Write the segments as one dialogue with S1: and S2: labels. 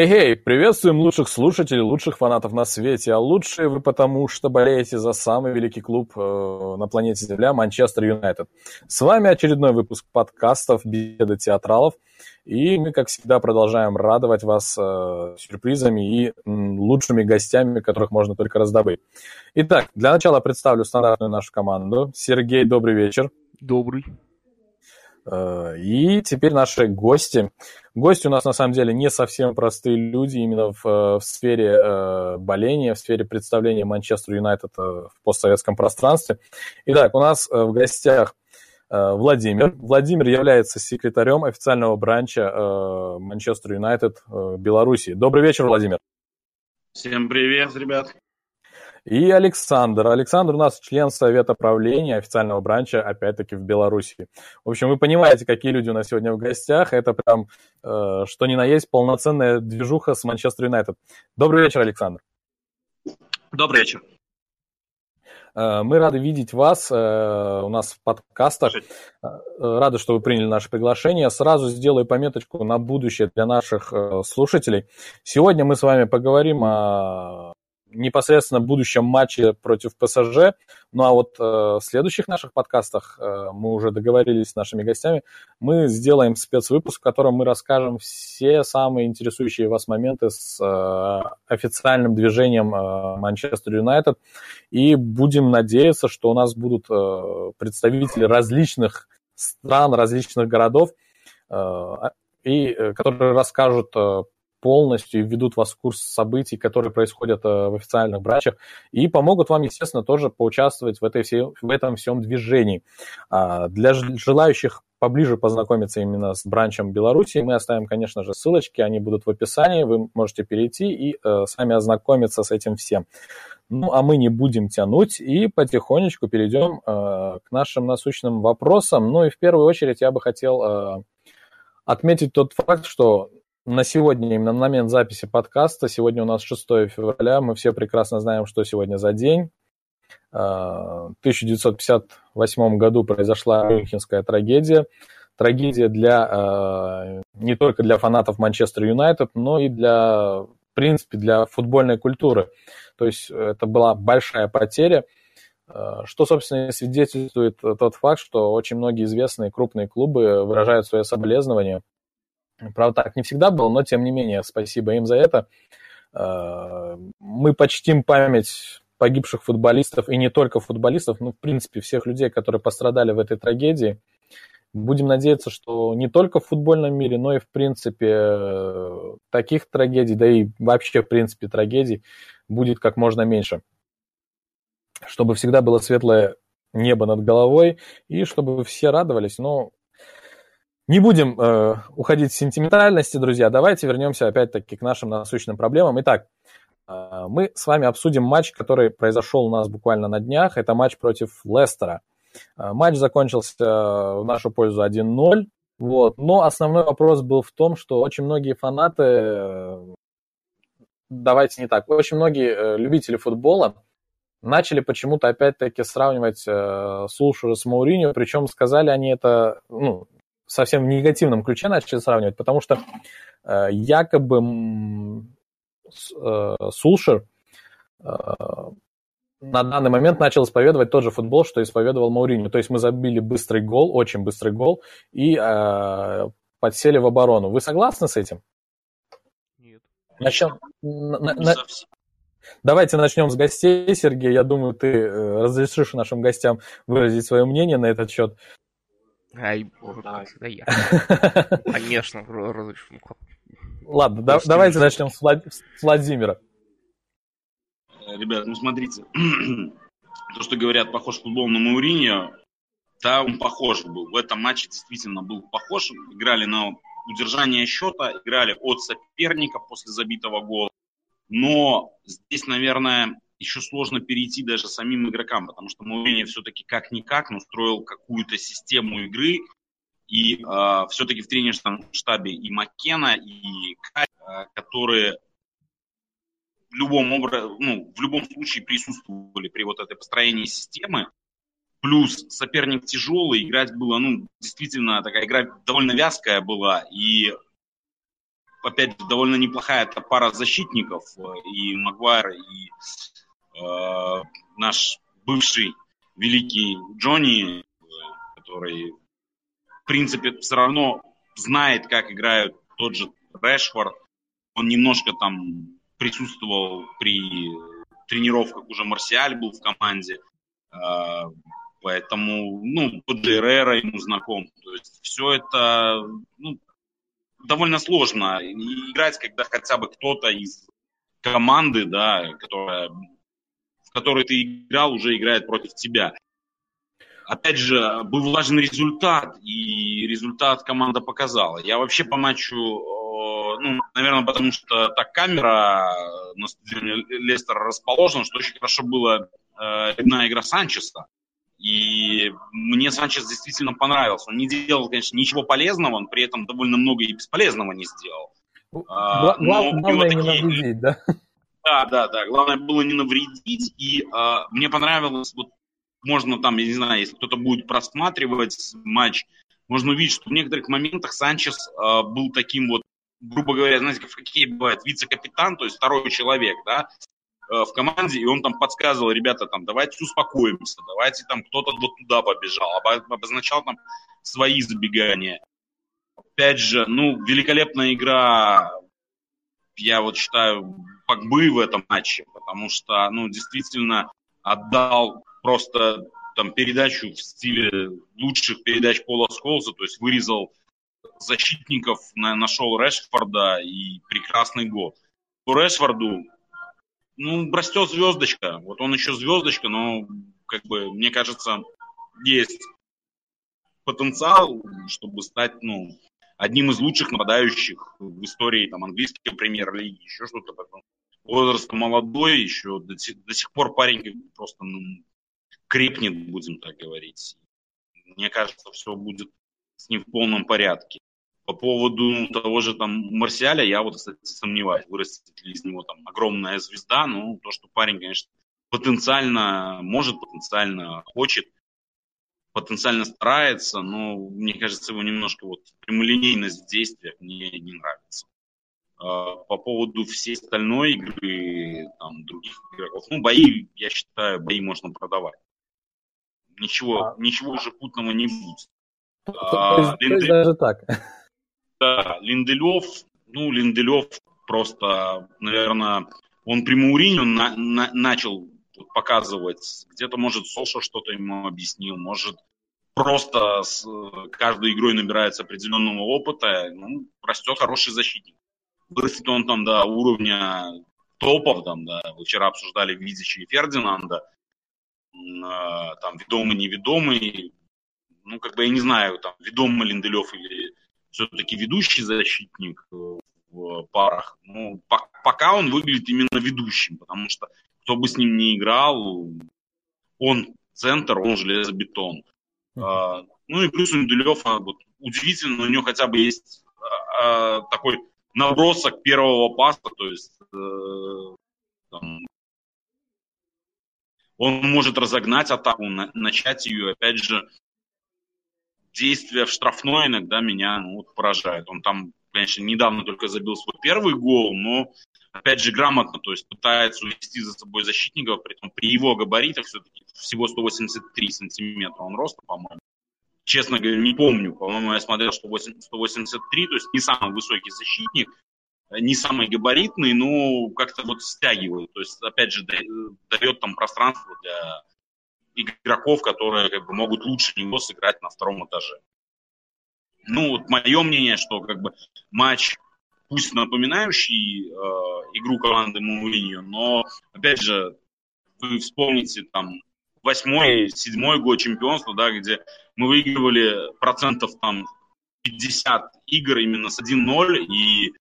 S1: Эй-эй, приветствуем лучших слушателей, лучших фанатов на свете, а лучшие вы потому, что болеете за самый великий клуб э, на планете Земля, Манчестер Юнайтед. С вами очередной выпуск подкастов «Беседы театралов», и мы, как всегда, продолжаем радовать вас э, сюрпризами и м, лучшими гостями, которых можно только раздобыть. Итак, для начала представлю стандартную нашу команду. Сергей, добрый вечер.
S2: Добрый.
S1: Э, и теперь наши гости. Гости у нас на самом деле не совсем простые люди именно в, э, в сфере э, боления, в сфере представления Манчестер Юнайтед в постсоветском пространстве. Итак, у нас в гостях Владимир. Владимир является секретарем официального бранча Манчестер Юнайтед Беларуси. Добрый вечер, Владимир.
S3: Всем привет, ребят.
S1: И Александр. Александр у нас член Совета правления официального бранча, опять-таки, в Беларуси. В общем, вы понимаете, какие люди у нас сегодня в гостях. Это прям, э, что ни на есть, полноценная движуха с Манчестер Юнайтед. Добрый вечер, Александр.
S3: Добрый вечер.
S1: Э, мы рады видеть вас э, у нас в подкастах. Э, рады, что вы приняли наше приглашение. Сразу сделаю пометочку на будущее для наших слушателей. Сегодня мы с вами поговорим о непосредственно будущем матче против ПСЖ. Ну а вот э, в следующих наших подкастах э, мы уже договорились с нашими гостями. Мы сделаем спецвыпуск, в котором мы расскажем все самые интересующие вас моменты с э, официальным движением Манчестер Юнайтед. И будем надеяться, что у нас будут представители различных стран, различных городов, и, которые расскажут полностью и введут вас в курс событий, которые происходят э, в официальных брачах, и помогут вам, естественно, тоже поучаствовать в, этой всей, в этом всем движении. А, для желающих поближе познакомиться именно с бранчем Беларуси, мы оставим, конечно же, ссылочки, они будут в описании, вы можете перейти и э, сами ознакомиться с этим всем. Ну, а мы не будем тянуть и потихонечку перейдем э, к нашим насущным вопросам. Ну и в первую очередь я бы хотел э, отметить тот факт, что на сегодня, именно на момент записи подкаста, сегодня у нас 6 февраля, мы все прекрасно знаем, что сегодня за день. А, в 1958 году произошла Мюнхенская трагедия. Трагедия для, а, не только для фанатов Манчестер Юнайтед, но и для, в принципе, для футбольной культуры. То есть это была большая потеря, а, что, собственно, свидетельствует тот факт, что очень многие известные крупные клубы выражают свое соболезнование Правда, так не всегда было, но тем не менее, спасибо им за это. Э, мы почтим память погибших футболистов, и не только футболистов, но, в принципе, всех людей, которые пострадали в этой трагедии. Будем надеяться, что не только в футбольном мире, но и, в принципе, таких трагедий, да и вообще, в принципе, трагедий будет как можно меньше. Чтобы всегда было светлое небо над головой, и чтобы все радовались. Но не будем э, уходить в сентиментальности, друзья. Давайте вернемся опять-таки к нашим насущным проблемам. Итак, э, мы с вами обсудим матч, который произошел у нас буквально на днях. Это матч против Лестера. Э, матч закончился в нашу пользу 1-0. Вот. Но основной вопрос был в том, что очень многие фанаты, э, давайте не так, очень многие э, любители футбола начали почему-то опять-таки сравнивать э, Сулшера с Мауриньо, причем сказали они это, ну, совсем в негативном ключе начали сравнивать, потому что э, якобы э, Сулшер э, на данный момент начал исповедовать тот же футбол, что исповедовал Мауриньо. То есть мы забили быстрый гол, очень быстрый гол, и э, подсели в оборону. Вы согласны с этим?
S2: Нет.
S1: Начнем, на, на, давайте начнем с гостей, Сергей. Я думаю, ты э, разрешишь нашим гостям выразить свое мнение на этот счет.
S2: Ай, боже, да я. Конечно, разрешу.
S1: Ладно, да, давайте начнем с, Влад... с Владимира.
S3: Ребят, ну смотрите, то, что говорят, похож футбол на Мауриньо, да, он похож был. В этом матче действительно был похож. Играли на удержание счета, играли от соперника после забитого гола. Но здесь, наверное, еще сложно перейти даже самим игрокам, потому что Маурини все-таки как-никак настроил какую-то систему игры, и э, все-таки в тренерском штабе и Маккена, и Кай, э, которые в любом, образ, ну, в любом случае присутствовали при вот этой построении системы. Плюс соперник тяжелый, играть было, ну, действительно, такая игра довольно вязкая была, и опять же, довольно неплохая эта пара защитников, э, и Магуайр, и э, наш бывший великий Джонни, который, в принципе, все равно знает, как играют тот же Решфорд. Он немножко там присутствовал при тренировках, уже Марсиаль был в команде. Э, поэтому, ну, тот ему знаком. То есть все это, ну, довольно сложно играть, когда хотя бы кто-то из команды, да, которая, в ты играл, уже играет против тебя. Опять же, был важен результат, и результат команда показала. Я вообще по матчу, ну, наверное, потому что так камера на стадионе Лестера расположена, что очень хорошо была э, видна игра Санчеса. И мне Санчес действительно понравился. Он не делал, конечно, ничего полезного, он при этом довольно много и бесполезного не сделал.
S1: Гла- а, главное такие... не да?
S3: Да, да, да. Главное было не навредить. И а, мне понравилось, вот можно там, я не знаю, если кто-то будет просматривать матч, можно увидеть, что в некоторых моментах Санчес а, был таким вот, грубо говоря, знаете, как в хоккее бывает, вице-капитан, то есть второй человек, да, Э, в команде, и он там подсказывал, ребята, там, давайте успокоимся, давайте там кто-то вот туда побежал, обозначал там свои забегания. Опять же, ну, великолепная игра, я вот считаю, Пакбы в этом матче, потому что, ну, действительно отдал просто там передачу в стиле лучших передач Пола Сколза, то есть вырезал защитников, нашел Решфорда и прекрасный гол. По Решфорду ну, растет звездочка. Вот он еще звездочка, но, как бы, мне кажется, есть потенциал, чтобы стать, ну, одним из лучших нападающих в истории там, английской премьер-лиги, еще что-то такое. Возраст молодой, еще до, до сих пор парень просто ну, крепнет, будем так говорить. Мне кажется, все будет с ним в полном порядке. По поводу того же там Марсиаля, я вот, кстати, сомневаюсь, вырастет ли из него там огромная звезда. Ну, то, что парень, конечно, потенциально может, потенциально хочет, потенциально старается, но мне кажется, его немножко вот прямолинейность в действиях мне не нравится. А, по поводу всей остальной игры, там, других игроков, ну, бои, я считаю, бои можно продавать. Ничего, а... ничего уже путного не будет.
S1: То, а, то, есть, то есть даже так.
S3: Да, Линделев, ну, Линделев просто, наверное, он при Мауриню на, на, начал показывать, где-то, может, Соша что-то ему объяснил, может, просто с каждой игрой набирается определенного опыта, ну, растет хороший защитник. Вырастет он там до уровня топов, там, да, вы вчера обсуждали Визича и Фердинанда, там, ведомый, неведомый, ну, как бы я не знаю, там, ведомый Линделев или все-таки ведущий защитник э, в парах. Ну, по пока он выглядит именно ведущим, потому что кто бы с ним не играл, он центр, он железобетон. А, ну и плюс у Неделева вот, удивительно, у него хотя бы есть а, а, такой набросок первого паса, то есть э, там, он может разогнать атаку, на, начать ее, опять же, действия в штрафной иногда меня ну, вот, поражают. Он там, конечно, недавно только забил свой первый гол, но опять же грамотно, то есть пытается увести за собой защитников, при этом при его габаритах все-таки всего 183 сантиметра он роста, по-моему. Честно говоря, не помню. По-моему, я смотрел, что 183, то есть не самый высокий защитник, не самый габаритный, но как-то вот стягивает. То есть, опять же, дает там пространство для игроков, которые как бы, могут лучше него сыграть на втором этаже. Ну, вот мое мнение, что как бы матч, пусть напоминающий э, игру команды Мауриньо, но, опять же, вы вспомните там восьмой, седьмой год чемпионства, да, где мы выигрывали процентов там 50 игр именно с 1-0 и э,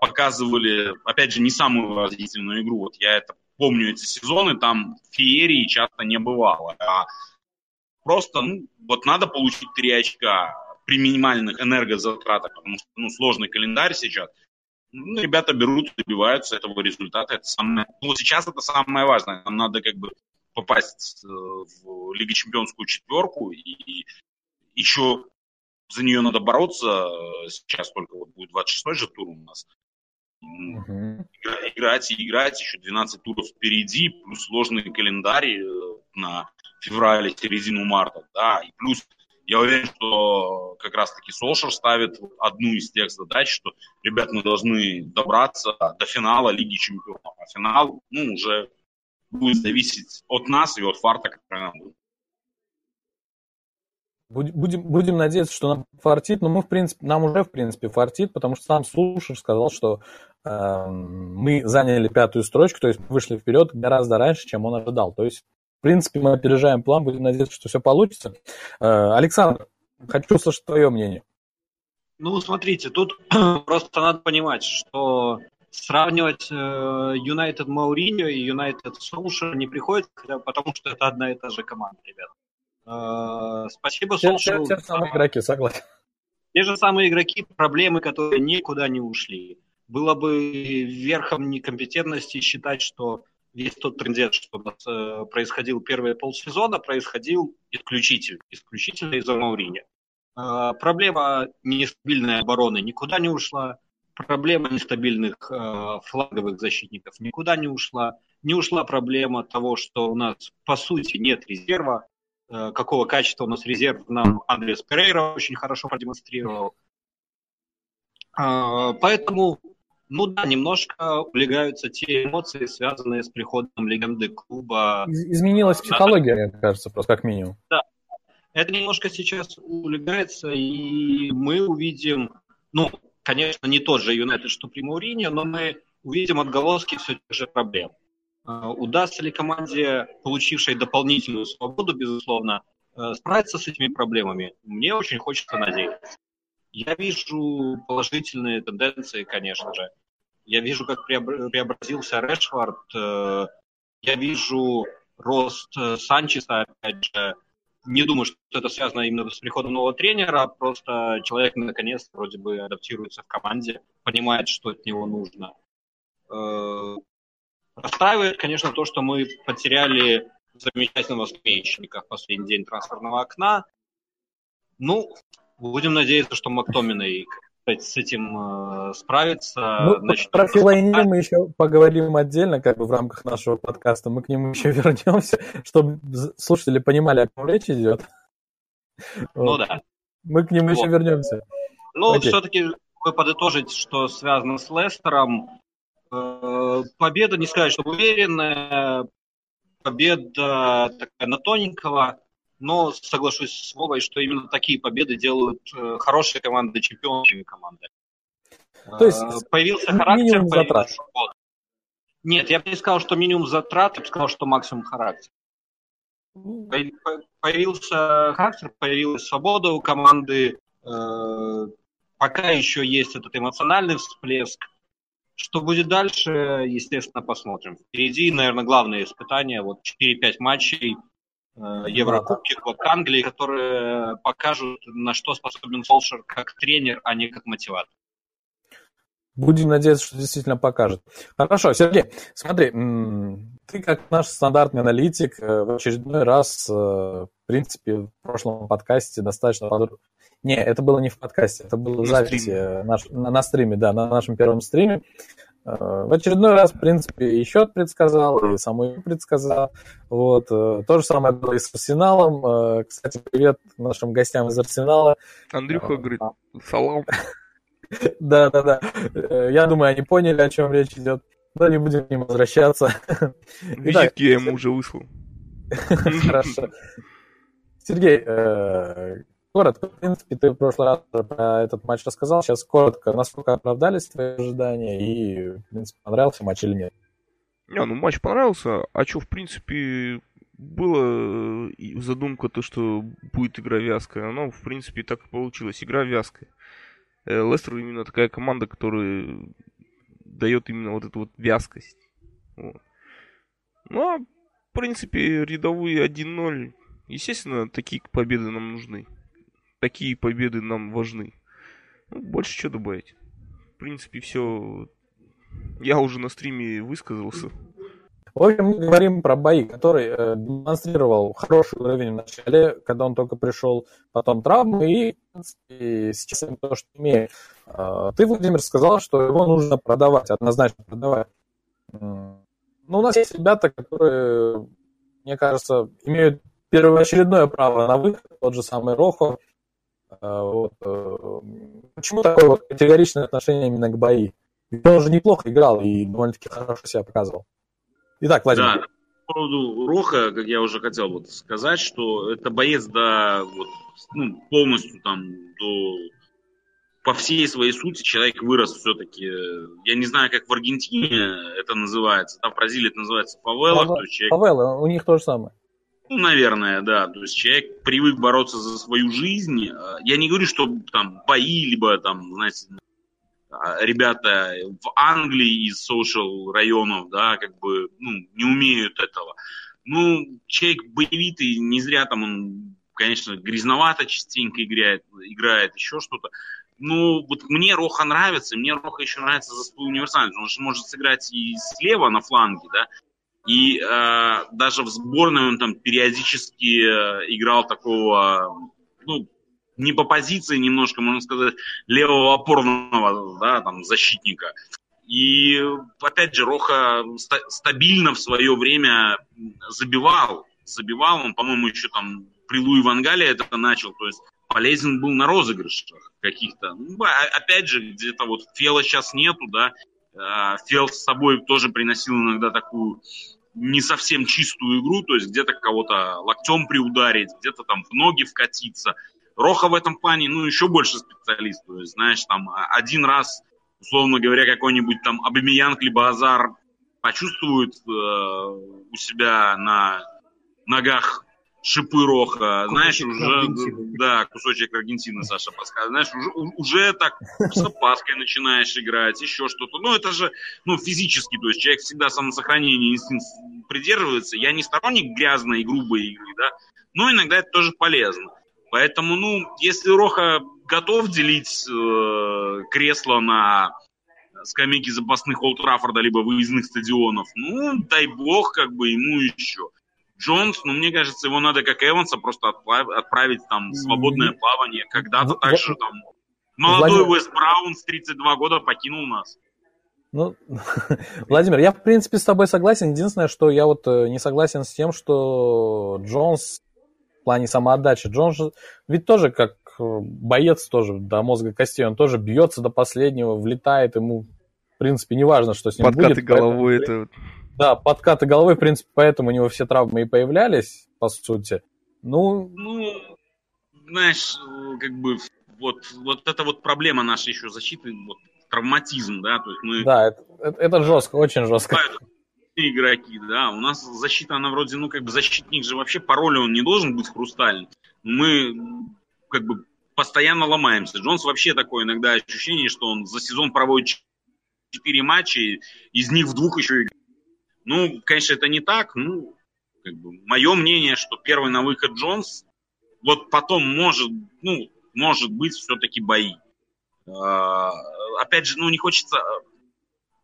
S3: показывали, опять же, не самую выразительную игру. Вот я это помню эти сезоны, там феерии часто не бывало. А просто, ну, вот надо получить три очка при минимальных энергозатратах, потому что, ну, сложный календарь сейчас. Ну, ребята берут, добиваются этого результата. Это самое, ну, сейчас это самое важное. Нам надо как бы попасть э, в Лиге Чемпионскую четверку и еще за нее надо бороться. Сейчас только вот будет 26 же тур у нас. Угу. Играть и играть, еще 12 туров впереди, плюс сложный календарь э, на феврале, середину марта, да, и плюс я уверен, что как раз-таки Солшер ставит одну из тех задач, что, ребят, мы должны добраться до финала Лиги Чемпионов. А финал, ну, уже будет зависеть от нас и от фарта, который нам будет.
S1: Будем, будем надеяться, что нам фартит, но мы, в принципе, нам уже, в принципе, фартит, потому что сам Слушер сказал, что э, мы заняли пятую строчку, то есть вышли вперед гораздо раньше, чем он ожидал. То есть в принципе, мы опережаем план, будем надеяться, что все получится. Э, Александр, хочу услышать твое мнение.
S4: Ну, смотрите, тут просто надо понимать, что сравнивать Юнайтед э, Мауриньо и Юнайтед Солшер не приходится, потому что это одна и та же команда, ребят. Э, спасибо
S1: Солшеру. Те, те, те самые игроки, согласен.
S4: Те же самые игроки, проблемы, которые никуда не ушли. Было бы верхом некомпетентности считать, что весь тот трендец, что у нас э, происходил первые полсезона, происходил исключительно, исключительно из-за Маурини. Э, проблема нестабильной обороны никуда не ушла, проблема нестабильных э, флаговых защитников никуда не ушла, не ушла проблема того, что у нас по сути нет резерва, э, какого качества у нас резерв нам Андрес Перейра очень хорошо продемонстрировал. Э, поэтому ну да, немножко улегаются те эмоции, связанные с приходом легенды клуба.
S1: Изменилась психология, мне кажется, просто как минимум.
S4: Да. Это немножко сейчас улегается, и мы увидим, ну, конечно, не тот же Юнайтед, что при Маурине, но мы увидим отголоски все тех же проблем. А, удастся ли команде, получившей дополнительную свободу, безусловно, э, справиться с этими проблемами? Мне очень хочется надеяться. Я вижу положительные тенденции, конечно же. Я вижу, как преобразился Решфорд. Э, я вижу рост э, Санчеса, опять же. Не думаю, что это связано именно с приходом нового тренера, просто человек наконец вроде бы адаптируется в команде, понимает, что от него нужно. Э, расстраивает, конечно, то, что мы потеряли замечательного скамеечника в последний день трансферного окна. Ну, Будем надеяться, что Мактоминой с этим э, справится.
S1: Ну, Значит, про Филайни мы еще поговорим отдельно, как бы в рамках нашего подкаста. Мы к нему еще вернемся, чтобы слушатели понимали, о ком речь идет.
S4: Ну вот. да.
S1: Мы к нему вот. еще вернемся.
S4: Ну, Окей. все-таки подытожить, что связано с Лестером. Э, победа, не сказать, что уверенная, победа такая на тоненького но соглашусь с Вовой, что именно такие победы делают э, хорошие команды чемпионскими команды.
S1: То есть э, появился характер, появился свобода.
S4: Нет, я бы не сказал, что минимум затрат, я бы сказал, что максимум характер. Появился характер, появилась свобода у команды. Э, пока еще есть этот эмоциональный всплеск. Что будет дальше, естественно, посмотрим. Впереди, наверное, главное испытание. Вот 4-5 матчей – Э, Еврокубки, Кубок Англии, которые покажут, на что способен Солшер как тренер, а не как мотиватор.
S1: Будем надеяться, что действительно покажет. Хорошо, Сергей, смотри, ты как наш стандартный аналитик э, в очередной раз, э, в принципе, в прошлом подкасте достаточно подробно... Не, это было не в подкасте, это было в записи наш, на, на стриме, да, на нашем первом стриме. Э, в очередной раз, в принципе, и счет предсказал, и саму предсказал. Вот. Э, то же самое было и с Арсеналом. Э, кстати, привет нашим гостям из Арсенала.
S2: Андрюха говорит, салам.
S1: Да, да, да. Я думаю, они поняли, о чем речь идет. Но не будем к ним возвращаться.
S2: Визитки я ему уже выслал.
S1: Хорошо. Сергей, Коротко, в принципе, ты в прошлый раз про этот матч рассказал. Сейчас коротко, насколько оправдались твои ожидания и, в принципе, понравился матч или нет?
S2: Не, ну матч понравился. А что, в принципе, было задумка то, что будет игра вязкая. Оно, в принципе, так и получилось. Игра вязкая. Э, Лестер именно такая команда, которая дает именно вот эту вот вязкость. Вот. Ну, а, в принципе, рядовые 1-0. Естественно, такие победы нам нужны такие победы нам важны. Ну, больше что добавить. В принципе, все. Я уже на стриме высказался.
S1: В общем, мы говорим про бои, который э, демонстрировал хороший уровень в начале, когда он только пришел, потом травмы, и, и сейчас то, что имеет. Э, ты, Владимир, сказал, что его нужно продавать, однозначно продавать. Ну, у нас есть ребята, которые, мне кажется, имеют первоочередное право на выход, тот же самый Рохо. Э, вот. Э, почему такое вот категоричное отношение именно к бои? Ведь он уже неплохо играл и довольно-таки хорошо себя показывал. Итак, Владимир. Да,
S3: по поводу Роха, как я уже хотел вот сказать, что это боец до вот, ну, полностью там до по всей своей сути человек вырос все-таки. Я не знаю, как в Аргентине это называется, да, в Бразилии это называется фавела.
S1: Фавела, человек... фавела у них то же самое.
S3: Ну, наверное, да. То есть человек привык бороться за свою жизнь. Я не говорю, что там бои, либо там, знаете, а, ребята в Англии из social районов, да, как бы, ну, не умеют этого. Ну, человек боевитый, не зря там он, конечно, грязновато частенько играет, играет еще что-то. Ну, вот мне Роха нравится, мне Роха еще нравится за свою универсальность. Он же может сыграть и слева на фланге, да, и э, даже в сборной он там периодически э, играл такого, ну, не по позиции немножко, можно сказать, левого опорного да, там, защитника. И, опять же, Роха стабильно в свое время забивал. Забивал он, по-моему, еще там при Луи Вангале это начал. То есть полезен был на розыгрышах каких-то. Ну, опять же, где-то вот Фела сейчас нету, да. А, Фел с собой тоже приносил иногда такую не совсем чистую игру, то есть где-то кого-то локтем приударить, где-то там в ноги вкатиться. Роха в этом плане, ну, еще больше специалист. То есть, знаешь, там один раз, условно говоря, какой-нибудь там Абемиянг либо Азар почувствует э, у себя на ногах шипы Роха, знаешь, уже, Аргентины. да, кусочек Аргентины, Саша подсказывает, знаешь, уже, уже так с опаской начинаешь играть, еще что-то. Ну, это же, ну, физически, то есть человек всегда самосохранения инстинкт придерживается. Я не сторонник грязной и грубой игры, да, но иногда это тоже полезно. Поэтому, ну, если Роха готов делить э, кресло на скамейки запасных Олд Траффорда либо выездных стадионов, ну, дай бог, как бы ему еще. Джонс, ну, мне кажется, его надо, как Эванса, просто отправить там в свободное плавание. Когда-то так же там молодой Уэст Браун с 32 года покинул нас.
S1: Ну, Владимир, я в принципе с тобой согласен. Единственное, что я вот э, не согласен с тем, что Джонс в плане самоотдачи. Джон же ведь тоже как э, боец тоже до мозга костей, он тоже бьется до последнего, влетает ему, в принципе, не важно, что с ним
S2: Подкаты
S1: будет.
S2: головой поэтому... это...
S1: Да, подкаты головой, в принципе, поэтому у него все травмы и появлялись, по сути. Ну,
S3: ну знаешь, как бы вот, вот это вот проблема нашей еще защиты, вот травматизм, да, то есть мы...
S1: Да, это, это, это жестко, очень жестко
S3: игроки, да. У нас защита, она вроде, ну, как бы защитник же вообще по роли он не должен быть хрустальный. Мы, как бы, постоянно ломаемся. Джонс вообще такое иногда ощущение, что он за сезон проводит 4 матча, из них в двух еще играет. Ну, конечно, это не так. Ну, как бы, мое мнение, что первый на выход Джонс, вот потом может, ну, может быть все-таки бои. А, опять же, ну, не хочется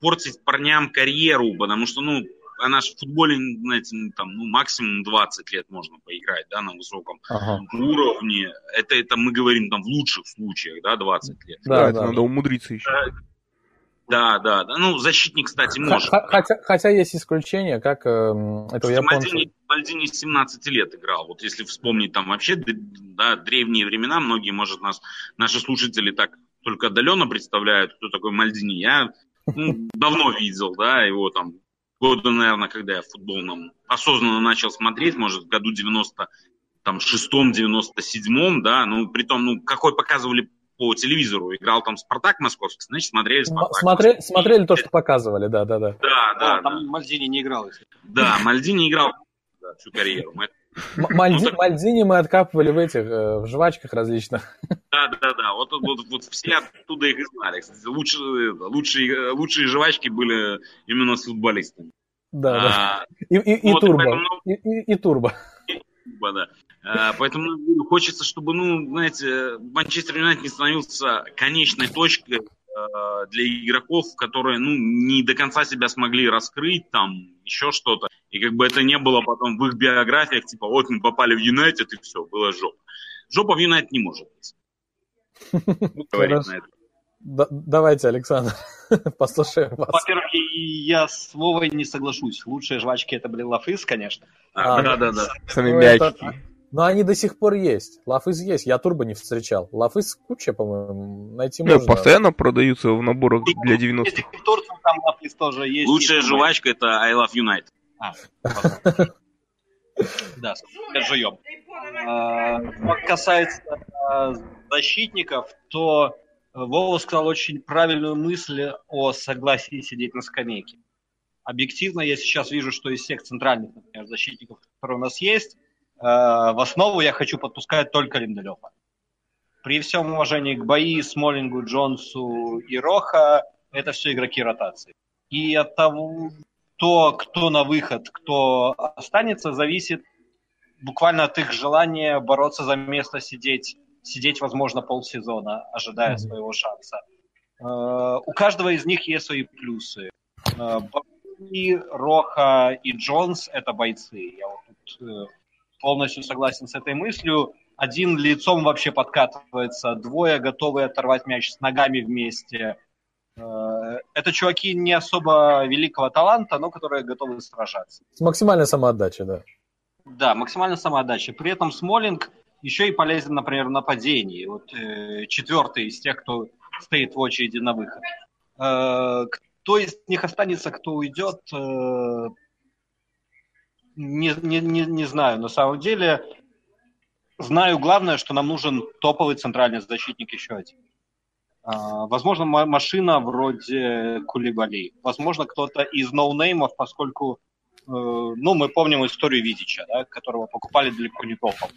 S3: портить парням карьеру, потому что, ну, она же в футболе, знаете, ну, там, ну, максимум 20 лет можно поиграть, да, на высоком ага. уровне. Это, это мы говорим там в лучших случаях, да, 20 лет.
S2: Да, да это да. надо умудриться еще.
S3: Да, да, да. Ну, защитник, кстати, может.
S1: Хотя, хотя есть исключения, как э, этого японца.
S3: Мальдини, Мальдини 17 лет играл. Вот если вспомнить там вообще да, древние времена, многие, может, нас, наши слушатели так только отдаленно представляют, кто такой Мальдини. Я ну, давно видел, да, его там года, наверное, когда я футбол нам осознанно начал смотреть, может, в году 90 там, шестом, 97-м, да, ну, при том, ну, какой показывали по телевизору, играл там Спартак Московский, значит, смотрели Спартак.
S1: Смотри, смотрели то, что показывали, да, да, да.
S3: Да, да.
S4: да там да. Мальдини не играл. Если...
S3: Да, Мальдини играл да, всю карьеру. Мы
S1: Мальди, ну, так... Мальдини мы откапывали в этих, э, в жвачках различных.
S3: Да, да, да. Вот, вот, вот все оттуда их и знали. Кстати, лучшие, лучшие, лучшие жвачки были именно с футболистами.
S1: Да, а, да. И, и, и, вот, турбо. Поэтому, и, и, и турбо. Турбо,
S3: да. А, поэтому ну, хочется, чтобы, ну, знаете, Манчестер Юнайтед не становился конечной точкой э, для игроков, которые ну, не до конца себя смогли раскрыть, там еще что-то. И как бы это не было потом в их биографиях, типа, вот мы попали в Юнайтед, и все, было жопа. Жопа в Юнайтед не может быть.
S1: Говорить на это. Давайте, Александр, послушаем вас.
S4: Во-первых, я с Вовой не соглашусь. Лучшие жвачки это были Лафыс, конечно.
S3: А, да, да, да.
S2: Сами мягкие.
S1: Но они до сих пор есть. Лафыс есть. Я турбо не встречал. Лафыс куча, по-моему, найти
S2: ну, можно. постоянно продаются в наборах для 90-х.
S4: там Лафыс тоже есть.
S3: Лучшая жвачка это I Love United. А,
S4: да, живем. А, что касается а, защитников, то Вова сказал очень правильную мысль о согласии сидеть на скамейке. Объективно я сейчас вижу, что из всех центральных, например, защитников, которые у нас есть, э, в основу я хочу подпускать только Линделёва. При всем уважении к Бои, Смолингу, Джонсу и Роха, это все игроки ротации. И от того, то, кто на выход, кто останется, зависит буквально от их желания бороться за место, сидеть сидеть, возможно, полсезона, ожидая mm-hmm. своего шанса. Э, у каждого из них есть свои плюсы. Э, и Роха и Джонс – это бойцы. Я вот тут э, полностью согласен с этой мыслью. Один лицом вообще подкатывается, двое готовы оторвать мяч с ногами вместе. Это чуваки не особо великого таланта, но которые готовы сражаться.
S1: С максимальной самоотдачей, да.
S4: Да, максимальная самоотдача. При этом Смолинг еще и полезен, например, в нападении. Вот э, четвертый из тех, кто стоит в очереди на выход. Э, кто из них останется, кто уйдет, э, не, не, не, не знаю. На самом деле, знаю главное, что нам нужен топовый центральный защитник еще один. Uh, возможно, машина вроде Кулибали. Возможно, кто-то из ноунеймов, поскольку ну, мы помним историю Видича, да, которого покупали далеко не топом.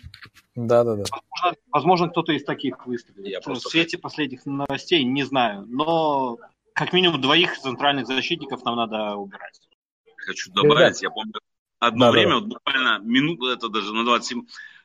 S1: Да, да, да.
S4: Возможно, возможно кто-то из таких выстрелит. Я в свете последних новостей не знаю, но как минимум двоих центральных защитников нам надо убирать.
S3: Хочу добавить, я помню, одно да, время, да. вот буквально минуту, это даже на 27,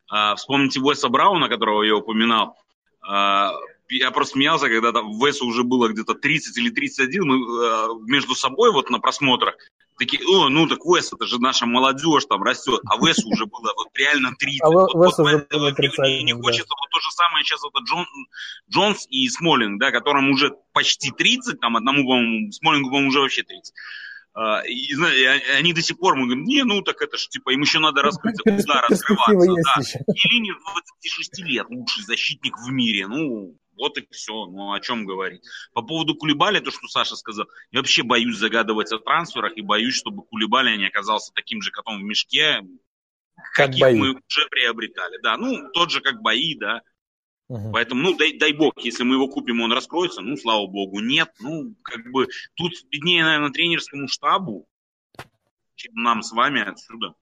S3: а, вспомните Уэса Брауна, которого я упоминал, а, я просто смеялся, когда там Весу уже было где-то 30 или 31, мы э, между собой вот на просмотрах такие, о, ну так Вес, это же наша молодежь там растет, а Весу уже было вот реально 30. А вот, вот, уже было 30, мне не хочется да. вот то же самое сейчас это Джон, Джонс и Смолинг, да, которым уже почти 30, там одному, по-моему, Смолингу, по-моему, уже вообще 30. Uh, и, и они до сих пор, мы говорим, не, ну так это ж, типа, им еще надо раскрыться, куда раскрываться, да. Елини 26 лет, лучший защитник в мире, ну, вот и все. Ну, о чем говорить. По поводу Кулибали, то, что Саша сказал, я вообще боюсь загадывать о трансферах и боюсь, чтобы Кулибали не оказался таким же котом в мешке, как каких бои. мы уже приобретали. Да, ну, тот же, как бои, да. Угу. Поэтому, ну, дай, дай бог, если мы его купим, он раскроется, ну, слава богу, нет. Ну, как бы, тут беднее, наверное, тренерскому штабу, чем нам с вами отсюда.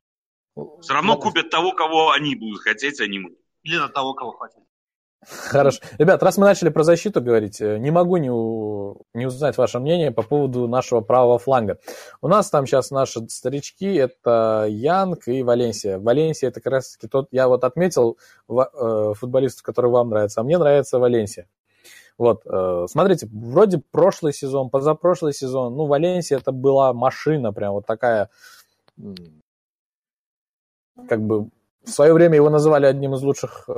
S3: Все равно купят того, кого они будут хотеть, а не мы.
S4: Или на того, кого хотят.
S1: Хорошо. Ребят, раз мы начали про защиту говорить, э, не могу не, у... не узнать ваше мнение по поводу нашего правого фланга. У нас там сейчас наши старички, это Янг и Валенсия. Валенсия это как раз таки тот, я вот отметил э, футболистов, которые вам нравятся, а мне нравится Валенсия. Вот, э, смотрите, вроде прошлый сезон, позапрошлый сезон, ну, Валенсия это была машина, прям вот такая, как бы, в свое время его называли одним из лучших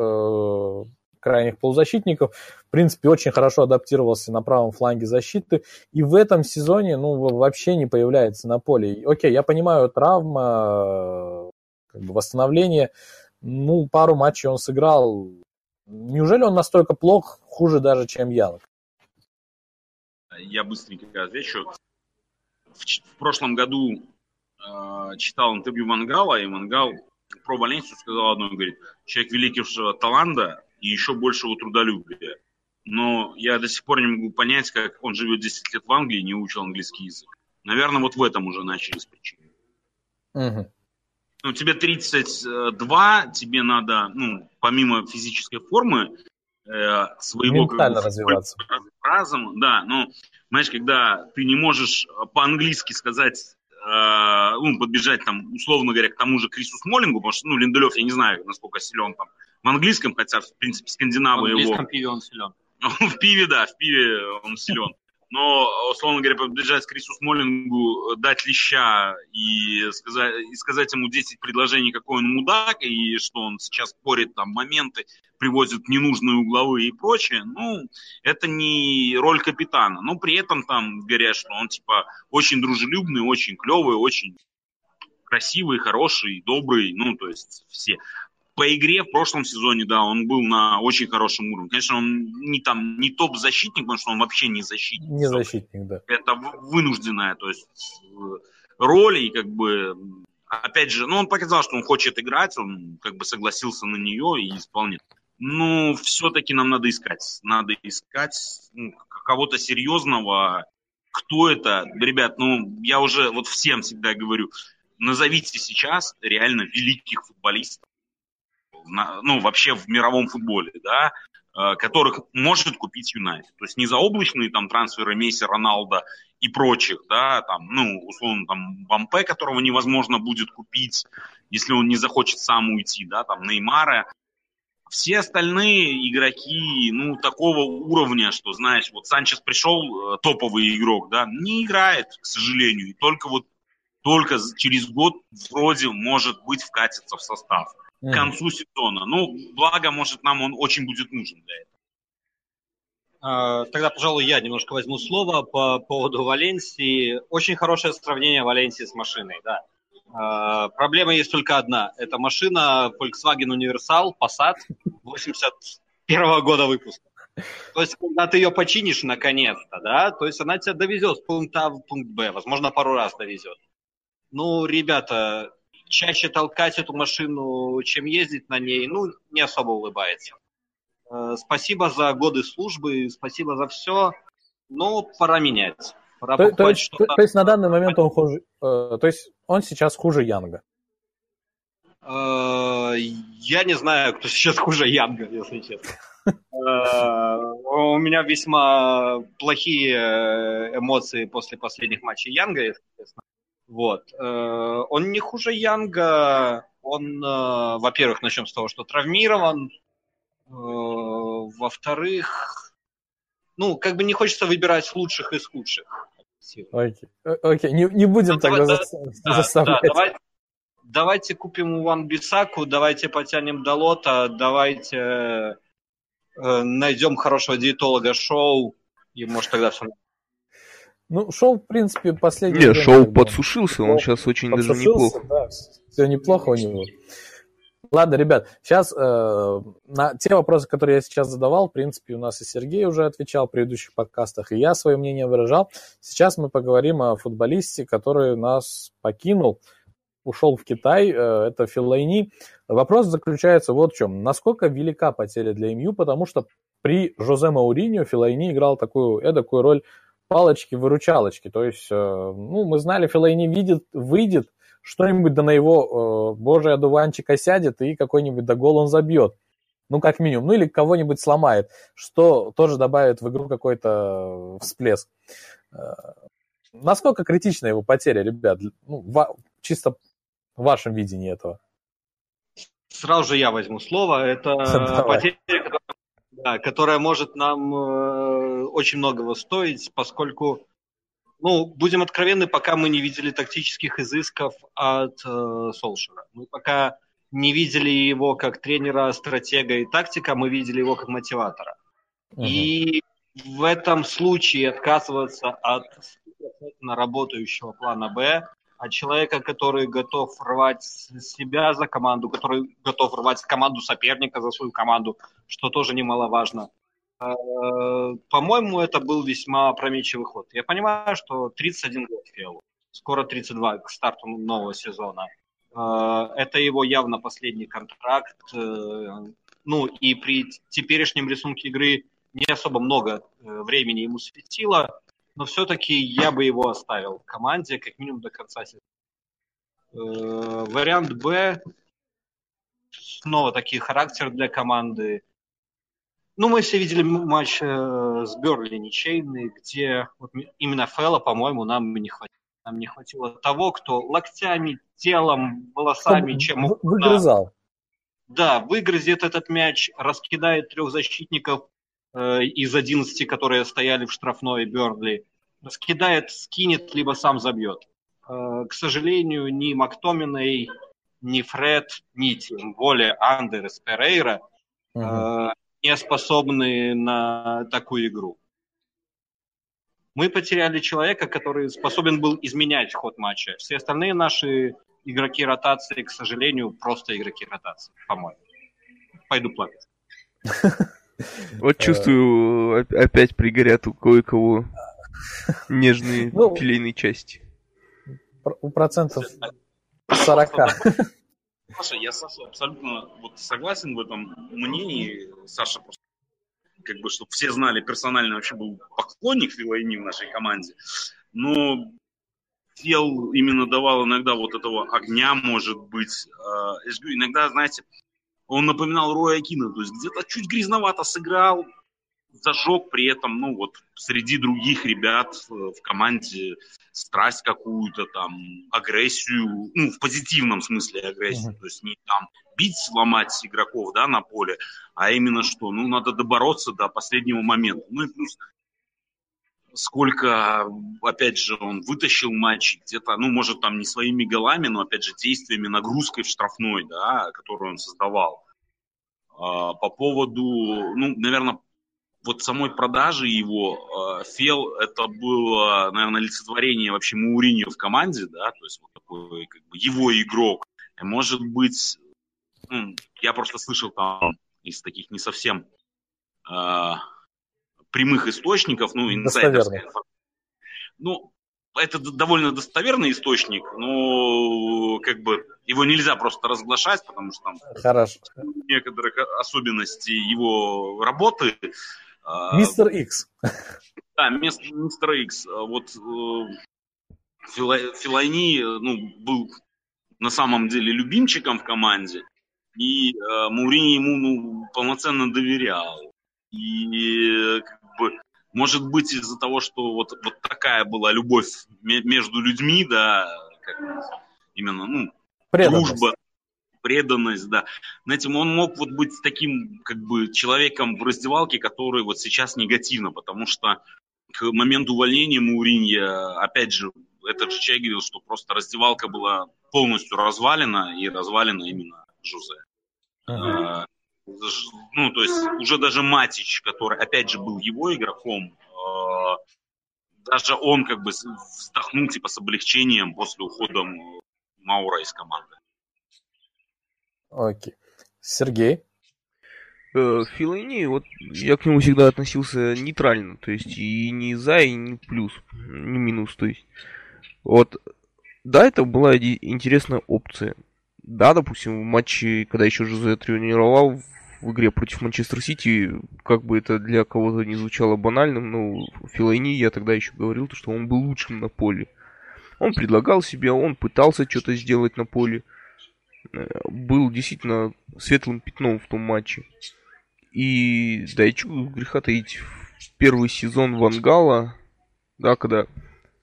S1: крайних полузащитников. В принципе, очень хорошо адаптировался на правом фланге защиты. И в этом сезоне, ну, вообще не появляется на поле. Окей, я понимаю, травма, как бы восстановление. Ну, пару матчей он сыграл. Неужели он настолько плох, хуже даже, чем Янг?
S3: Я быстренько отвечу. В, в прошлом году э, читал интервью Мангала, и Мангал про Валенсию сказал одно, говорит, человек великого таланта, и еще большего трудолюбия. Но я до сих пор не могу понять, как он живет 10 лет в Англии и не учил английский язык. Наверное, вот в этом уже начались причины. Угу. Ну, тебе 32, тебе надо, ну, помимо физической формы, э, своего...
S1: Ментально как бы, развиваться.
S3: Разум, да, но, знаешь, когда ты не можешь по-английски сказать э, ну, подбежать там, условно говоря, к тому же Крису Смолингу, потому что, ну, Линделев, я не знаю, насколько силен там в английском, хотя, в принципе, скандинавы его... В
S4: английском его... пиве он силен.
S3: в пиве, да, в пиве он силен. но, условно говоря, побежать к Крису Смолингу, дать леща и сказать, и сказать ему 10 предложений, какой он мудак, и что он сейчас спорит там моменты, привозит ненужные угловые и прочее, ну, это не роль капитана. Но при этом там говорят, что он, типа, очень дружелюбный, очень клевый, очень красивый, хороший, добрый, ну, то есть все по игре в прошлом сезоне, да, он был на очень хорошем уровне. Конечно, он не там не топ-защитник, потому что он вообще не защитник.
S1: Не защитник, да.
S3: Это вынужденная, то есть э, роль и как бы опять же, ну он показал, что он хочет играть, он как бы согласился на нее и исполнит. Ну, все-таки нам надо искать. Надо искать ну, кого-то серьезного. Кто это? Ребят, ну, я уже вот всем всегда говорю, назовите сейчас реально великих футболистов ну, вообще в мировом футболе, да, э, которых может купить Юнайтед. То есть не заоблачные там трансферы Месси, Роналда и прочих, да, там, ну, условно, там, Вампе, которого невозможно будет купить, если он не захочет сам уйти, да, там, Неймара. Все остальные игроки, ну, такого уровня, что, знаешь, вот Санчес пришел, э, топовый игрок, да, не играет, к сожалению, и только вот только через год вроде может быть вкатиться в состав к концу сезона. Ну, благо, может, нам он очень будет нужен для этого.
S4: А, тогда, пожалуй, я немножко возьму слово по поводу Валенсии. Очень хорошее сравнение Валенсии с машиной, да. А, проблема есть только одна. Это машина Volkswagen Universal Passat 81 года выпуска. То есть, когда ты ее починишь наконец-то, да, то есть она тебя довезет с пункта А в пункт Б, возможно, пару раз довезет. Ну, ребята, чаще толкать эту машину, чем ездить на ней, ну, не особо улыбается. Э, спасибо за годы службы, спасибо за все, но пора менять. Пора
S1: то, то, есть, то, то есть на данный момент он хуже, э, то есть он сейчас хуже Янга?
S4: Э, я не знаю, кто сейчас хуже Янга, если честно. У меня весьма плохие эмоции после последних матчей Янга, если честно. Вот. Э, он не хуже Янга. Он, э, во-первых, начнем с того, что травмирован. Э, во-вторых, ну, как бы не хочется выбирать лучших из худших.
S1: Окей, окей. Не, не будем ну, тогда да, заставлять. Да,
S4: давайте, давайте купим Ван Бисаку, давайте потянем до лота, давайте э, найдем хорошего диетолога шоу, и может тогда все
S1: ну, Шоу, в принципе, последний...
S2: Нет, Шоу подсушился, он сейчас очень даже неплохо. Да,
S1: все неплохо у него. Ладно, ребят, сейчас э, на те вопросы, которые я сейчас задавал, в принципе, у нас и Сергей уже отвечал в предыдущих подкастах, и я свое мнение выражал. Сейчас мы поговорим о футболисте, который нас покинул, ушел в Китай, э, это Филайни. Вопрос заключается вот в чем. Насколько велика потеря для МЮ, потому что при Жозе Мауриньо Филайни играл такую эдакую роль палочки-выручалочки. То есть, э, ну, мы знали, Филейни видит, выйдет, что-нибудь да на его э, божий одуванчик осядет и какой-нибудь да гол он забьет. Ну, как минимум. Ну, или кого-нибудь сломает, что тоже добавит в игру какой-то всплеск. Э, насколько критична его потеря, ребят? Ну, в, чисто в вашем видении этого.
S4: Сразу же я возьму слово. Это потеря, да, которая может нам э, очень многого стоить, поскольку, ну, будем откровенны, пока мы не видели тактических изысков от э, Солшера. Мы пока не видели его как тренера, стратега и тактика, мы видели его как мотиватора. Угу. И в этом случае отказываться от работающего плана Б от человека, который готов рвать себя за команду, который готов рвать команду соперника за свою команду, что тоже немаловажно. Э, по-моему, это был весьма опрометчивый ход. Я понимаю, что 31 год Фиалу, скоро 32 к старту нового сезона. Э, это его явно последний контракт. Э, ну и при теперешнем рисунке игры не особо много времени ему светило но все-таки я бы его оставил в команде как минимум до конца сезона. Э, вариант Б снова такие характер для команды. Ну, мы все видели матч э, с Берли ничейный, где вот именно Фэлла, по-моему, нам не хватило. Нам не хватило того, кто локтями, телом, волосами, чем
S1: угодно. Выгрызал.
S4: Да, выгрызет этот мяч, раскидает трех защитников э, из 11, которые стояли в штрафной Бернли. Скидает, скинет, либо сам забьет. Э, к сожалению, ни Мактоминой, ни Фред, ни тем более Андерс Перейра угу. не способны на такую игру. Мы потеряли человека, который способен был изменять ход матча. Все остальные наши игроки ротации, к сожалению, просто игроки ротации, по-моему. Пойду плакать.
S2: Вот чувствую, опять пригорят у кое-кого нежные ну, филейные части.
S1: У процентов 40.
S3: Саша, я Саша абсолютно вот согласен в этом мнении. Саша просто как бы, чтобы все знали, персонально вообще был поклонник Филайни в нашей команде. Но Фел именно давал иногда вот этого огня, может быть. А, иногда, знаете, он напоминал Роя Акина, то есть где-то чуть грязновато сыграл, зажег при этом, ну вот, среди других ребят в команде страсть какую-то там, агрессию, ну, в позитивном смысле агрессию, uh-huh. то есть не там бить, сломать игроков, да, на поле, а именно что, ну, надо добороться до последнего момента. Ну и плюс сколько, опять же, он вытащил матчи где-то, ну, может, там не своими голами, но, опять же, действиями, нагрузкой в штрафной, да, которую он создавал. А, по поводу, ну, наверное, вот самой продажи его, э, Фел, это было, наверное, олицетворение вообще Мауриньо в команде, да, то есть вот такой как бы его игрок. Может быть, я просто слышал там из таких не совсем э, прямых источников, ну, инсайдерская Ну, это довольно достоверный источник, но как бы его нельзя просто разглашать, потому что там
S1: Хорошо.
S3: некоторых особенностей его работы
S1: а, мистер Икс.
S3: Да, мистер Икс. Вот э, Филайни ну, был на самом деле любимчиком в команде, и э, Маурини ему ну, полноценно доверял. И бы, может быть, из-за того, что вот, вот такая была любовь между людьми, да, как именно, ну, дружба, преданность, да. Знаете, он мог вот быть таким, как бы, человеком в раздевалке, который вот сейчас негативно, потому что к моменту увольнения Мауринья, опять же, этот же человек говорил, что просто раздевалка была полностью развалена, и развалена именно Жузе. Uh-huh. Ну, то есть уже даже Матич, который, опять же, был его игроком, а, даже он как бы вздохнул типа с облегчением после ухода Маура из команды.
S1: Окей. Сергей?
S2: Э, Филайни, вот я к нему всегда относился нейтрально, то есть и не за, и не плюс, не минус, то есть. Вот, да, это была интересная опция. Да, допустим, в матче, когда еще Жозе тренировал в игре против Манчестер Сити, как бы это для кого-то не звучало банальным, но Филайни, я тогда еще говорил, что он был лучшим на поле. Он предлагал себя, он пытался что-то сделать на поле был действительно светлым пятном в том матче. И да, и что греха таить, первый сезон Вангала, да, когда э,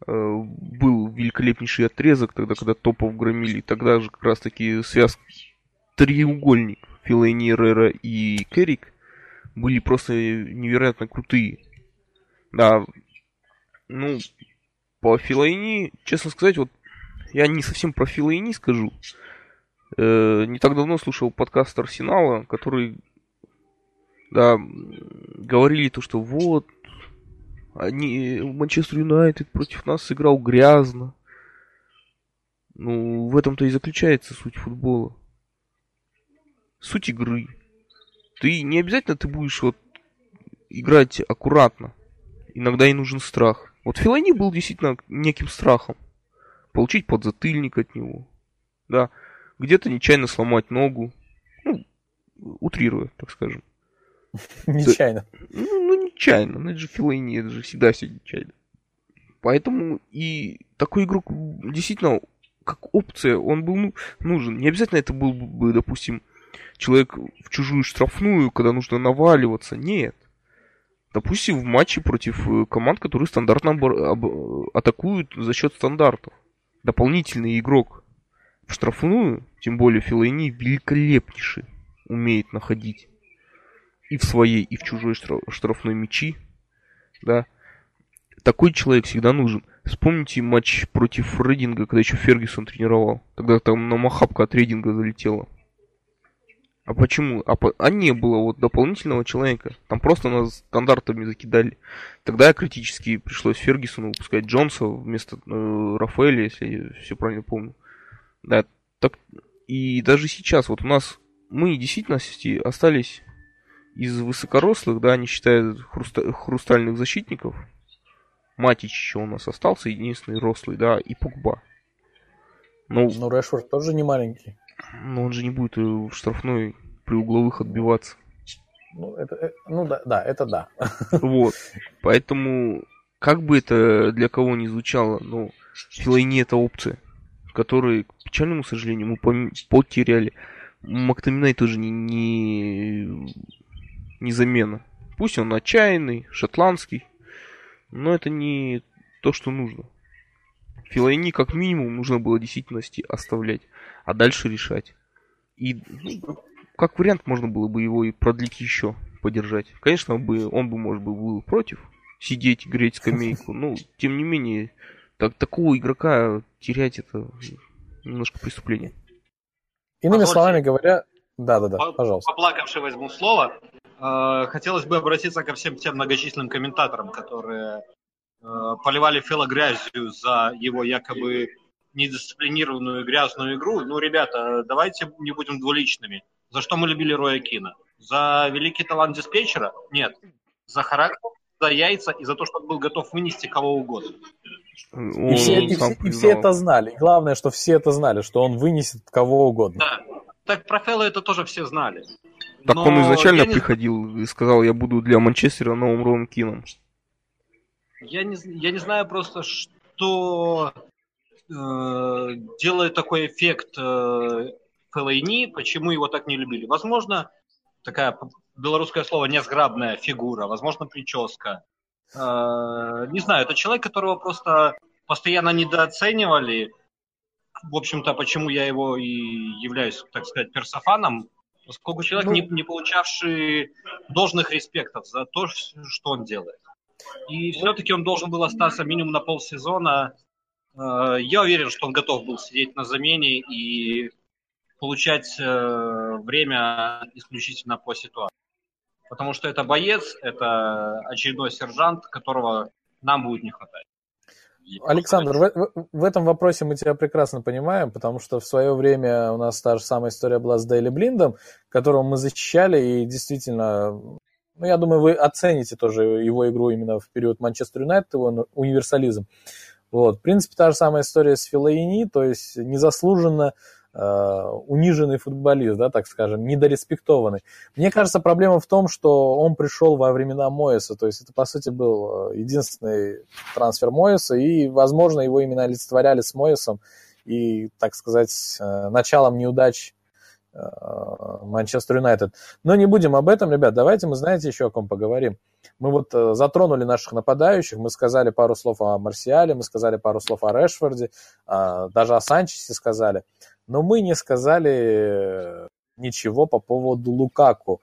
S2: был великолепнейший отрезок, тогда, когда топов громили, тогда же как раз таки связь треугольник Филейни, Рера и Керрик были просто невероятно крутые. Да, ну, по Филайни, честно сказать, вот я не совсем про Филайни скажу, Э, не так давно слушал подкаст Арсенала, который, да, говорили то, что вот, они, Манчестер Юнайтед против нас сыграл грязно. Ну, в этом-то и заключается суть футбола. Суть игры. Ты не обязательно ты будешь вот играть аккуратно. Иногда и нужен страх. Вот Филани был действительно неким страхом. Получить подзатыльник от него. Да где-то нечаянно сломать ногу. Ну, утрируя, так скажем.
S1: Нечаянно.
S2: Ну, ну, нечаянно. Ну, это же Филайни, это же всегда все нечаянно. Поэтому и такой игрок действительно, как опция, он был ну, нужен. Не обязательно это был бы, допустим, человек в чужую штрафную, когда нужно наваливаться. Нет. Допустим, в матче против э, команд, которые стандартно атакуют за счет стандартов. Дополнительный игрок в штрафную, тем более Филайни великолепнейший умеет находить. И в своей, и в чужой штрафной мячи, да, такой человек всегда нужен. Вспомните матч против Рейдинга, когда еще Фергюсон тренировал. Тогда там на махапка от Рейдинга залетела. А почему? А, по... а не было вот дополнительного человека. Там просто нас стандартами закидали. Тогда критически пришлось Фергюсону выпускать Джонса вместо э, Рафаэля, если я все правильно помню. Да, так и даже сейчас вот у нас мы действительно остались из высокорослых, да, не считая хруста... хрустальных защитников. Матич еще у нас остался, единственный рослый, да, и Пугба.
S1: Ну, ну Решфорд тоже не маленький.
S2: Но он же не будет э, в штрафной при угловых отбиваться.
S1: Ну, это, э, ну да, да, это да.
S2: Вот. Поэтому, как бы это для кого ни звучало, ну, Филайни это опция, которую, к печальному сожалению, мы потеряли. Мактаминай тоже не, не, не замена. Пусть он отчаянный, шотландский, но это не то, что нужно. Филайни как минимум нужно было действительности оставлять, а дальше решать. И ну, как вариант можно было бы его и продлить еще, подержать. Конечно, бы, он бы, может быть, был против сидеть, греть скамейку. Но, тем не менее, так, такого игрока терять это немножко преступление.
S1: Иными Позвольте, словами говоря, да-да-да, пожалуйста.
S4: Поплакавший возьму слово. Э, хотелось бы обратиться ко всем тем многочисленным комментаторам, которые Э, поливали Фила грязью за его якобы недисциплинированную грязную игру. Ну, ребята, давайте не будем двуличными. За что мы любили Роя Кина? За великий талант диспетчера? Нет. За характер, за яйца и за то, что он был готов вынести кого угодно.
S1: И все, и, все, и все это знали. Главное, что все это знали, что он вынесет кого угодно.
S4: Да. Так про Фелла это тоже все знали.
S2: Так Но он изначально не... приходил и сказал, я буду для Манчестера новым Роем Кином.
S4: Я не, я не знаю просто, что э, делает такой эффект э, Феллейни, почему его так не любили. Возможно, такая белорусское слово несграбная фигура, возможно, прическа. Э, не знаю, это человек, которого просто постоянно недооценивали. В общем-то, почему я его и являюсь, так сказать, персофаном, поскольку человек, ну... не, не получавший должных респектов за то, что он делает. И все-таки он должен был остаться минимум на полсезона. Э, я уверен, что он готов был сидеть на замене и получать э, время исключительно по ситуации. Потому что это боец, это очередной сержант, которого нам будет не хватать.
S1: Александр, в, в, этом вопросе мы тебя прекрасно понимаем, потому что в свое время у нас та же самая история была с Дейли Блиндом, которого мы защищали, и действительно ну, я думаю, вы оцените тоже его игру именно в период Манчестер Юнайтед, его универсализм. Вот. В принципе, та же самая история с Филаини, то есть незаслуженно униженный футболист, да, так скажем, недореспектованный. Мне кажется, проблема в том, что он пришел во времена Моеса, то есть это, по сути, был единственный трансфер Моеса, и, возможно, его именно олицетворяли с Моесом и, так сказать, э, началом неудач Манчестер Юнайтед. Но не будем об этом, ребят. Давайте мы, знаете, еще о ком поговорим. Мы вот э, затронули наших нападающих, мы сказали пару слов о Марсиале, мы сказали пару слов о Решфорде, а, даже о Санчесе сказали. Но мы не сказали ничего по поводу Лукаку.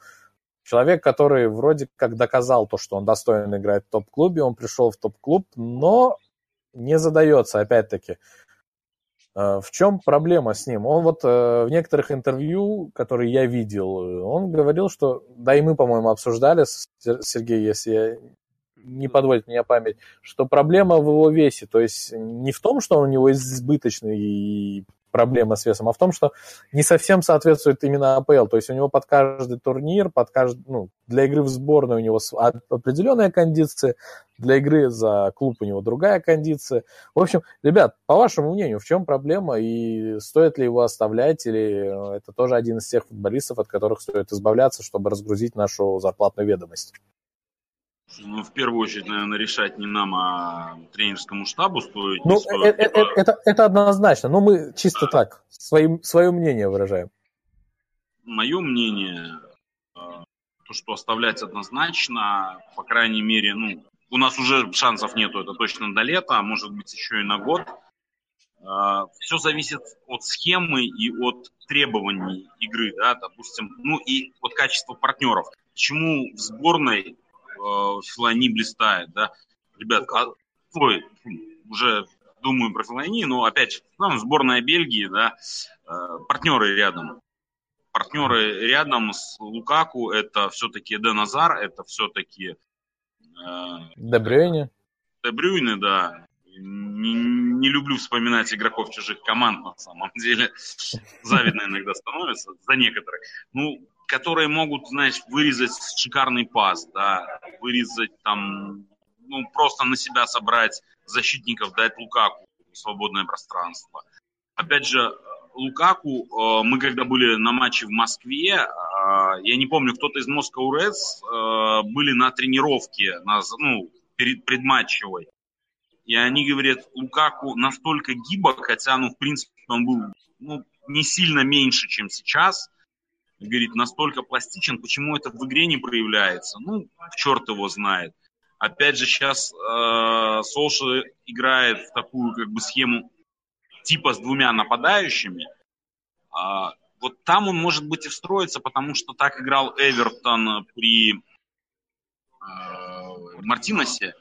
S1: Человек, который вроде как доказал то, что он достоин играть в топ-клубе, он пришел в топ-клуб, но не задается, опять-таки, Э, в чем проблема с ним? Он вот э, в некоторых интервью, которые я видел, он говорил, что, да и мы, по-моему, обсуждали с Сергеем, если я не подводит меня память, что проблема в его весе, то есть не в том, что он у него избыточный и проблема с весом, а в том, что не совсем соответствует именно АПЛ. То есть у него под каждый турнир, под каждый, ну, для игры в сборной у него определенная кондиция, для игры за клуб у него другая кондиция. В общем, ребят, по вашему мнению, в чем проблема и стоит ли его оставлять, или это тоже один из тех футболистов, от которых стоит избавляться, чтобы разгрузить нашу зарплатную ведомость?
S3: Ну, в первую очередь, наверное, решать не нам, а тренерскому штабу стоит.
S1: Ну,
S3: стоит,
S1: это, это, это, это однозначно. Но мы чисто так, своим, свое мнение выражаем.
S3: Мое мнение, э, то, что оставлять однозначно, по крайней мере, ну, у нас уже шансов нету, это точно до лета, а может быть еще и на год. Э, Все зависит от схемы и от требований игры, да, допустим, ну и от качества партнеров. почему в сборной э, Филани блистает, да? Ребят, а, ой, уже думаю про Филани, но опять же, там сборная Бельгии, да, э, партнеры рядом. Партнеры рядом с Лукаку это все-таки Эден Азар, это все-таки
S1: э, Дебрюйне.
S3: Дебрюйне, да. Не, не люблю вспоминать игроков чужих команд, на самом деле. Завидно иногда становится за некоторых. Ну, которые могут, знаешь, вырезать шикарный пас, да, вырезать там, ну, просто на себя собрать защитников, дать Лукаку свободное пространство. Опять же, Лукаку, э, мы когда были на матче в Москве, э, я не помню, кто-то из Moscow Reds э, были на тренировке, на, ну, перед предматчевой. И они говорят, Лукаку настолько гибок, хотя, ну, в принципе, он был ну, не сильно меньше, чем сейчас. Говорит, настолько пластичен, почему это в игре не проявляется? Ну, черт его знает. Опять же, сейчас э, Солша играет в такую как бы схему типа с двумя нападающими. А, вот там он может быть и встроится, потому что так играл Эвертон при э, Мартиносе.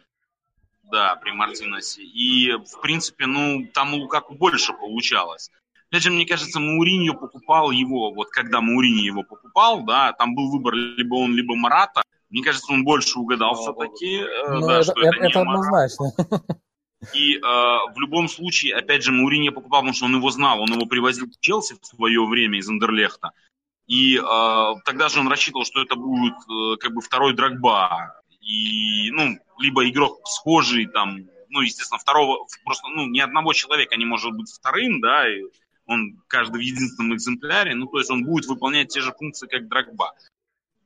S3: Да, при Мартиносе. И, в принципе, ну, там у Лукаку больше получалось. Опять же, мне кажется, Мауриньо покупал его, вот когда Мауриньо его покупал, да, там был выбор либо он, либо Марата. Мне кажется, он больше угадал все-таки.
S1: Э, ну, да, это, что это, это однозначно.
S3: И э, в любом случае, опять же, Мауриньо покупал, потому что он его знал, он его привозил в Челси в свое время из Андерлехта. И э, тогда же он рассчитывал, что это будет э, как бы второй Драгба. И, ну, либо игрок схожий там, ну, естественно, второго, просто, ну, ни одного человека не может быть вторым, да, и он каждый в единственном экземпляре, ну, то есть он будет выполнять те же функции, как Драгба.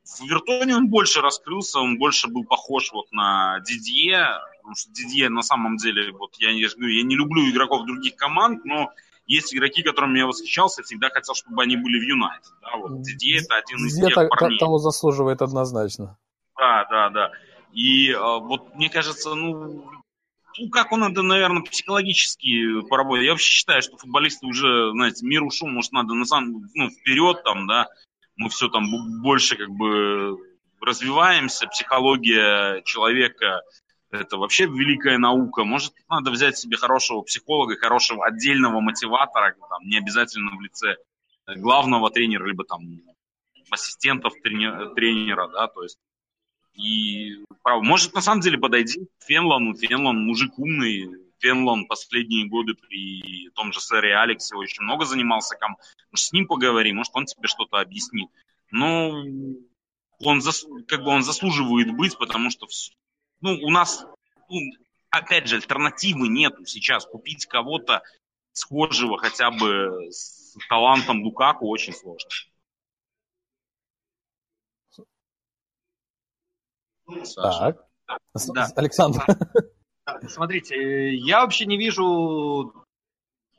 S3: В Вертоне он больше раскрылся, он больше был похож вот на Дидье, потому что Дидье на самом деле, вот я, я, я не люблю игроков других команд, но есть игроки, которыми я восхищался, всегда хотел, чтобы они были в Юнайтед. Да, вот Дидье это один из Дидье тех парней.
S1: того заслуживает однозначно.
S3: Да, да, да. И а, вот мне кажется, ну, ну, как он надо, наверное, психологически поработать. Я вообще считаю, что футболисты уже, знаете, мир ушел, может, надо на самом, ну, вперед там, да, мы все там больше как бы развиваемся, психология человека это вообще великая наука. Может, надо взять себе хорошего психолога, хорошего отдельного мотиватора, там, не обязательно в лице главного тренера, либо там ассистентов тренера, да, то есть и право, может на самом деле подойти к Фенлону. Фенлон мужик умный. Фенлон последние годы при том же сэре Алексе очень много занимался. Может, с ним поговори, может, он тебе что-то объяснит. Но он, зас, как бы он заслуживает быть, потому что ну, у нас, ну, опять же, альтернативы нету сейчас. Купить кого-то схожего хотя бы с талантом Лукаку очень сложно.
S1: Саша. Так. Да. Александр.
S4: Смотрите, я вообще не вижу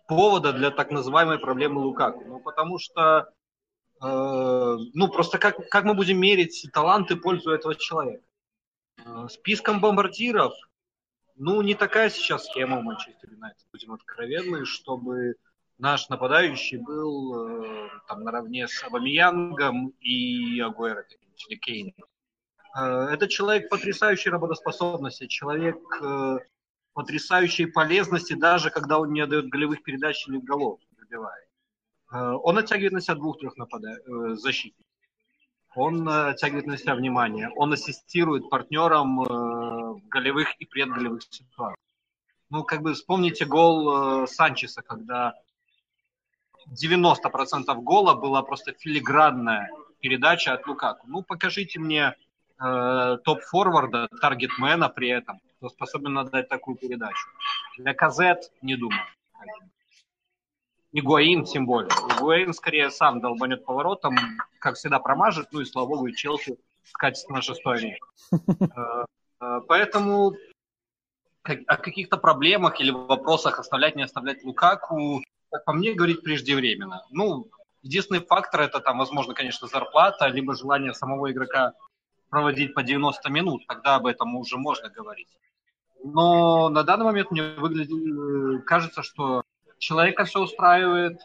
S4: повода для так называемой проблемы Лукаку. Ну, потому что, э, ну, просто как, как мы будем мерить таланты пользу этого человека? Э, списком бомбардиров, ну, не такая сейчас схема у Манчестер Юнайтед, будем откровенны, чтобы наш нападающий был э, там наравне с Абамиянгом и Агуэро или Кейном. Э, это человек потрясающей работоспособности, человек э, потрясающей полезности, даже когда он не отдает голевых передач или голов, забивает. Э, он оттягивает на себя двух-трех напада... защитников. Он оттягивает на себя внимание. Он ассистирует партнерам в голевых и предголевых ситуациях. Ну, как бы вспомните гол Санчеса, когда 90% гола была просто филигранная передача от Лукаку. Ну, покажите мне э, топ-форварда, таргетмена при этом, кто способен отдать такую передачу. Для Казет не думаю. Игуаин тем более. Игуаин скорее сам долбанет поворотом, как всегда промажет, ну и слава богу, и Челси скатится на шестой место. Э, э, поэтому о каких-то проблемах или вопросах оставлять, не оставлять Лукаку, как по мне, говорить преждевременно. Ну, единственный фактор это там, возможно, конечно, зарплата, либо желание самого игрока проводить по 90 минут, тогда об этом уже можно говорить. Но на данный момент мне выглядит, э, кажется, что человека все устраивает,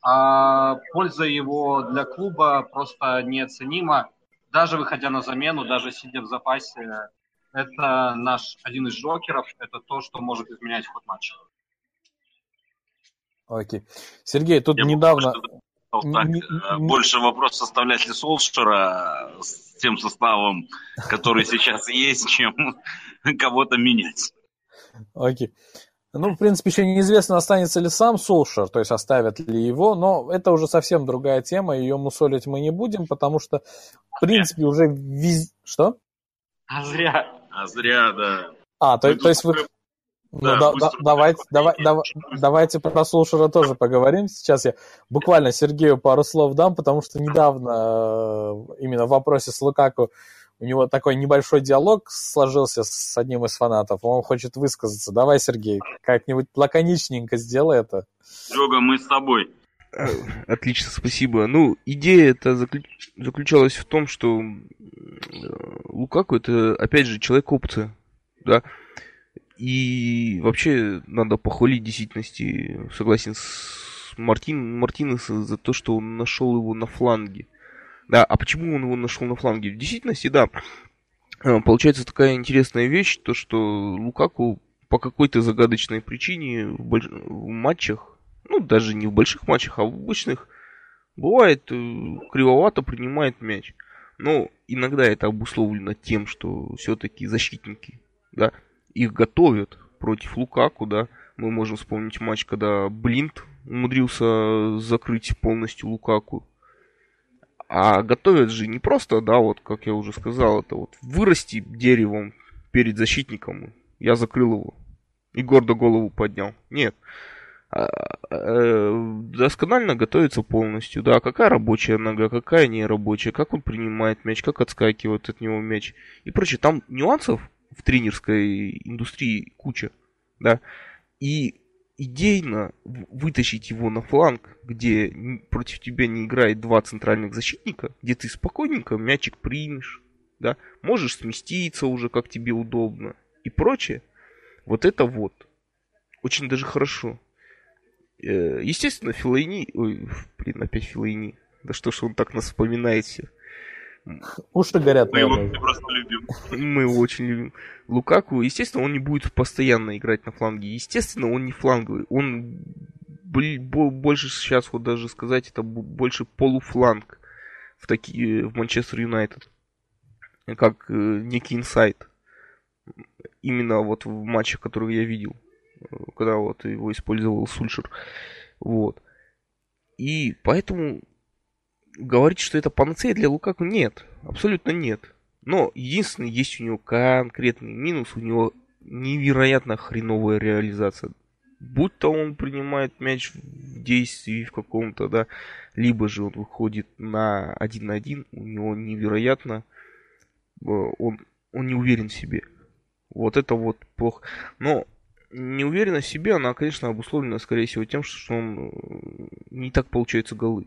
S4: а польза его для клуба просто неоценима. даже выходя на замену, даже сидя в запасе, это наш один из джокеров, это то, что может изменять ход матча.
S1: Окей. Сергей, тут Я недавно...
S3: Так, э, больше вопрос, составлять ли Солшера с тем составом, который сейчас есть, чем кого-то менять.
S1: Окей. Ну, в принципе, еще неизвестно, останется ли сам Солшер, то есть оставят ли его, но это уже совсем другая тема, ее мусолить мы не будем, потому что, в принципе, уже виз... Что?
S3: А зря. А зря, да.
S1: А, то, то есть вы... Ну, да, да, давайте, давай, давай, давайте про Сулшера тоже поговорим. Сейчас я буквально Сергею пару слов дам, потому что недавно э, именно в вопросе с Лукаку у него такой небольшой диалог сложился с одним из фанатов. Он хочет высказаться. Давай, Сергей, как-нибудь лаконичненько сделай это.
S3: Серега, мы с тобой.
S2: Э, отлично, спасибо. Ну, идея это заключалась в том, что Лукаку это, опять же, человек-опция, да, и вообще надо похвалить действительности, согласен с Мартин, Мартинеса за то, что он нашел его на фланге. Да, а почему он его нашел на фланге? В действительности, да, э, получается такая интересная вещь, то что Лукаку по какой-то загадочной причине в, больш... в матчах, ну даже не в больших матчах, а в обычных, бывает э, кривовато принимает мяч. Но иногда это обусловлено тем, что все-таки защитники, да, их готовят против Лукаку, да. Мы можем вспомнить матч, когда Блинт умудрился закрыть полностью Лукаку. А готовят же не просто, да, вот как я уже сказал, это вот вырасти деревом перед защитником. Я закрыл его и гордо голову поднял. Нет. А, э, досконально готовится полностью. Да, какая рабочая нога, какая не рабочая, как он принимает мяч, как отскакивает от него мяч и прочее. Там нюансов в тренерской индустрии куча. Да. И идейно вытащить его на фланг, где против тебя не играет два центральных защитника, где ты спокойненько мячик примешь, да, можешь сместиться уже, как тебе удобно и прочее. Вот это вот. Очень даже хорошо. Э, естественно, Филайни... Ой, блин, опять Филайни. Да что ж он так нас вспоминает все.
S1: Уши горят.
S3: Мы его просто любим.
S2: Мы его очень любим. Лукаку, естественно, он не будет постоянно играть на фланге. Естественно, он не фланговый. Он больше сейчас вот даже сказать, это больше полуфланг в, такие, в Манчестер Юнайтед. Как э, некий инсайт. Именно вот в матчах, которые я видел когда вот его использовал Сульшер. Вот. И поэтому говорить, что это панацея для Лукаку, нет. Абсолютно нет. Но единственный есть у него конкретный минус, у него невероятно хреновая реализация. Будь то он принимает мяч в действии в каком-то, да, либо же он выходит на один на один, у него невероятно, э, он, он не уверен в себе. Вот это вот плохо. Но неуверенность в себе, она, конечно, обусловлена, скорее всего, тем, что он э, не так получается голы.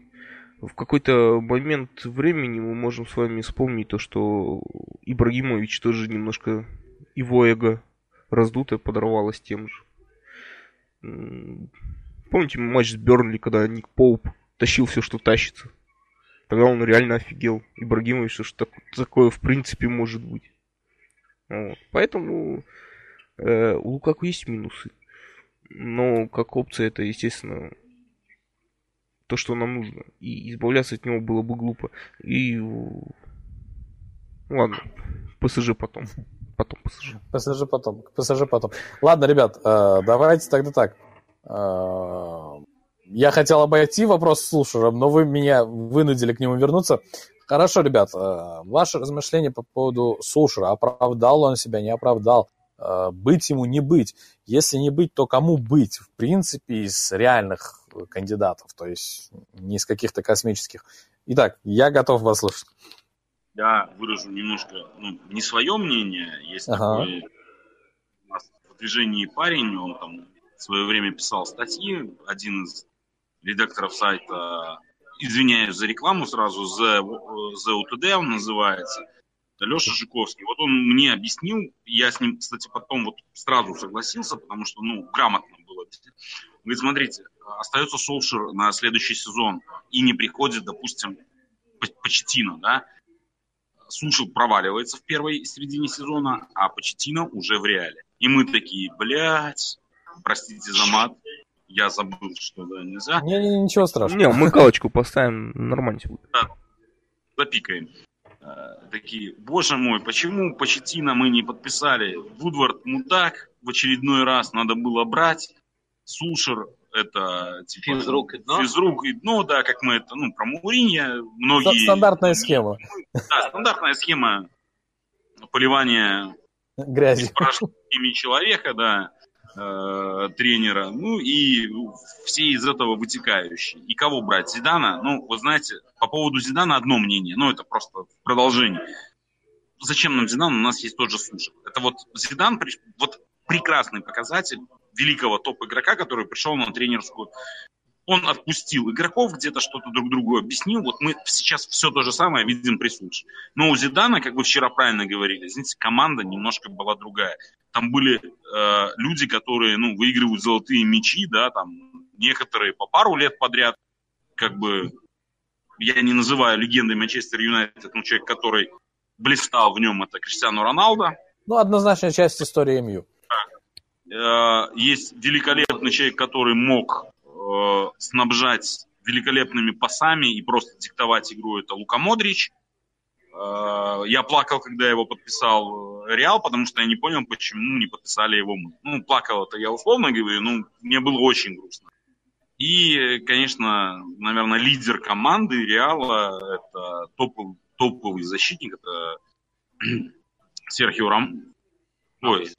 S2: В какой-то момент времени мы можем с вами вспомнить то, что Ибрагимович тоже немножко его эго раздутое подорвалось тем же. Помните матч с Бернли, когда Ник Поуп тащил все, что тащится? Тогда он реально офигел. Ибрагимович, что такое в принципе может быть. Вот. Поэтому Э, у Лукаку есть минусы. Но как опция это, естественно, то, что нам нужно. И избавляться от него было бы глупо. И ладно, ПСЖ потом. Потом ПСЖ.
S1: ПСЖ потом. ПСЖ потом. Ладно, ребят, э, давайте тогда так. Э, я хотел обойти вопрос с но вы меня вынудили к нему вернуться. Хорошо, ребят, ваше размышление по поводу слушера. Оправдал он себя, не оправдал. Э, быть ему не быть. Если не быть, то кому быть? В принципе, из реальных кандидатов, то есть не из каких-то космических. Итак, я готов вас слушать.
S3: Я выражу немножко, ну, не свое мнение. Есть ага. такой у нас в движении парень, он там в свое время писал статьи, один из редакторов сайта, извиняюсь за рекламу сразу, The, The UTD он называется – Леша Жиковский. Вот он мне объяснил, я с ним, кстати, потом вот сразу согласился, потому что, ну, грамотно было. Говорит, смотрите, остается Солшер на следующий сезон и не приходит, допустим, Почтина, да, Сушил проваливается в первой середине сезона, а Почетина уже в реале. И мы такие, блядь, простите за мат, я забыл, что да, нельзя.
S1: Не, не, ничего страшного.
S2: Не, мы галочку поставим, нормально будет. Да,
S3: запикаем. Э, такие, боже мой, почему Почетина мы не подписали? Вудвард мудак, в очередной раз надо было брать. Сушер это
S4: типа, физрук и дно.
S3: Физрук и дно, да, как мы это, ну, про Мауринья, многие...
S1: Стандартная схема.
S3: Да, стандартная схема поливания
S1: грязи
S3: имени человека, да, э, тренера, ну и все из этого вытекающие. И кого брать? Зидана? Ну, вы знаете, по поводу Зидана одно мнение, ну это просто продолжение. Зачем нам Зидан? У нас есть тот же Сушев. Это вот Зидан, вот прекрасный показатель великого топ-игрока, который пришел на тренерскую. Он отпустил игроков, где-то что-то друг другу объяснил. Вот мы сейчас все то же самое видим при Сульше. Но у Зидана, как вы вчера правильно говорили, знаете, команда немножко была другая. Там были э, люди, которые ну, выигрывают золотые мячи, да, там некоторые по пару лет подряд. Как бы я не называю легендой Манчестер Юнайтед, но человек, который блистал в нем, это Криштиану Роналдо.
S1: Ну, однозначная часть истории МЮ.
S3: Э, есть великолепный человек, который мог э, снабжать великолепными пасами и просто диктовать игру, это Лука Модрич. Э, я плакал, когда его подписал Реал, потому что я не понял, почему не подписали его мы. Ну, плакал это я условно говорю, но мне было очень грустно. И, конечно, наверное, лидер команды Реала, это топовый, топовый защитник, это Серхио Рам... Ой,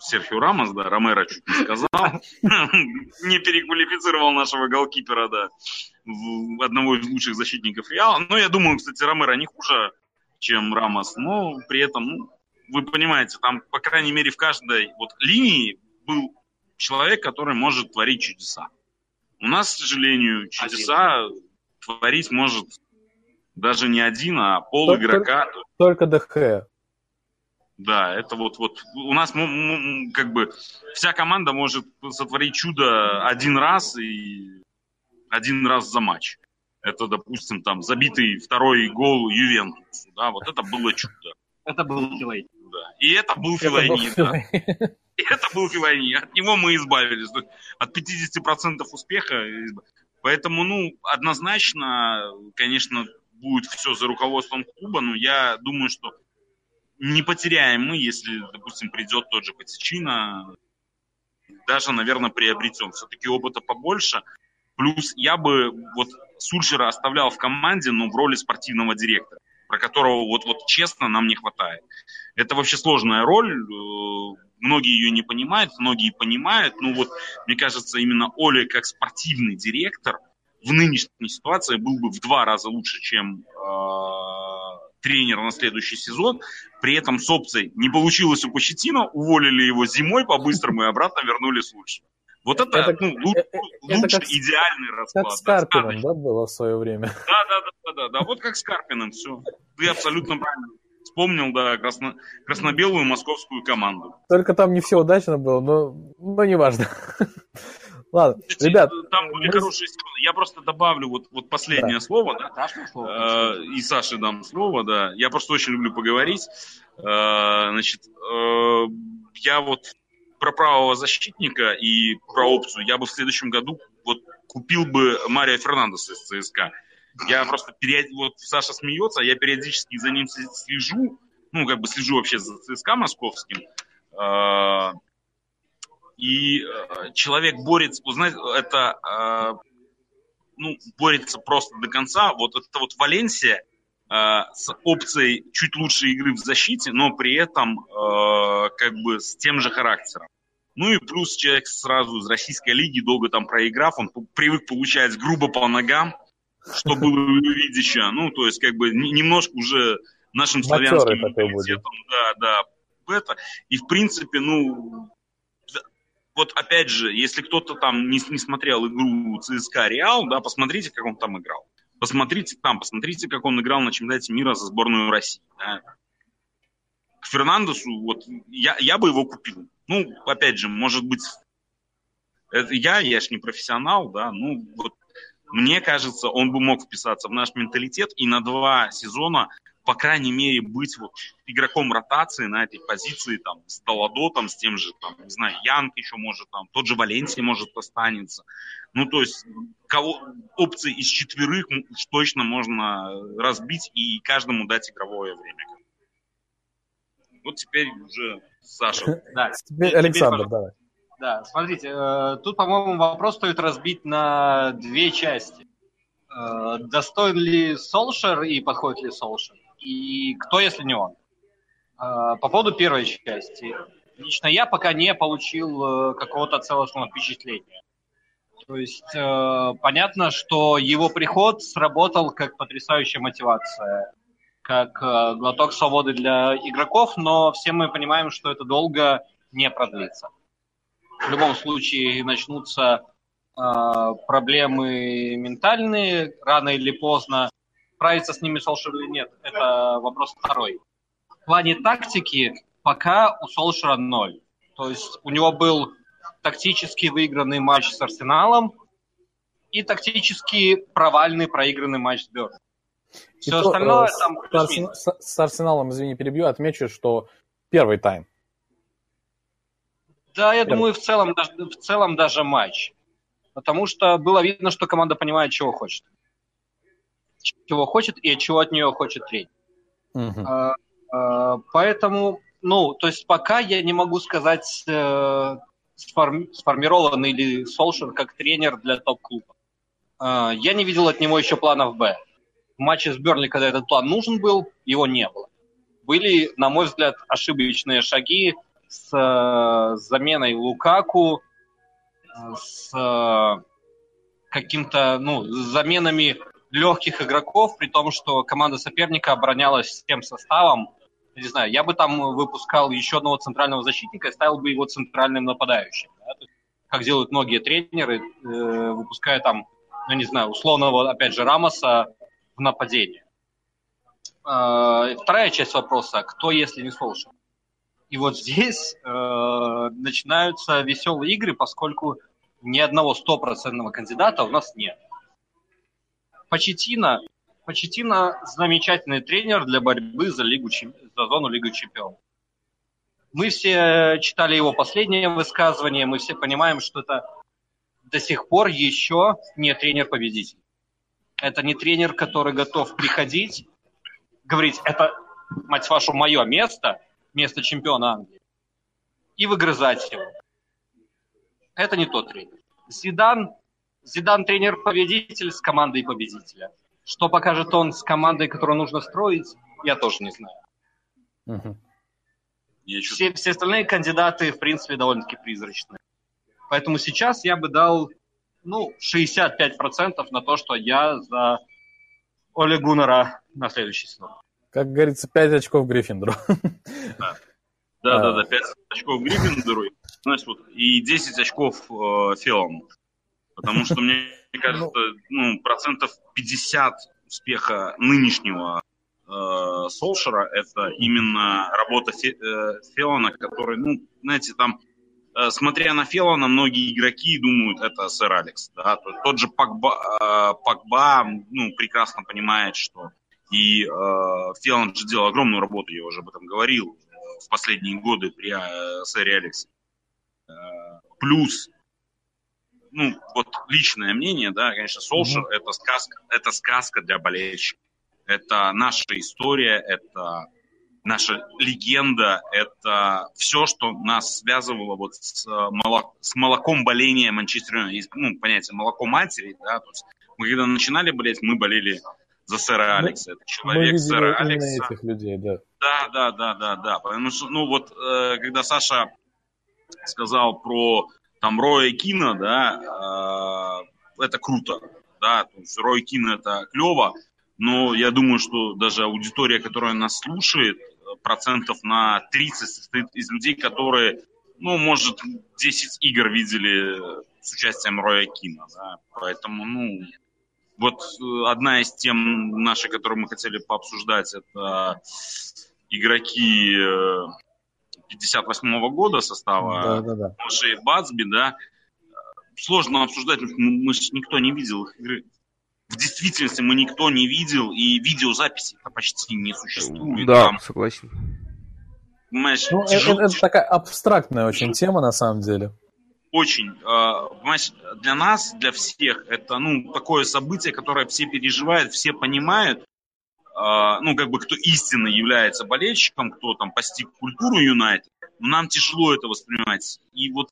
S3: Серхио Рамос, да, Ромеро чуть не сказал, не переквалифицировал нашего голкипера, да, одного из лучших защитников Реала. Но я думаю, кстати, Ромеро не хуже, чем Рамос, но при этом, ну, вы понимаете, там, по крайней мере, в каждой вот линии был человек, который может творить чудеса. У нас, к сожалению, чудеса один. творить может даже не один, а пол только, игрока.
S1: Только ДХ.
S3: Да, это вот, вот у нас как бы вся команда может сотворить чудо один раз и один раз за матч. Это, допустим, там забитый второй гол Ювентусу, да, вот это было чудо.
S4: Это был Филайни.
S3: Да. И это был Филайни, да. И это был Филайни. От него мы избавились. От 50% успеха. Поэтому, ну, однозначно, конечно, будет все за руководством клуба, но я думаю, что не потеряем мы, если, допустим, придет тот же Патичина, даже, наверное, приобретем. Все-таки опыта побольше. Плюс я бы вот Сульшера оставлял в команде, но в роли спортивного директора, про которого вот, вот честно нам не хватает. Это вообще сложная роль, э, многие ее не понимают, многие понимают. Ну вот, мне кажется, именно Оля как спортивный директор в нынешней ситуации был бы в два раза лучше, чем э, тренер на следующий сезон. При этом с опцией не получилось у Почетина, уволили его зимой по-быстрому и обратно вернули с лучшим. Вот это, это ну, лучше, это, лучше как, идеальный расклад.
S1: Как с Карпином, да, да, было в свое время?
S3: Да, да, да, да, да, да. Вот как с Карпином, все. Ты абсолютно правильно вспомнил, да, красно, красно-белую московскую команду.
S1: Только там не все удачно было, но, но неважно. Ладно, ребят.
S3: Там были мы... хорошие сезоны. Я просто добавлю вот, вот последнее да. слово. Да? Саша слово. Э, и Саше дам слово, да. Я просто очень люблю поговорить. Э, значит, э, я вот про правого защитника и про опцию я бы в следующем году вот купил бы Мария Фернандеса из ЦСКА. Я просто период... вот Саша смеется, а я периодически за ним слежу, ну, как бы слежу вообще за ЦСКА московским. И э, человек борется, знаете, это э, ну, борется просто до конца. Вот это вот Валенсия э, с опцией чуть лучше игры в защите, но при этом как бы с тем же характером. Ну и плюс человек сразу из российской лиги, долго там проиграв, он привык получать грубо по ногам, что было видящее. Ну, то есть, как бы немножко уже нашим славянским менталитетом, да, да, это. И, в принципе, ну, вот опять же, если кто-то там не, не смотрел игру ЦСКА Реал, да, посмотрите, как он там играл. Посмотрите там, посмотрите, как он играл на чемпионате мира за сборную России. Да. К Фернандесу, вот я, я бы его купил. Ну, опять же, может быть, это я, я ж не профессионал, да, ну вот мне кажется, он бы мог вписаться в наш менталитет и на два сезона по крайней мере, быть вот игроком ротации на этой позиции, там, с Долодотом, с тем же, там, не знаю, Янг еще может, там, тот же Валенсия может останется. Ну, то есть, кого, опции из четверых точно можно разбить и каждому дать игровое время. Вот теперь уже Саша.
S1: Да, теперь Александр, теперь, давай.
S4: Да, смотрите, э, тут, по-моему, вопрос стоит разбить на две части. Э, достоин ли Солшер и подходит ли Солшер? И кто, если не он? А, по поводу первой части. Лично я пока не получил э, какого-то целостного впечатления. То есть э, понятно, что его приход сработал как потрясающая мотивация, как э, глоток свободы для игроков, но все мы понимаем, что это долго не продлится. В любом случае начнутся проблемы ментальные рано или поздно, справится с ними Солшер или нет, это вопрос второй. В плане тактики пока у Солшера ноль. То есть у него был тактически выигранный матч с Арсеналом и тактически провальный проигранный матч с Бёрн.
S1: Все и остальное то, э, там с, с, с Арсеналом, извини, перебью, отмечу, что первый тайм.
S4: Да, я первый. думаю, в целом, в целом даже матч. Потому что было видно, что команда понимает, чего хочет чего хочет и чего от нее хочет тренер. Uh-huh. А, а, поэтому, ну, то есть пока я не могу сказать, э, сформи- сформированный ли Солшер как тренер для топ-клуба. А, я не видел от него еще планов Б. В матче с Бернли, когда этот план нужен был, его не было. Были, на мой взгляд, ошибочные шаги с э, заменой Лукаку, с э, каким-то, ну, с заменами легких игроков, при том, что команда соперника оборонялась тем составом. Не знаю, я бы там выпускал еще одного центрального защитника и ставил бы его центральным нападающим. Да? как делают многие тренеры, э, выпуская там, ну не знаю, условного, опять же, Рамоса в нападении. Э, вторая часть вопроса, кто если не Солшер? И вот здесь э, начинаются веселые игры, поскольку ни одного стопроцентного кандидата у нас нет. Почетина, Почетина замечательный тренер для борьбы за, лигу, за зону Лиги Чемпионов. Мы все читали его последнее высказывание, мы все понимаем, что это до сих пор еще не тренер-победитель. Это не тренер, который готов приходить, говорить, это, мать вашу, мое место, место чемпиона Англии, и выгрызать его. Это не тот тренер. Зидан Зидан тренер-победитель с командой победителя. Что покажет он с командой, которую нужно строить, я тоже не знаю. Угу. Все, все остальные кандидаты, в принципе, довольно-таки призрачные. Поэтому сейчас я бы дал ну, 65% на то, что я за Оли Гуннера на следующий сезон.
S1: Как говорится, 5 очков Гриффиндору.
S3: Да, да, да, да 5 очков Гриффиндору вот, и 10 очков э, Филому. Потому что, мне кажется, ну, процентов 50 успеха нынешнего э, Солшера это именно работа Фе, э, Феллона, который, ну, знаете, там, э, смотря на Феллона, многие игроки думают, это сэр Алекс. Да? Тот, тот же Пакба, э, Пакба ну, прекрасно понимает, что и э, Феллон же делал огромную работу, я уже об этом говорил, в последние годы при э, сэре Алексе. Э, плюс ну, вот личное мнение, да, конечно, Солшер mm-hmm. это сказка, это сказка для болельщиков. Это наша история, это наша легенда, это все, что нас связывало вот с, молок, с молоком боления Манчестер Юнайтед. Ну, понятие молоко матери, да, то есть мы когда начинали болеть, мы болели за сэра Алекса. Это человек мы сэра Алекса.
S1: этих людей, да.
S3: Да, да, да, да, да. Потому что, ну вот, э, когда Саша сказал про там Роя Кина, да, э, это круто, да, то есть Рой Кин это клево, но я думаю, что даже аудитория, которая нас слушает, процентов на 30 состоит из людей, которые, ну, может, 10 игр видели с участием Роя Кина, да, поэтому, ну, вот одна из тем нашей, которую мы хотели пообсуждать, это игроки э, 58 года состава да, да, да. Бацби, да, сложно обсуждать, мы, мы никто не видел их игры. в действительности мы никто не видел, и видеозаписи почти не существует.
S2: Да, там, согласен.
S1: Понимаешь, ну, тяжело... это, это такая абстрактная очень тема на самом деле.
S3: Очень. А, понимаешь, для нас, для всех, это ну, такое событие, которое все переживают, все понимают. А, ну, как бы, кто истинно является болельщиком, кто там постиг культуру Юнайтед, нам тяжело это воспринимать. И вот,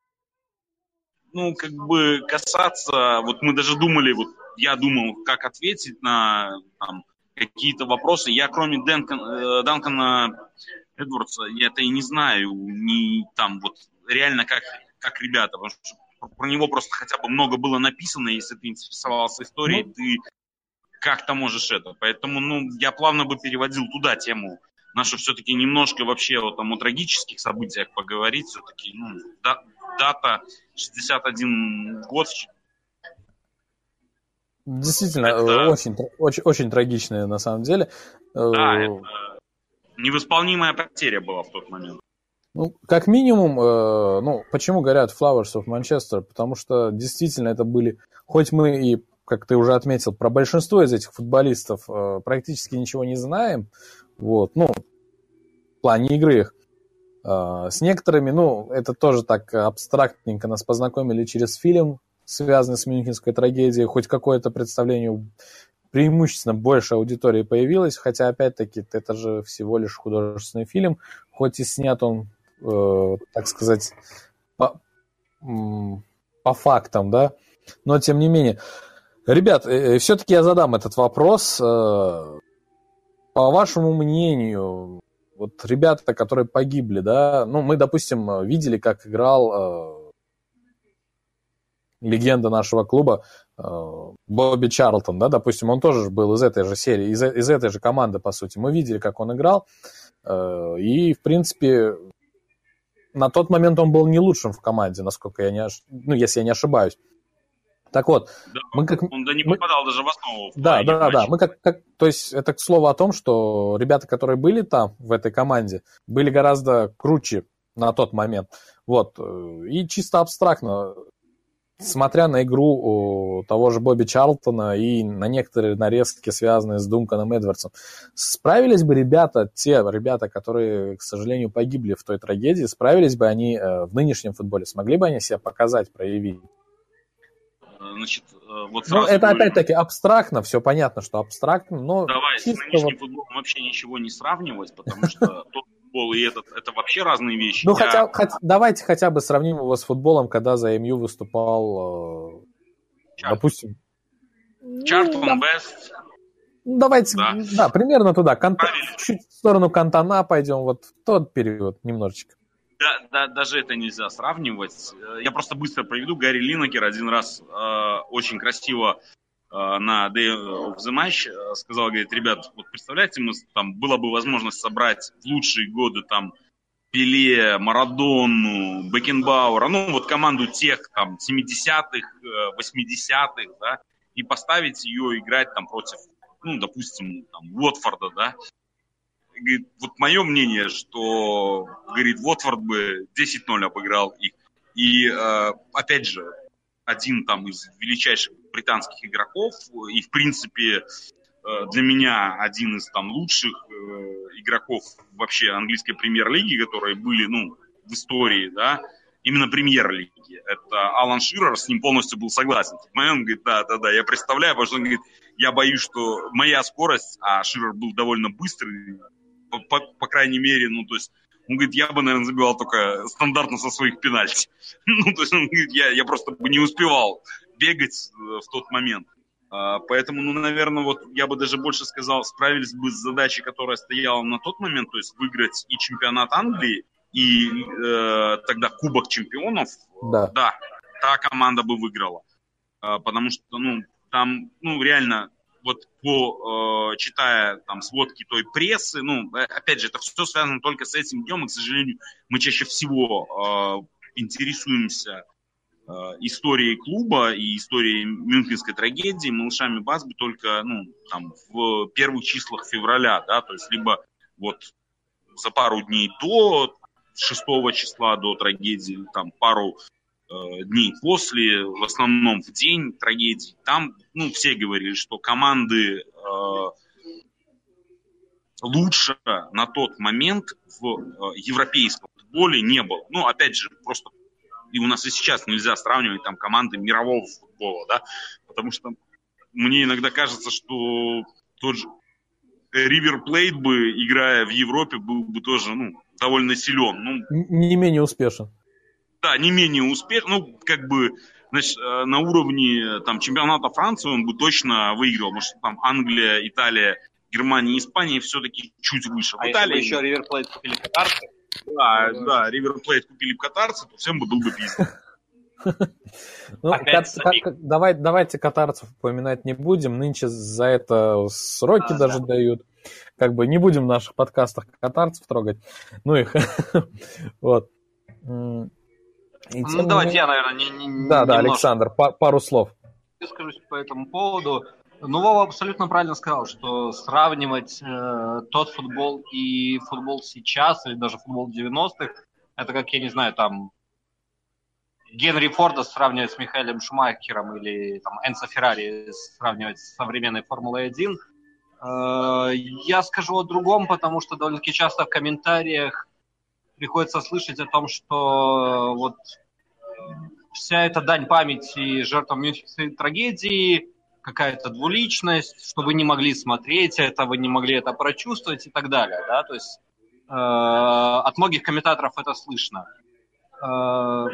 S3: ну, как бы касаться, вот мы даже думали, вот я думал, как ответить на там, какие-то вопросы. Я кроме Дэнкон, э, Данкона Эдвардса, я это и не знаю, не там вот реально как, как ребята, потому что про него просто хотя бы много было написано, если ты интересовался историей, ну, ты как-то можешь это. Поэтому, ну, я плавно бы переводил туда тему нашу все-таки немножко вообще вот, там, о трагических событиях поговорить. Все-таки, ну, да, дата 61 год,
S1: Действительно, это... очень, очень, очень трагичная на самом деле.
S3: Да, э, это невосполнимая потеря была в тот момент.
S1: Ну, как минимум, э, ну, почему говорят Flowers of Manchester? Потому что действительно это были, хоть мы и, как ты уже отметил, про большинство из этих футболистов э, практически ничего не знаем, вот, ну, в плане игры их, э, с некоторыми, ну, это тоже так абстрактненько нас познакомили через фильм, связанный с Мюнхенской трагедией, хоть какое-то представление преимущественно больше аудитории появилось, хотя, опять-таки, это же всего лишь художественный фильм, хоть и снят он, э, так сказать, по, по фактам, да, но тем не менее. Ребят, э, э все-таки я задам этот вопрос. Э, по вашему мнению, вот ребята, которые погибли, да, ну, мы, допустим, видели, как играл легенда нашего клуба Бобби Чарлтон, да, допустим, он тоже был из этой же серии, из, из этой же команды, по сути. Мы видели, как он играл, и, в принципе, на тот момент он был не лучшим в команде, насколько я не, ну, если я не ошибаюсь. Так вот,
S3: да, мы как... Он да не попадал мы... даже в основу. В
S1: да, да, да, да. Мы как, как... То есть это к слову о том, что ребята, которые были там, в этой команде, были гораздо круче на тот момент. Вот. И чисто абстрактно смотря на игру того же Бобби Чарлтона и на некоторые нарезки, связанные с Дунканом Эдвардсом, справились бы ребята, те ребята, которые, к сожалению, погибли в той трагедии, справились бы они э, в нынешнем футболе, смогли бы они себя показать, проявить? Значит, э, вот ну, это говорю... опять-таки абстрактно, все понятно, что абстрактно, но...
S3: Давай, с нынешним вот... футболом вообще ничего не сравнивать, потому что тот футбол и этот, это вообще разные вещи.
S1: Ну, Я... хотя, давайте хотя бы сравним его с футболом, когда за МЮ выступал, э, допустим...
S3: Чартон, ну, Бест.
S1: Ну, давайте, да, да примерно туда. Канта... Чуть в сторону Кантана пойдем, вот в тот период немножечко.
S3: Да, да, даже это нельзя сравнивать. Я просто быстро проведу. Гарри Линнекер один раз э, очень красиво Э, на Day of the Match э, сказал, говорит, ребят, вот представляете, мы, там была бы возможность собрать в лучшие годы там Пеле, Марадону, Бекенбауэра, ну вот команду тех там 70-х, 80-х, э, да, и поставить ее играть там против, ну, допустим, там, Уотфорда, да. Говорит, вот мое мнение, что, говорит, Уотфорд бы 10-0 обыграл их. И, опять же, один там из величайших британских игроков и, в принципе, э, для меня один из там лучших э, игроков вообще английской премьер-лиги, которые были, ну, в истории, да, именно премьер-лиги. Это Алан Ширер, с ним полностью был согласен. В момент он говорит, да, да, да, я представляю, потому что он говорит, я боюсь, что моя скорость, а Ширер был довольно быстрый, по, по, по крайней мере, ну, то есть он говорит, я бы, наверное, забивал только стандартно со своих пенальти. ну, то есть он говорит, я, я просто бы не успевал бегать э, в тот момент. А, поэтому, ну, наверное, вот я бы даже больше сказал, справились бы с задачей, которая стояла на тот момент, то есть выиграть и чемпионат Англии, и э, тогда Кубок чемпионов. Да. да, та команда бы выиграла. А, потому что, ну, там, ну, реально вот по, э, читая там сводки той прессы, ну, э, опять же, это все связано только с этим днем, и, к сожалению, мы чаще всего э, интересуемся э, историей клуба и историей мюнхенской трагедии, малышами Басби только, ну, там, в первых числах февраля, да, то есть либо вот за пару дней до 6 числа до трагедии, там, пару дней после, в основном в день трагедии, там, ну, все говорили, что команды э, лучше на тот момент в э, европейском футболе не было. Ну, опять же, просто и у нас и сейчас нельзя сравнивать там команды мирового футбола, да, потому что мне иногда кажется, что тот же Ривер Плейт бы, играя в Европе, был бы тоже, ну, довольно силен. Ну,
S1: не менее успешен.
S3: Да, не менее успешен. Ну, как бы, значит, э, на уровне там, чемпионата Франции он бы точно выиграл. Потому что там Англия, Италия, Германия, Испания все-таки чуть выше.
S4: А Италии... если бы еще Ривер Плейт купили катарцы?
S3: Да, да, Ривер Плейт купили катарцы, то всем бы был бы пиздец.
S1: Ну, давай, давайте катарцев упоминать не будем. Нынче за это сроки а, даже да. дают. Как бы не будем в наших подкастах катарцев трогать. Ну их. вот.
S4: Ну, давайте я, наверное, не,
S1: не, Да, да, Александр, пару слов.
S4: Я скажу по этому поводу. Ну, Вова абсолютно правильно сказал, что сравнивать э, тот футбол и футбол сейчас, или даже футбол 90-х, это как, я не знаю, там, Генри Форда сравнивать с Михаилом Шумахером или там, Энсо Феррари сравнивать с современной Формулой-1. Э, я скажу о другом, потому что довольно-таки часто в комментариях приходится слышать о том, что вот вся эта дань памяти жертвам Мюнхенской трагедии, какая-то двуличность, что вы не могли смотреть это, вы не могли это прочувствовать и так далее. Да? То есть э, от многих комментаторов это слышно. Э,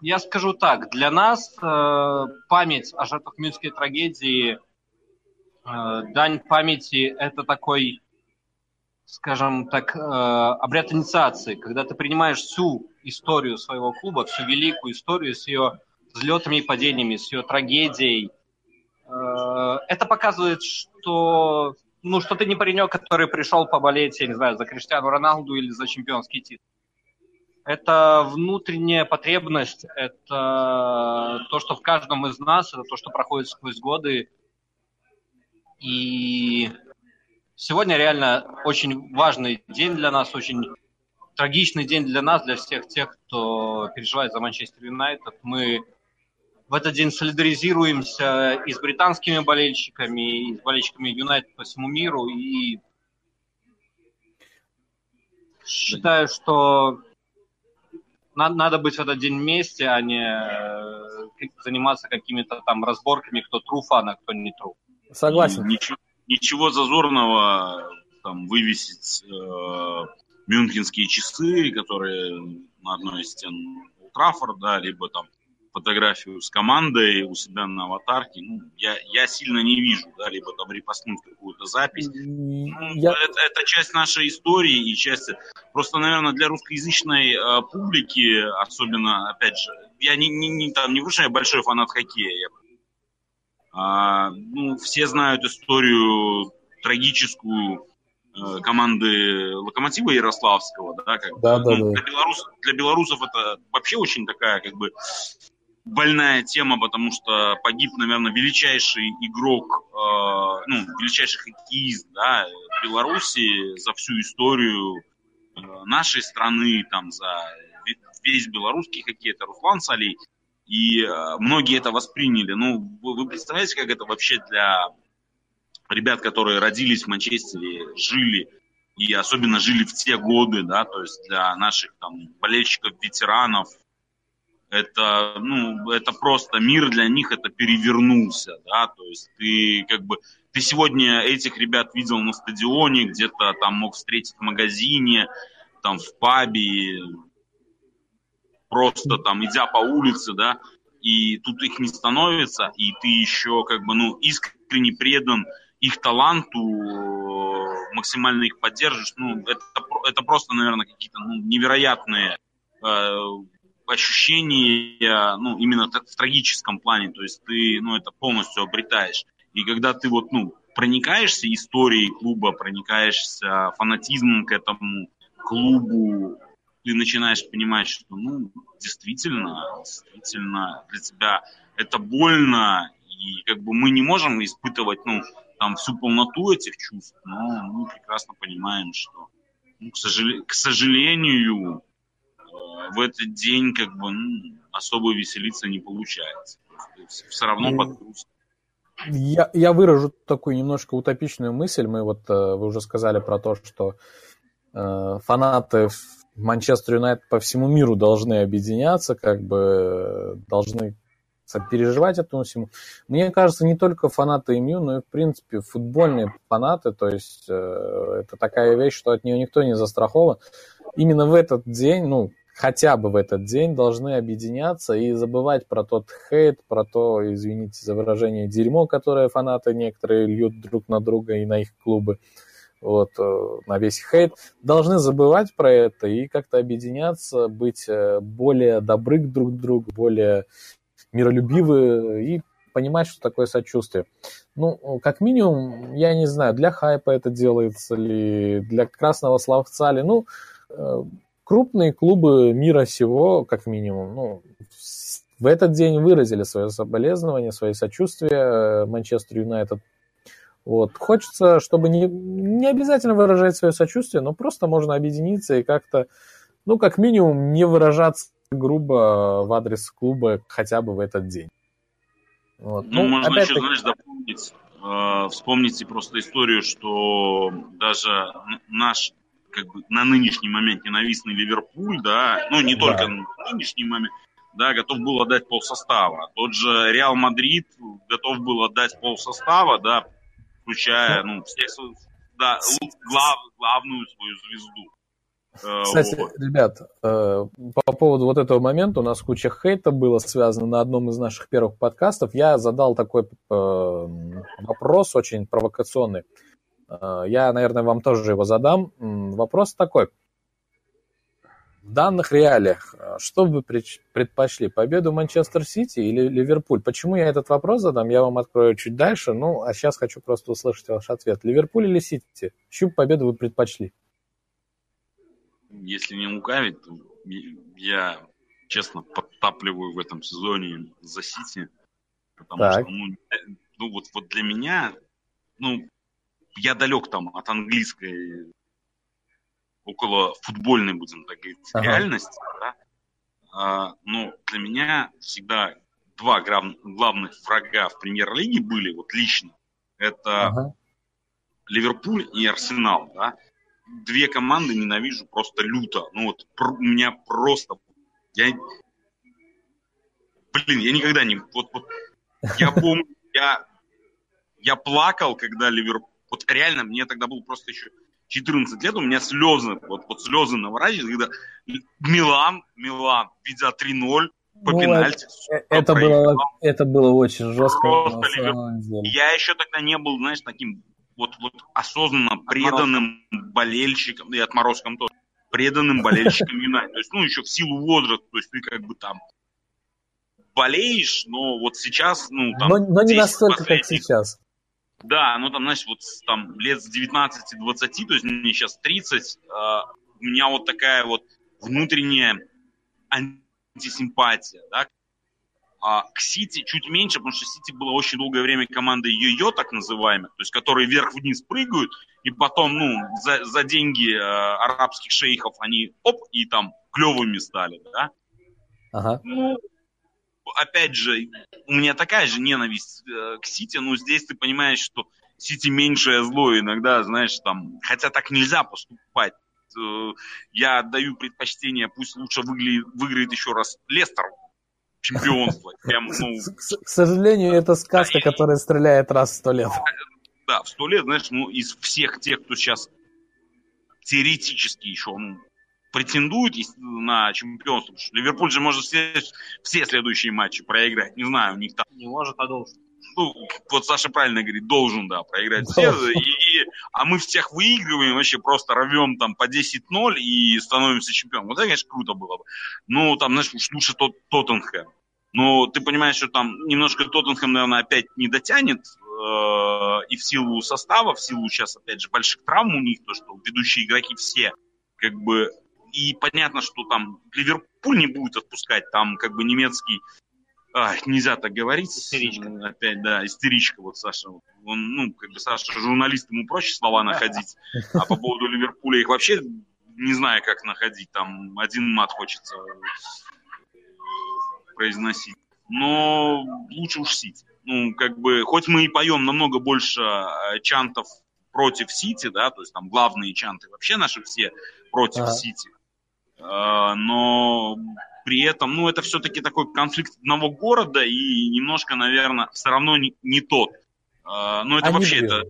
S4: я скажу так, для нас э, память о жертвах Мюнхенской трагедии, э, дань памяти – это такой, скажем так, э, обряд инициации, когда ты принимаешь всю историю своего клуба, всю великую историю с ее взлетами и падениями, с ее трагедией. Э, это показывает, что, ну, что ты не паренек, который пришел поболеть, я не знаю, за Криштиану Роналду или за чемпионский титул это внутренняя потребность, это то, что в каждом из нас, это то, что проходит сквозь годы. И сегодня реально очень важный день для нас, очень трагичный день для нас, для всех тех, кто переживает за Манчестер Юнайтед. Мы в этот день солидаризируемся и с британскими болельщиками, и с болельщиками Юнайтед по всему миру. И считаю, что надо, надо быть в этот день вместе, а не э, заниматься какими-то там разборками, кто true фан, а кто не true.
S1: Согласен.
S3: Ничего, ничего зазорного там вывесить э, мюнхенские часы, которые на одной из стен Траффорда, либо там фотографию с командой у себя на аватарке, ну, я, я сильно не вижу, да, либо там репостнуть какую-то запись. Ну, я... это, это часть нашей истории и часть... Просто, наверное, для русскоязычной э, публики, особенно, опять же, я не, не, не, там, не выше, я большой фанат хоккея. Я, а, ну, все знают историю трагическую э, команды Локомотива Ярославского, да, как
S1: да, да,
S3: ну,
S1: да.
S3: Для, белорус, для белорусов это вообще очень такая, как бы, больная тема, потому что погиб, наверное, величайший игрок, э, ну, величайший хоккеист, да, Беларуси за всю историю э, нашей страны, там, за весь белорусский хоккей, это Руслан Салей. И э, многие это восприняли. Ну, вы, вы представляете, как это вообще для ребят, которые родились в Манчестере, жили и особенно жили в те годы, да, то есть для наших там болельщиков, ветеранов, это, ну, это просто мир для них, это перевернулся, да, то есть ты как бы, ты сегодня этих ребят видел на стадионе, где-то там мог встретить в магазине, там в пабе, просто там идя по улице, да, и тут их не становится, и ты еще как бы, ну, искренне предан их таланту, максимально их поддержишь, ну, это, это просто, наверное, какие-то ну, невероятные э, ощущение, ну, именно в трагическом плане, то есть ты, ну, это полностью обретаешь. И когда ты вот, ну, проникаешься историей клуба, проникаешься фанатизмом к этому клубу, ты начинаешь понимать, что, ну, действительно, действительно для тебя это больно, и как бы мы не можем испытывать, ну, там всю полноту этих чувств, но мы прекрасно понимаем, что, ну, к, сожалению, к сожалению, в этот день как бы ну, особо веселиться не получается. Все равно под груз.
S1: Я, я выражу такую немножко утопичную мысль. Мы вот, э, вы уже сказали про то, что э, фанаты Манчестер Юнайтед по всему миру должны объединяться, как бы э, должны сопереживать этому всему. Мне кажется, не только фанаты МЮ, но и, в принципе, футбольные фанаты, то есть э, это такая вещь, что от нее никто не застрахован. Именно в этот день, ну, хотя бы в этот день должны объединяться и забывать про тот хейт, про то, извините за выражение, дерьмо, которое фанаты некоторые льют друг на друга и на их клубы, вот, э, на весь хейт. Должны забывать про это и как-то объединяться, быть э, более добры друг к другу, более миролюбивы и понимать, что такое сочувствие. Ну, как минимум, я не знаю, для хайпа это делается ли, для красного словца ли. Ну, э, крупные клубы мира сего, как минимум, ну, в этот день выразили свое соболезнование, свои сочувствия Манчестер Юнайтед. Вот. Хочется, чтобы не, не обязательно выражать свое сочувствие, но просто можно объединиться и как-то, ну, как минимум, не выражаться грубо в адрес клуба хотя бы в этот день.
S3: Вот. Ну, ну, можно еще, знаешь, дополнить, э, вспомните просто историю, что даже наш как бы на нынешний момент ненавистный Ливерпуль, да, ну не да. только на нынешний момент, да, готов был отдать полсостава. Тот же Реал Мадрид готов был отдать полсостава, да, включая, ну, всех, да, глав, главную свою звезду.
S1: Э, Кстати, вот. ребят, э, по поводу вот этого момента у нас куча хейта было связано на одном из наших первых подкастов. Я задал такой э, вопрос очень провокационный. Я, наверное, вам тоже его задам. Вопрос такой. В данных реалиях, что бы вы предпочли, победу Манчестер Сити или Ливерпуль? Почему я этот вопрос задам, я вам открою чуть дальше. Ну, а сейчас хочу просто услышать ваш ответ. Ливерпуль или Сити? Чью победу вы предпочли?
S3: если не лукавить, то я честно подтапливаю в этом сезоне за Сити. Потому так. что, ну, ну вот, вот для меня, ну, я далек там от английской, около футбольной, будем так говорить, ага. реальности, да. А, но для меня всегда два главных врага в премьер-лиге были, вот лично. Это ага. Ливерпуль и Арсенал, да две команды ненавижу просто люто. Ну вот у меня просто... Я... Блин, я никогда не... Вот, вот я помню, я, я плакал, когда Ливерпуль... Вот реально, мне тогда было просто еще 14 лет, у меня слезы, вот, вот слезы наворачивались, когда Милан, Милан, видя 3-0, по ну, пенальти.
S1: Это, это, было, это было очень жестко. Просто
S3: Я еще тогда не был, знаешь, таким вот, вот осознанно преданным болельщикам, и отморозкам тоже, преданным болельщикам Юнайтед. То есть, ну, еще в силу возраста, то есть ты как бы там болеешь, но вот сейчас, ну, там...
S1: Но, но не настолько, как сейчас.
S3: Да, ну там, знаешь, вот там лет с 19-20, то есть мне сейчас 30, э, у меня вот такая вот внутренняя антисимпатия, да, а к Сити чуть меньше, потому что Сити было очень долгое время командой йо-йо, так называемой, то есть которые вверх-вниз прыгают, и потом, ну, за, за деньги э, арабских шейхов они, оп, и там клевыми стали, да. Ага. Ну, опять же, у меня такая же ненависть э, к Сити, но здесь ты понимаешь, что Сити меньшее зло иногда, знаешь, там, хотя так нельзя поступать. Э, я отдаю предпочтение, пусть лучше выгля... выиграет еще раз Лестер, чемпионство. Прям, ну...
S1: К сожалению, это сказка, которая стреляет раз в сто лет.
S3: Да, в сто лет, знаешь, ну, из всех тех, кто сейчас теоретически еще ну, претендует на чемпионство. Потому что Ливерпуль же может все, все следующие матчи проиграть. Не знаю, у них там...
S4: Не может, а должен.
S3: Ну, вот Саша правильно говорит, должен, да, проиграть все. И, и, а мы всех выигрываем, вообще просто рвем там по 10-0 и становимся чемпионом. Вот это, конечно, круто было бы. Ну, там, знаешь, лучше тот Тоттенхэм. Но ты понимаешь, что там немножко Тоттенхэм, наверное, опять не дотянет э, и в силу состава, в силу сейчас, опять же, больших травм у них, то, что ведущие игроки все как бы... И понятно, что там Ливерпуль не будет отпускать, там как бы немецкий а, нельзя так говорить. Истеричка. Опять, да, истеричка вот Саша. Он, ну, как бы Саша журналист, ему проще слова находить. А по поводу Ливерпуля их вообще не знаю, как находить. Там один мат хочется произносить, но лучше уж Сити. Ну, как бы, хоть мы и поем намного больше э, чантов против Сити, да, то есть там главные чанты вообще наши все против. Сити, но при этом, ну, это все-таки такой конфликт одного города и немножко, наверное, все равно не, не тот. Э, ну, это Они вообще, это,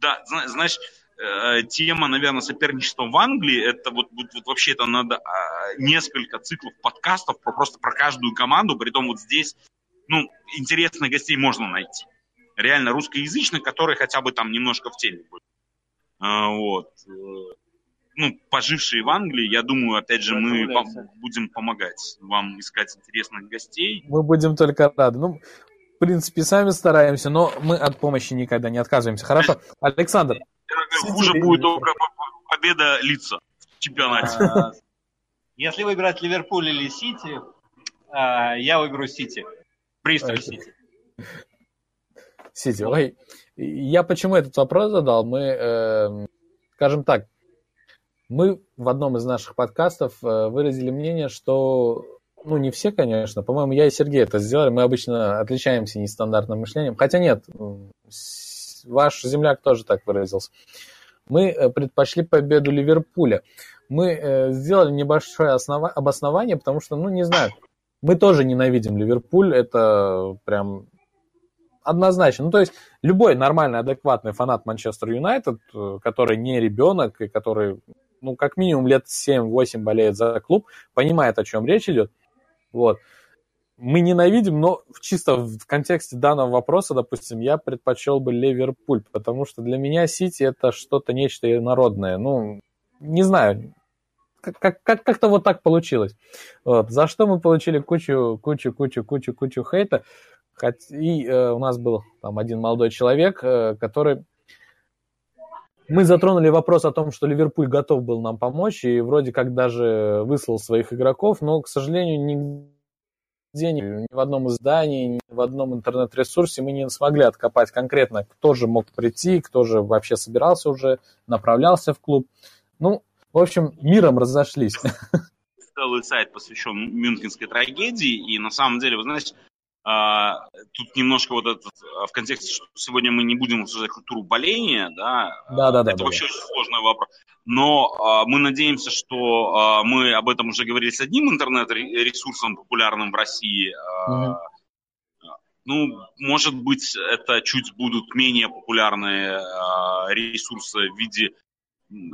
S3: да, знаешь, Э, тема, наверное, соперничества в Англии, это вот, вот, вот вообще это надо а, несколько циклов подкастов про, просто про каждую команду, при том вот здесь, ну, интересных гостей можно найти. Реально русскоязычных, которые хотя бы там немножко в теме. А, вот. Ну, пожившие в Англии, я думаю, опять же, мы пом- будем помогать вам искать интересных гостей.
S1: Мы будем только рады. Ну, в принципе, сами стараемся, но мы от помощи никогда не отказываемся. Хорошо. Александр,
S3: хуже будет только победа лица в чемпионате. А,
S4: если выбирать Ливерпуль или Сити, а, я выберу Сити. Приступ Сити.
S1: Сити. Ой, я почему этот вопрос задал? Мы, э, скажем так, мы в одном из наших подкастов э, выразили мнение, что, ну, не все, конечно, по-моему, я и Сергей это сделали, мы обычно отличаемся нестандартным мышлением, хотя нет, ваш земляк тоже так выразился. Мы э, предпочли победу Ливерпуля. Мы э, сделали небольшое основа- обоснование, потому что, ну, не знаю, мы тоже ненавидим Ливерпуль, это прям однозначно. Ну, то есть любой нормальный, адекватный фанат Манчестер Юнайтед, который не ребенок и который, ну, как минимум лет 7-8 болеет за клуб, понимает, о чем речь идет. Вот мы ненавидим, но чисто в контексте данного вопроса, допустим, я предпочел бы Ливерпуль, потому что для меня Сити это что-то нечто народное. Ну, не знаю, как, как, как-то вот так получилось. Вот. За что мы получили кучу, кучу, кучу, кучу, кучу хейта. И э, у нас был там один молодой человек, э, который... Мы затронули вопрос о том, что Ливерпуль готов был нам помочь, и вроде как даже выслал своих игроков, но, к сожалению, денег ни в одном издании, ни в одном интернет-ресурсе мы не смогли откопать конкретно, кто же мог прийти, кто же вообще собирался уже, направлялся в клуб. Ну, в общем, миром разошлись.
S3: Целый сайт посвящен мюнхенской трагедии, и на самом деле, вы знаете, а, тут немножко вот этот, а, в контексте, что сегодня мы не будем обсуждать культуру боления, да,
S1: да, да, да
S3: это
S1: да,
S3: вообще
S1: да.
S3: очень сложный вопрос. Но а, мы надеемся, что а, мы об этом уже говорили с одним интернет-ресурсом популярным в России. А, Ну, может быть, это чуть будут менее популярные а, ресурсы в виде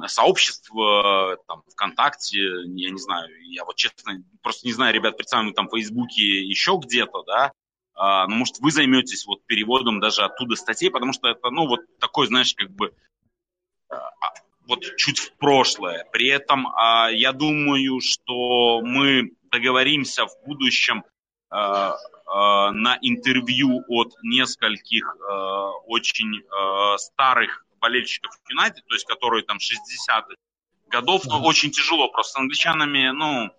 S3: сообщества, там, ВКонтакте, я не знаю, я вот честно просто не знаю, ребят, представим, там, в Фейсбуке, еще где-то, да, а, ну, может, вы займетесь вот переводом даже оттуда статей, потому что это, ну, вот такой, знаешь, как бы а, вот чуть в прошлое. При этом а, я думаю, что мы договоримся в будущем а, а, на интервью от нескольких а, очень а, старых болельщиков Юнайтед, то есть которые там 60-х годов, но очень тяжело просто с англичанами, ну,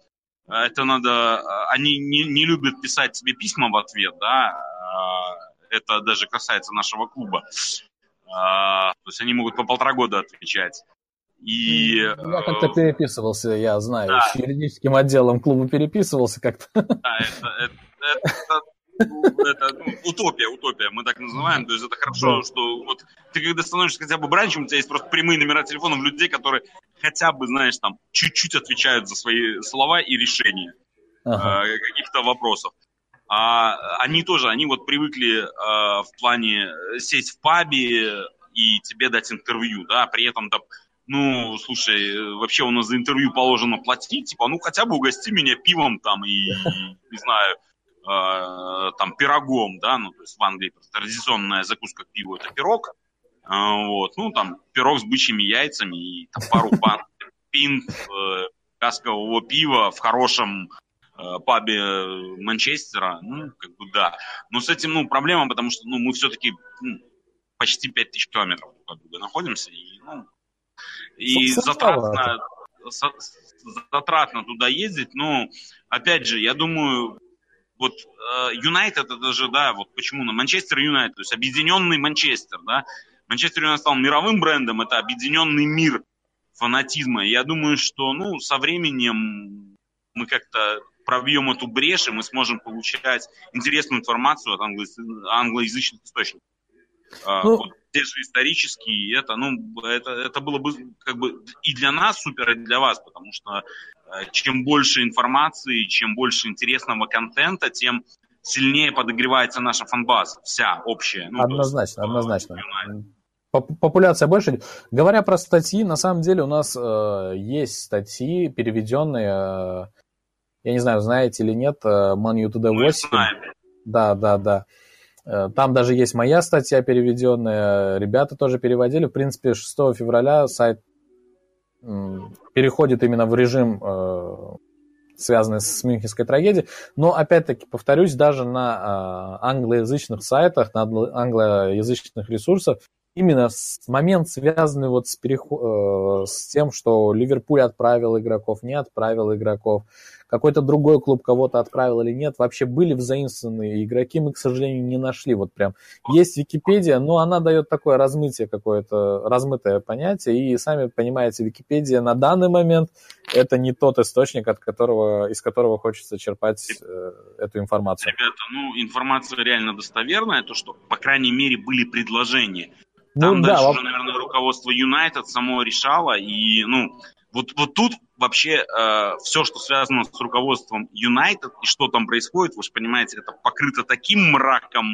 S3: это надо, они не, не любят писать себе письма в ответ, да, это даже касается нашего клуба. То есть они могут по полтора года отвечать. И,
S1: я как-то э, переписывался, я знаю, да. с юридическим отделом клуба переписывался как-то.
S3: Да, это, это, это это ну, утопия, утопия, мы так называем. То есть это хорошо, что вот ты когда становишься хотя бы бранчем, у тебя есть просто прямые номера телефонов людей, которые хотя бы, знаешь, там чуть-чуть отвечают за свои слова и решения ага. э, каких-то вопросов. А они тоже, они вот привыкли э, в плане сесть в пабе и тебе дать интервью, да, при этом там ну, слушай, вообще у нас за интервью положено платить, типа, ну, хотя бы угости меня пивом там и, не знаю, э, там, пирогом, да, ну, то есть в Англии традиционная закуска к пиву – это пирог, э, вот, ну, там, пирог с бычьими яйцами и там, пару пан, пинт э, каскового пива в хорошем э, пабе Манчестера, ну, как бы да. Но с этим, ну, проблема, потому что, ну, мы все-таки ну, почти 5000 километров друг от друга находимся, и, ну, и затратно, затратно туда ездить, но, опять же, я думаю, вот э, Юнайтед это же, да, вот почему на Манчестер Юнайтед, то есть объединенный Манчестер, да, Манчестер Юнайтед стал мировым брендом, это объединенный мир фанатизма. Я думаю, что, ну, со временем мы как-то пробьем эту брешь, и мы сможем получать интересную информацию от англо- англоязычных источников. А, ну, вот, те же исторические, это, ну, это, это было бы как бы и для нас супер, и для вас, потому что э, чем больше информации, чем больше интересного контента, тем сильнее подогревается наша фанбаза, вся общая.
S1: Ну, однозначно, есть, однозначно. Популяция больше. Говоря про статьи, на самом деле у нас э, есть статьи, переведенные, э, я не знаю, знаете или нет, э, Man U Today 8. Да, да, да. Э, там даже есть моя статья переведенная, ребята тоже переводили. В принципе, 6 февраля сайт переходит именно в режим, э, связанный с Мюнхенской трагедией. Но, опять-таки, повторюсь, даже на э, англоязычных сайтах, на англоязычных ресурсах, именно момент, связанный вот с, переход, с тем, что Ливерпуль отправил игроков, не отправил игроков, какой-то другой клуб кого-то отправил или нет, вообще были взаимствованные игроки, мы, к сожалению, не нашли. Вот прям есть Википедия, но она дает такое размытие какое-то, размытое понятие, и сами понимаете, Википедия на данный момент это не тот источник, от которого, из которого хочется черпать э, эту информацию.
S3: Ребята, ну, информация реально достоверная, то, что, по крайней мере, были предложения. Там ну, дальше да, уже, наверное, руководство Юнайтед само решало, и, ну, вот, вот тут вообще э, все, что связано с руководством Юнайтед и что там происходит, вы же понимаете, это покрыто таким мраком.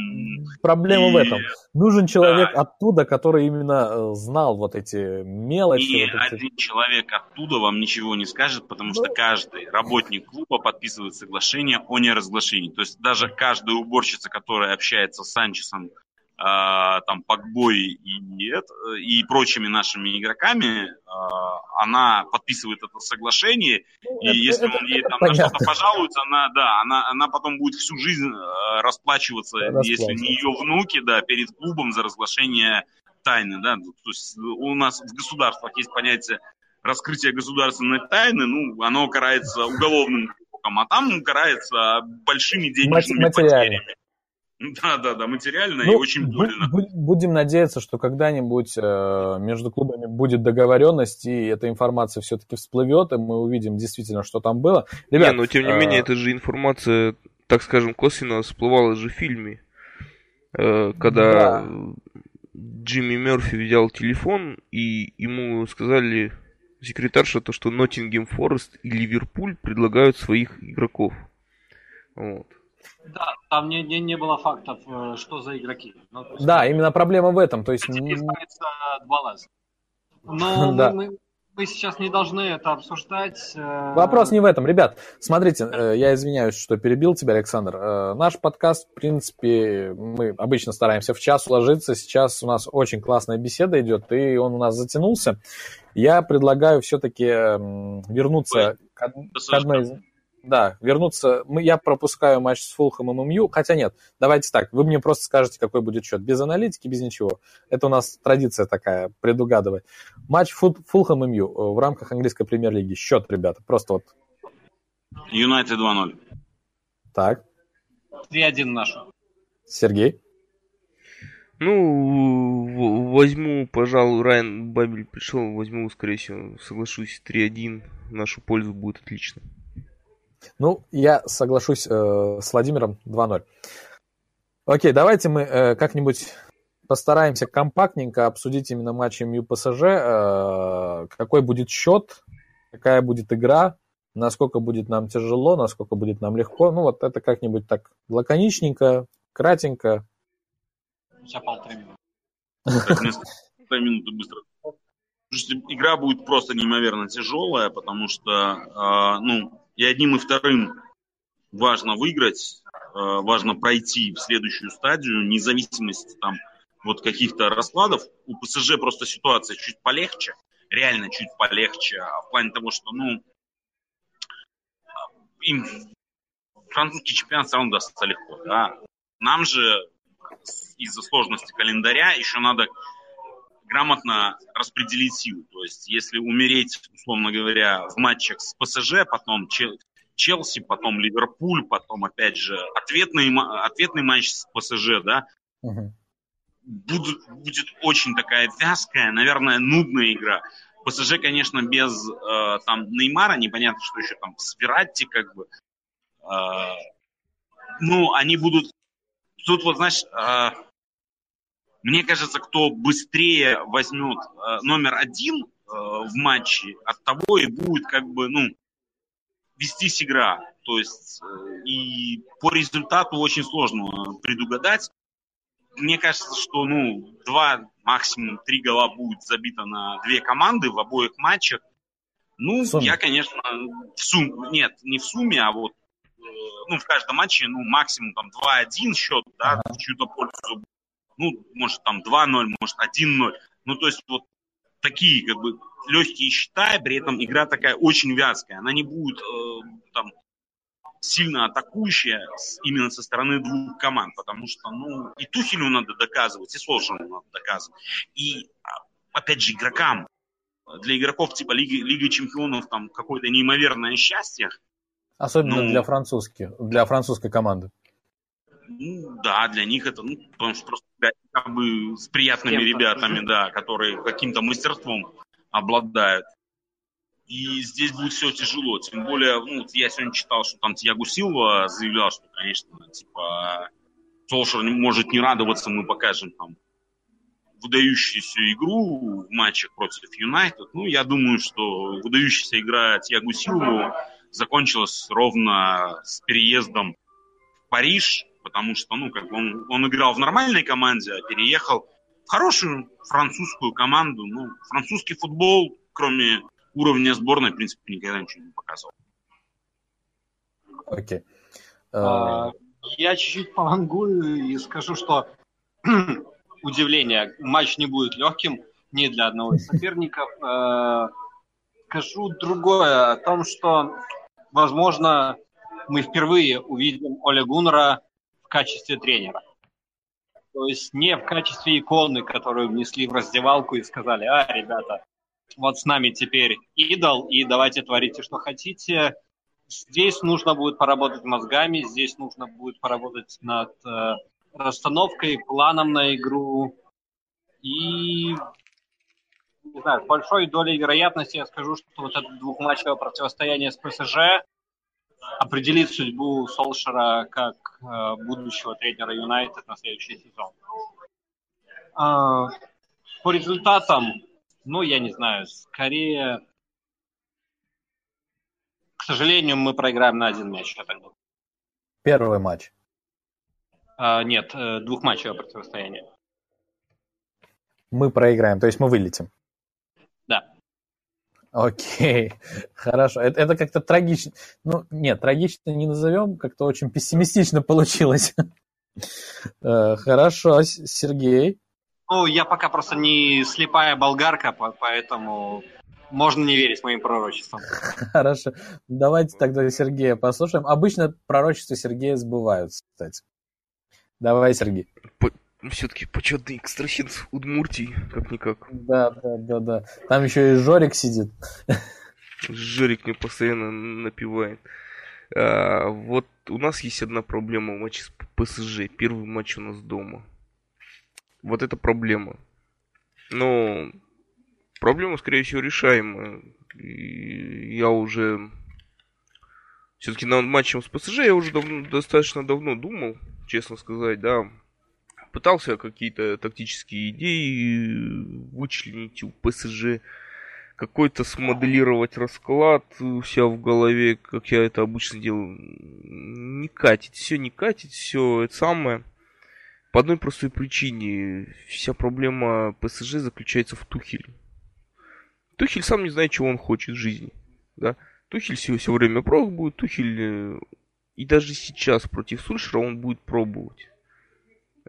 S1: Проблема и... в этом. Нужен человек да. оттуда, который именно э, знал вот эти мелочи. И
S3: вот эти... один человек оттуда вам ничего не скажет, потому что ну. каждый работник клуба подписывает соглашение о неразглашении. То есть даже каждая уборщица, которая общается с Санчесом там Пакбой и, и прочими нашими игроками, а, она подписывает это соглашение, ну, и это, если это, он ей там на что-то пожалуется, она, да, она, она потом будет всю жизнь а, расплачиваться, если не ее внуки, да, перед клубом за разглашение тайны, да, то есть у нас в государствах есть понятие раскрытия государственной тайны, ну, оно карается уголовным а там карается большими денежными потерями. Да, да, да, материально ну, и очень больно.
S1: Будем надеяться, что когда-нибудь э, между клубами будет договоренность, и эта информация все-таки всплывет, и мы увидим действительно, что там было.
S2: Ребят, не, но тем не э... менее, эта же информация, так скажем, косвенно всплывала же в фильме. Э, когда да. Джимми Мерфи взял телефон, и ему сказали секретарша то, что Ноттингем Форест и Ливерпуль предлагают своих игроков. Вот.
S4: Да, там не, не, не было фактов, э, что за игроки.
S1: Ну, есть, да, именно проблема в этом. То есть...
S4: два Но да. мы, мы, мы сейчас не должны это обсуждать.
S1: Э, Вопрос не в этом. Ребят, смотрите, э, я извиняюсь, что перебил тебя, Александр. Наш подкаст, в принципе, мы обычно стараемся в час уложиться. Сейчас у нас очень классная беседа идет, и он у нас затянулся. Я предлагаю все-таки вернуться к, к одной из... Да, вернуться. Мы, я пропускаю матч с Фулхэм и ММЮ. Хотя нет, давайте так. Вы мне просто скажете, какой будет счет. Без аналитики, без ничего. Это у нас традиция такая, предугадывать. Матч Фулхэм и ММЮ в рамках английской премьер-лиги. Счет, ребята, просто вот.
S3: Юнайтед 2-0.
S1: Так.
S4: 3-1 наш.
S1: Сергей?
S2: Ну, возьму, пожалуй, Райан Бабель пришел, возьму, скорее всего, соглашусь, 3-1. В нашу пользу будет отлично.
S1: Ну, я соглашусь э, с Владимиром 2-0. Окей, давайте мы э, как-нибудь постараемся компактненько обсудить именно матч МЮ ПСЖ. Э, какой будет счет, какая будет игра, насколько будет нам тяжело, насколько будет нам легко. Ну, вот это как-нибудь так лаконичненько, кратенько.
S4: Сейчас полторы минуты.
S3: Полторы минуты быстро. Игра будет просто неимоверно тяжелая, потому что, э, ну, и одним и вторым важно выиграть, э, важно пройти в следующую стадию, независимость там вот каких-то раскладов. У ПСЖ просто ситуация чуть полегче, реально чуть полегче, а в плане того, что, ну, им французский чемпионат все равно дастся легко, да. Нам же из-за сложности календаря еще надо грамотно распределить силы. То есть, если умереть, условно говоря, в матчах с ПСЖ, потом Челси, потом Ливерпуль, потом, опять же, ответный, ответный матч с ПСЖ, да, угу. будет, будет очень такая вязкая, наверное, нудная игра. ПСЖ, конечно, без э, там Неймара, непонятно, что еще там с Вератти, как бы. э, ну, они будут... Тут вот, знаешь, э, мне кажется, кто быстрее возьмет э, номер один э, в матче, от того и будет как бы, ну, вестись игра. То есть э, и по результату очень сложно предугадать. Мне кажется, что ну, два, максимум три гола будет забито на две команды в обоих матчах. Ну, я, конечно, в сумме, нет, не в сумме, а вот ну, в каждом матче, ну, максимум там 2-1 счет, да, ага. в чью-то пользу. Ну, может, там 2-0, может, 1-0. Ну, то есть вот такие, как бы, легкие счета, при этом игра такая очень вязкая. Она не будет э, там сильно атакующая именно со стороны двух команд, потому что, ну, и Тухелю надо доказывать, и Солшину надо доказывать. И, а, опять же, игрокам, для игроков типа Лиги, Лиги Чемпионов там какое-то неимоверное счастье,
S1: Особенно ну, для французских, для французской команды.
S3: Ну, да, для них это, ну, потому что просто как бы с приятными ребятами, да, которые каким-то мастерством обладают. И здесь будет все тяжело. Тем более, ну, я сегодня читал, что там Тиагу Силва заявлял, что, конечно, типа, Солшер может не радоваться, мы покажем там выдающуюся игру в матчах против Юнайтед. Ну, я думаю, что выдающаяся игра Тиагу Силву закончилась ровно с переездом в Париж, потому что, ну, как он, он играл в нормальной команде, а переехал в хорошую французскую команду. Ну, французский футбол, кроме уровня сборной, в принципе, никогда ничего не показывал.
S1: Окей. Okay.
S4: Uh... Я чуть-чуть повангую и скажу, что удивление, матч не будет легким ни для одного из соперников. Э, скажу другое, о том, что возможно, мы впервые увидим Оля Гуннера в качестве тренера. То есть не в качестве иконы, которую внесли в раздевалку и сказали, а, ребята, вот с нами теперь идол, и давайте творите, что хотите. Здесь нужно будет поработать мозгами, здесь нужно будет поработать над э, расстановкой, планом на игру. И, не знаю, с большой долей вероятности я скажу, что вот это двухматчевое противостояние с ПСЖ определит судьбу Солшера как э, будущего тренера Юнайтед на следующий сезон. Э, по результатам, ну, я не знаю, скорее, к сожалению, мы проиграем на один мяч, я так думаю.
S1: Первый матч.
S4: Э, нет, э, двухматчевое противостояние.
S1: Мы проиграем, то есть мы вылетим. Окей, хорошо. Это, это как-то трагично. Ну, нет, трагично не назовем, как-то очень пессимистично получилось. Э, хорошо, Сергей.
S4: Ну, я пока просто не слепая болгарка, поэтому можно не верить моим пророчествам.
S1: Хорошо. Давайте тогда Сергея послушаем. Обычно пророчества Сергея сбываются, кстати. Давай, Сергей
S2: все-таки почетный экстрасенс Удмуртии, как-никак.
S1: Да, да, да, да. Там еще и Жорик сидит.
S2: Жорик мне постоянно напивает. А, вот у нас есть одна проблема в матче с ПСЖ. Первый матч у нас дома. Вот это проблема. Но проблема, скорее всего, решаемая. И я уже... Все-таки над матчем с ПСЖ я уже давно, достаточно давно думал, честно сказать, да пытался какие-то тактические идеи вычленить у ПСЖ, какой-то смоделировать расклад у себя в голове, как я это обычно делаю. Не катит, все не катит, все это самое. По одной простой причине. Вся проблема ПСЖ заключается в Тухеле. Тухель сам не знает, чего он хочет в жизни. Да? Тухель все, все время пробует, Тухель э, и даже сейчас против Сульшера он будет пробовать.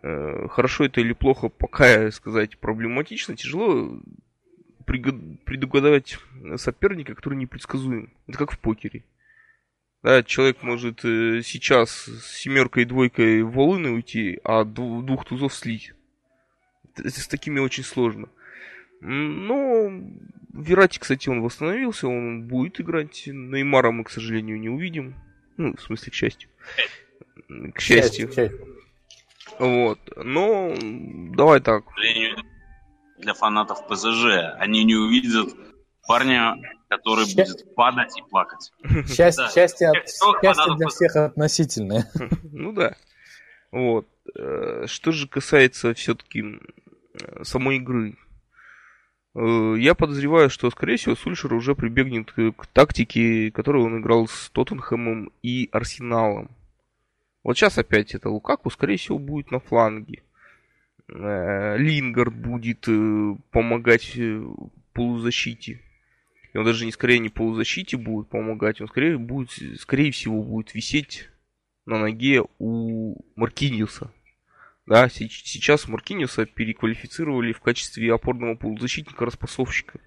S2: Э, хорошо это или плохо, пока сказать проблематично, тяжело предугадать соперника, который непредсказуем. Это как в покере. Да, человек может э, сейчас с семеркой и двойкой в волыны уйти, а двух тузов слить. С такими очень сложно. Но Верати, кстати, он восстановился, он будет играть. Неймара мы, к сожалению, не увидим. Ну, в смысле, к счастью. К счастью. К счастью. Вот. Но давай так.
S3: Для фанатов ПЗЖ они не увидят Парня, который Счастье. будет падать и плакать.
S1: Счастье, да. счастье, от, счастье для всех относительное.
S2: Ну да. Вот. Э, что же касается все-таки самой игры. Э, я подозреваю, что, скорее всего, Сульшер уже прибегнет к тактике, которую он играл с Тоттенхэмом и Арсеналом. Вот сейчас опять это Лукаку, скорее всего, будет на фланге. Э, Лингард будет э, помогать полузащите. И он даже не скорее не полузащите будет помогать, он скорее будет, скорее всего, будет висеть на ноге у Маркиниуса. Да, сейчас Маркиниуса переквалифицировали в качестве опорного полузащитника-распасовщика.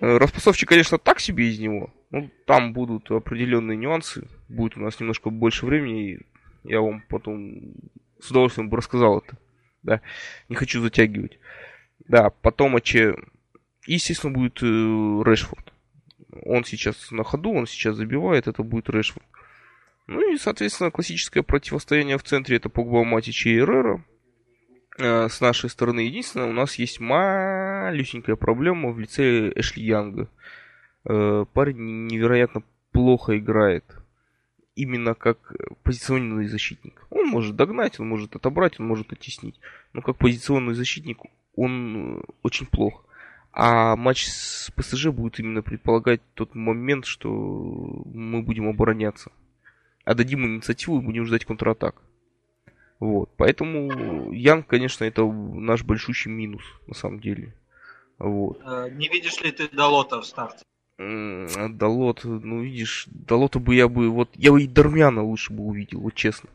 S2: Э, распасовщик, конечно, так себе из него. Ну, там будут определенные нюансы. Будет у нас немножко больше времени. И я вам потом с удовольствием бы рассказал это. Да, не хочу затягивать. Да, потом, че, естественно, будет э, Решфорд. Он сейчас на ходу, он сейчас забивает, это будет Решфорд. Ну и, соответственно, классическое противостояние в центре это Погба, Матичи и Эррера. Э, с нашей стороны единственное, у нас есть малюсенькая проблема в лице Эшли Янга. Парень невероятно плохо играет. Именно как позиционный защитник. Он может догнать, он может отобрать, он может оттеснить. Но как позиционный защитник он э, очень плох. А матч с ПСЖ будет именно предполагать тот момент, что мы будем обороняться отдадим инициативу и будем ждать контратак. Вот. Поэтому Ян, конечно, это наш большущий минус, на самом деле. Вот.
S4: Э, не видишь ли ты Далота в старте?
S2: Далот, ну видишь, Далота бы я бы, вот, я бы и Дармяна лучше бы увидел, вот честно.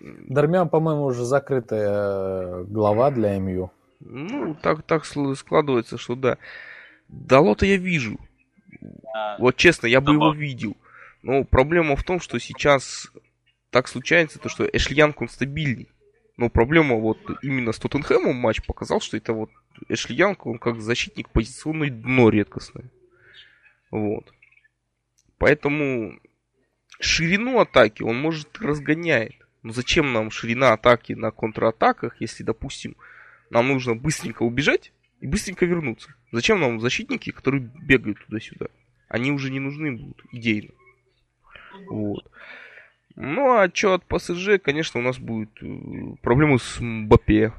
S1: Дармян, по-моему, уже закрытая глава для МЮ.
S2: Ну, так, так складывается, что да. Далота я вижу. А, вот честно, я бы его видел. Но проблема в том, что сейчас так случается, то, что Эшли Янг, он стабильный. Но проблема вот именно с Тоттенхэмом матч показал, что это вот Эшли Янг, он как защитник позиционное дно редкостное. Вот. Поэтому ширину атаки он может разгоняет. Но зачем нам ширина атаки на контратаках, если, допустим, нам нужно быстренько убежать и быстренько вернуться? Зачем нам защитники, которые бегают туда-сюда? Они уже не нужны будут идейно. Вот. Ну, а что от ПСЖ, конечно, у нас будет э, проблемы с Мбаппе.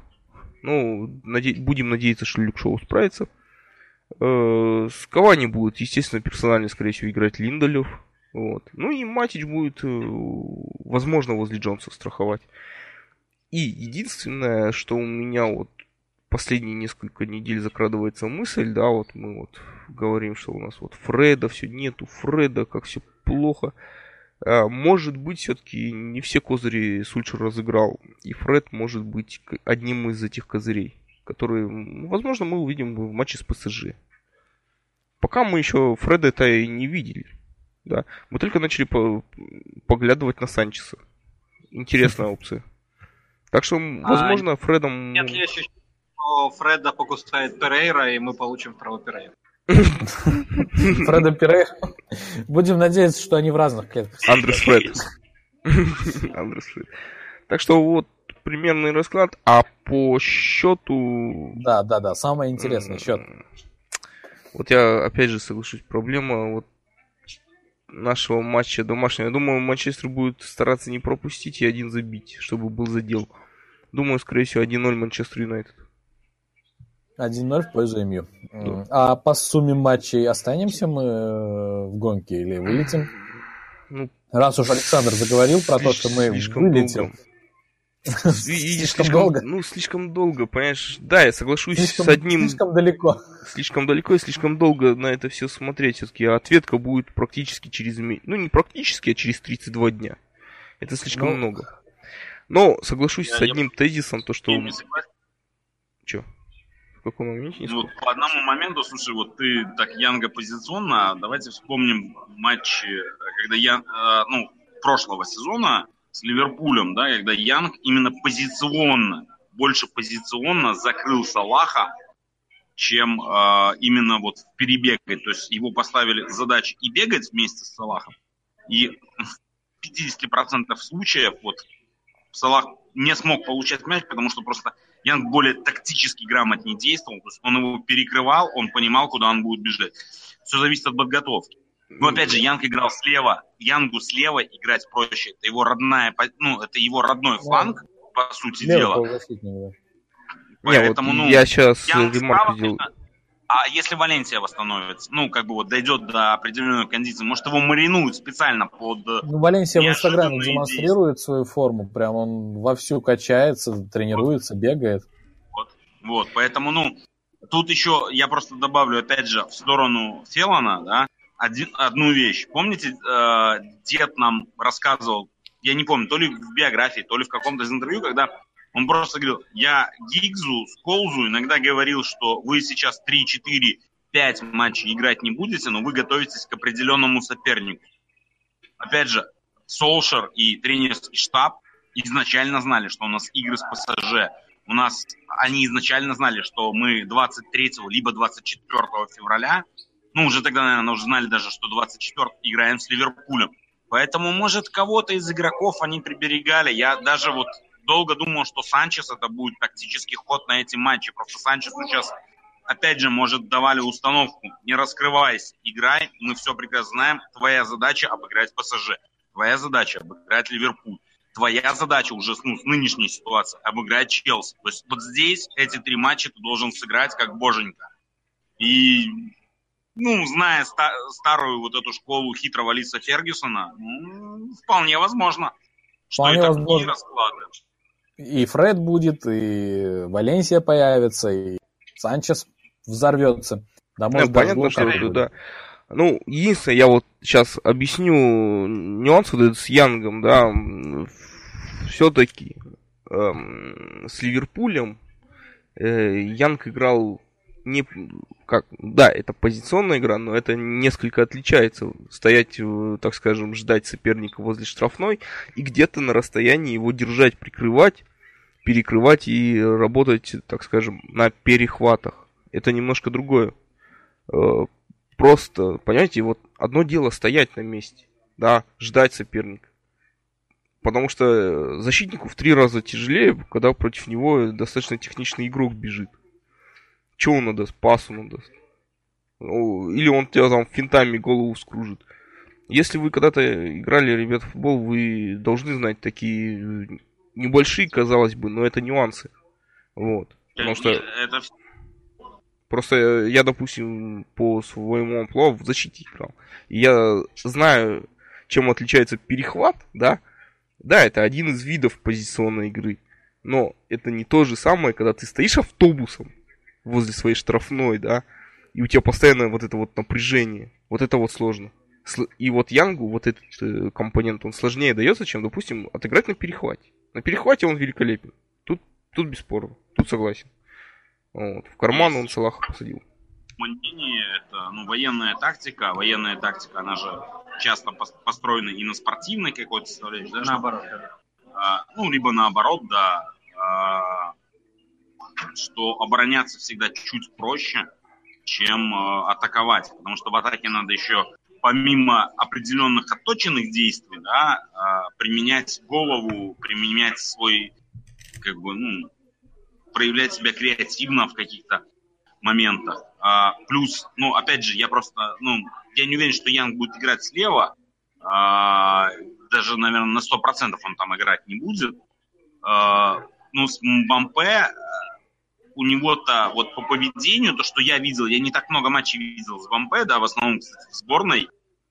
S2: Ну, наде... будем надеяться, что Люк Шоу справится. Э, с Кавани будет, естественно, персонально, скорее всего, играть Линдолев. Вот. Ну и Матич будет, э, возможно, возле Джонса страховать. И единственное, что у меня вот последние несколько недель закрадывается мысль, да, вот мы вот говорим, что у нас вот Фреда, все нету Фреда, как все плохо. А, может быть, все-таки не все козыри Сульчер разыграл. И Фред может быть одним из этих козырей, которые, возможно, мы увидим в матче с ПСЖ. Пока мы еще Фреда это и не видели. Да. Мы только начали по поглядывать на Санчеса. Интересная опция. Так что, а, возможно, а, Фредом...
S4: Нет ли ощущения, что Фреда покусает Перейра, и мы получим второго Перейра?
S1: Фреда Пире. Будем надеяться, что они в разных клетках.
S2: Андрес Фред. Андрес Фред. Так что вот примерный расклад. А по счету...
S1: Да, да, да. Самый интересный счет.
S2: Вот я опять же соглашусь. Проблема вот нашего матча домашнего. Я думаю, Манчестер будет стараться не пропустить и один забить, чтобы был задел. Думаю, скорее всего, 1-0 Манчестер Юнайтед.
S1: 1-0 в пользу МЮ. Да. А по сумме матчей останемся мы э, в гонке или вылетим? Ну, Раз уж Александр заговорил про то, что мы вылетим.
S2: слишком долго. Ну, слишком долго, понимаешь? Да, я соглашусь слишком, с одним...
S1: Слишком далеко.
S2: Слишком далеко и слишком долго на это все смотреть. Все-таки ответка будет практически через... Ну, не практически, а через 32 дня. Это слишком ну... много. Но соглашусь я с одним не... тезисом, то что... Че? Каком моменте?
S3: Ну, по одному моменту, слушай, вот ты так Янга позиционно, давайте вспомним матчи, когда я, э, ну, прошлого сезона с Ливерпулем, да, когда Янг именно позиционно, больше позиционно закрыл Салаха, чем э, именно вот перебегать. То есть его поставили задачу и бегать вместе с Салахом, и в 50% случаев вот Салах не смог получать мяч, потому что просто Янг более тактически грамотнее действовал, то есть он его перекрывал, он понимал, куда он будет бежать. Все зависит от подготовки. Но опять же, Янг играл слева. Янгу слева играть проще. Это его родная, ну, это его родной фланг, по сути Левый дела.
S2: Поэтому, Не, вот ну, я сейчас ремарку делаю.
S3: А если Валенсия восстановится, ну, как бы вот дойдет до определенной кондиции, может, его маринуют специально под...
S1: Э, ну, Валенсия в Инстаграме демонстрирует свою форму, прям он вовсю качается, тренируется, бегает.
S3: Вот, вот, поэтому, ну, тут еще я просто добавлю, опять же, в сторону Фелана, да, один, одну вещь. Помните, э, дед нам рассказывал, я не помню, то ли в биографии, то ли в каком-то из интервью, когда он просто говорил, я Гигзу, Сколзу иногда говорил, что вы сейчас 3, 4, 5 матчей играть не будете, но вы готовитесь к определенному сопернику. Опять же, Солшер и тренерский штаб изначально знали, что у нас игры с ПСЖ. У нас они изначально знали, что мы 23 либо 24 февраля, ну, уже тогда, наверное, уже знали даже, что 24 играем с Ливерпулем. Поэтому, может, кого-то из игроков они приберегали. Я даже вот долго думал, что Санчес это будет тактический ход на эти матчи. Просто Санчесу сейчас, опять же, может, давали установку. Не раскрывайся, играй, мы все прекрасно знаем. Твоя задача обыграть ПСЖ. Твоя задача обыграть Ливерпуль. Твоя задача уже ну, с нынешней ситуации обыграть Челси. То есть вот здесь эти три матча ты должен сыграть как боженька. И ну, зная ста- старую вот эту школу хитрого Лиса Фергюсона, ну, вполне возможно, что вполне это возможно. расклады.
S1: И Фред будет, и Валенсия появится, и Санчес взорвется.
S2: Да, может, ну, понятно, что это, да. Ну, единственное, я вот сейчас объясню нюанс вот этот с Янгом, да. Все-таки эм, с Ливерпулем э, Янг играл не как да, это позиционная игра, но это несколько отличается. Стоять, э, так скажем, ждать соперника возле штрафной и где-то на расстоянии его держать, прикрывать, перекрывать и работать, так скажем, на перехватах. Это немножко другое. Э, просто, понимаете, вот одно дело стоять на месте, да, ждать соперника. Потому что защитнику в три раза тяжелее, когда против него достаточно техничный игрок бежит. Че он надаст? Пас он надаст. Или он тебя там финтами голову скружит. Если вы когда-то играли, ребят, в футбол, вы должны знать такие небольшие, казалось бы, но это нюансы. Вот. Потому что... Это... Просто я, допустим, по своему амплуа в защите играл. И я знаю, чем отличается перехват, да? Да, это один из видов позиционной игры. Но это не то же самое, когда ты стоишь автобусом, возле своей штрафной, да, и у тебя постоянно вот это вот напряжение. Вот это вот сложно. И вот Янгу вот этот э, компонент, он сложнее дается, чем, допустим, отыграть на перехвате. На перехвате он великолепен. Тут, тут бесспорно. Тут согласен. Вот. В карман он Салаха посадил.
S3: Мнение это ну, военная тактика. Военная тактика, она же часто построена и на спортивной какой-то составляющей. Да, наоборот. А, ну, либо наоборот, да. А, что обороняться всегда чуть проще, чем э, атаковать. Потому что в атаке надо еще помимо определенных отточенных действий, да, э, применять голову, применять свой, как бы, ну, проявлять себя креативно в каких-то моментах. А, плюс, ну, опять же, я просто, ну, я не уверен, что Янг будет играть слева. А, даже, наверное, на 100% он там играть не будет. А, ну, с Мбампе у него-то вот по поведению, то, что я видел, я не так много матчей видел с Бампе, да, в основном, кстати, в сборной, э,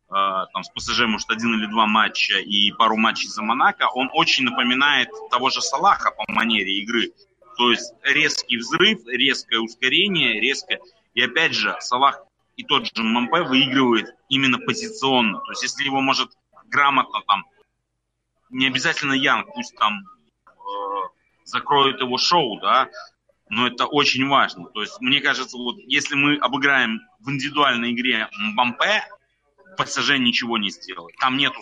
S3: там с ПСЖ, может, один или два матча и пару матчей за Монако, он очень напоминает того же Салаха по манере игры. То есть резкий взрыв, резкое ускорение, резкое... И опять же, Салах и тот же Мампе выигрывает именно позиционно. То есть если его может грамотно там, не обязательно Янг, пусть там э, закроет его шоу, да, но это очень важно. То есть, мне кажется, вот если мы обыграем в индивидуальной игре Мбампе, ПСЖ ничего не сделает. Там нету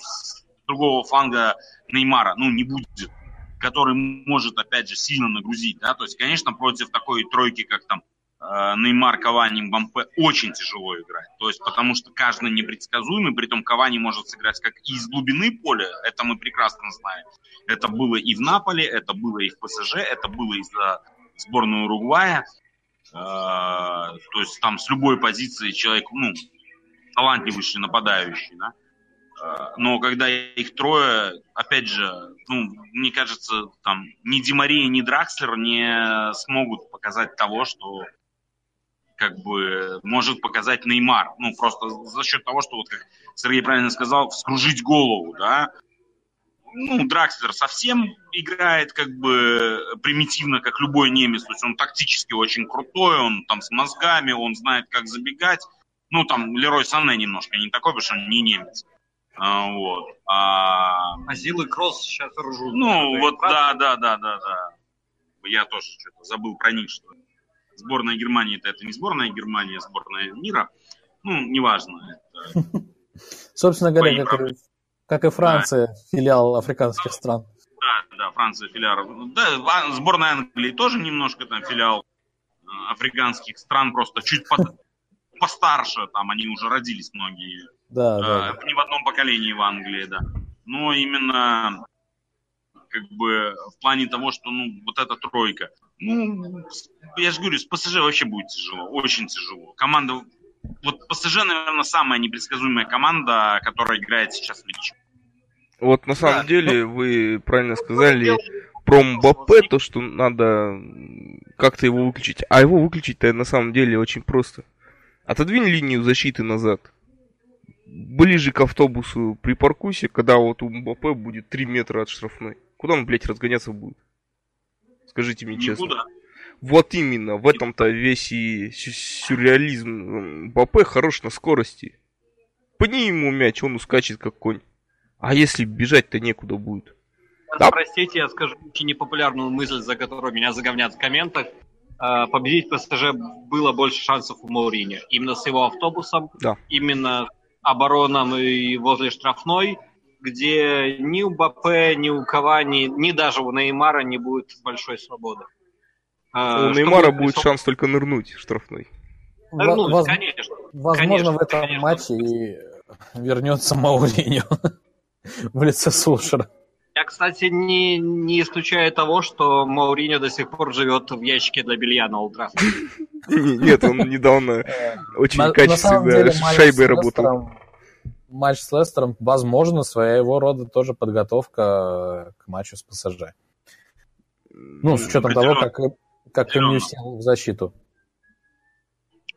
S3: другого фланга Неймара, ну, не будет, который может, опять же, сильно нагрузить, да, то есть, конечно, против такой тройки, как там э, Неймар, Кавани, Мбампе, очень тяжело играть, то есть, потому что каждый непредсказуемый, при том Кавани может сыграть как и из глубины поля, это мы прекрасно знаем, это было и в Наполе, это было и в ПСЖ, это было из-за сборную Уругвая. То есть там с любой позиции человек, ну, талантливейший нападающий, да. Но когда их трое, опять же, ну, мне кажется, там ни Ди Мария, ни Дракслер не смогут показать того, что как бы может показать Неймар. Ну, просто за счет того, что, вот как Сергей правильно сказал, вскружить голову, да. Ну, Дракслер совсем играет как бы примитивно, как любой немец. То есть он тактически очень крутой, он там с мозгами, он знает, как забегать. Ну, там Лерой Санне немножко не такой, потому что он не немец. А, вот. А...
S4: Азил и Кросс сейчас ржут.
S3: Ну, вот, да, да, да, да, да. Я тоже что-то забыл про них, что сборная Германии это, это не сборная Германии, а сборная мира. Ну, неважно. Это...
S1: Собственно говоря, как, как и Франция, да. филиал африканских стран.
S3: Да, да, Франция филиал. Да, сборная Англии тоже немножко там филиал э, африканских стран, просто чуть под, постарше, там они уже родились многие.
S1: Да, э, да.
S3: Не в одном поколении в Англии, да. Но именно как бы в плане того, что ну вот эта тройка. Ну, я же говорю, с ПСЖ вообще будет тяжело, очень тяжело. Команда, вот ПСЖ, наверное, самая непредсказуемая команда, которая играет сейчас в Лиге
S2: Вот на самом да, деле ну, вы правильно сказали про Мбаппе, то, что надо как-то его выключить. А его выключить-то на самом деле очень просто. Отодвинь линию защиты назад. Ближе к автобусу припаркуйся, когда вот у Мбаппе будет 3 метра от штрафной. Куда он, блядь, разгоняться будет? Скажите мне Никуда. честно. Вот именно, в этом-то весь и сюрреализм. Мбаппе хорош на скорости. Пни ему мяч, он ускачет как конь. А если бежать-то некуда будет?
S4: Да. Простите, я скажу очень непопулярную мысль, за которую меня заговнят в комментах. А, победить ПСЖ было больше шансов у Маурини. Именно с его автобусом,
S2: да.
S4: именно обороном и возле штрафной, где ни у БП, ни у Кавани, ни даже у Неймара не будет большой свободы.
S2: А, у Неймара будет присоб... шанс только нырнуть штрафной.
S1: Нырнуть, Воз... конечно. Возможно, конечно, в этом конечно. матче и вернется Мауриньо в лице Сушера.
S4: Я, кстати, не, не исключаю того, что Мауриньо до сих пор живет в ящике для белья на Ултрафе.
S2: Нет, он недавно очень качественно с шайбой работал.
S1: Матч с Лестером, возможно, своего рода тоже подготовка к матчу с ПСЖ. Ну, с учетом того, как, как сел в защиту.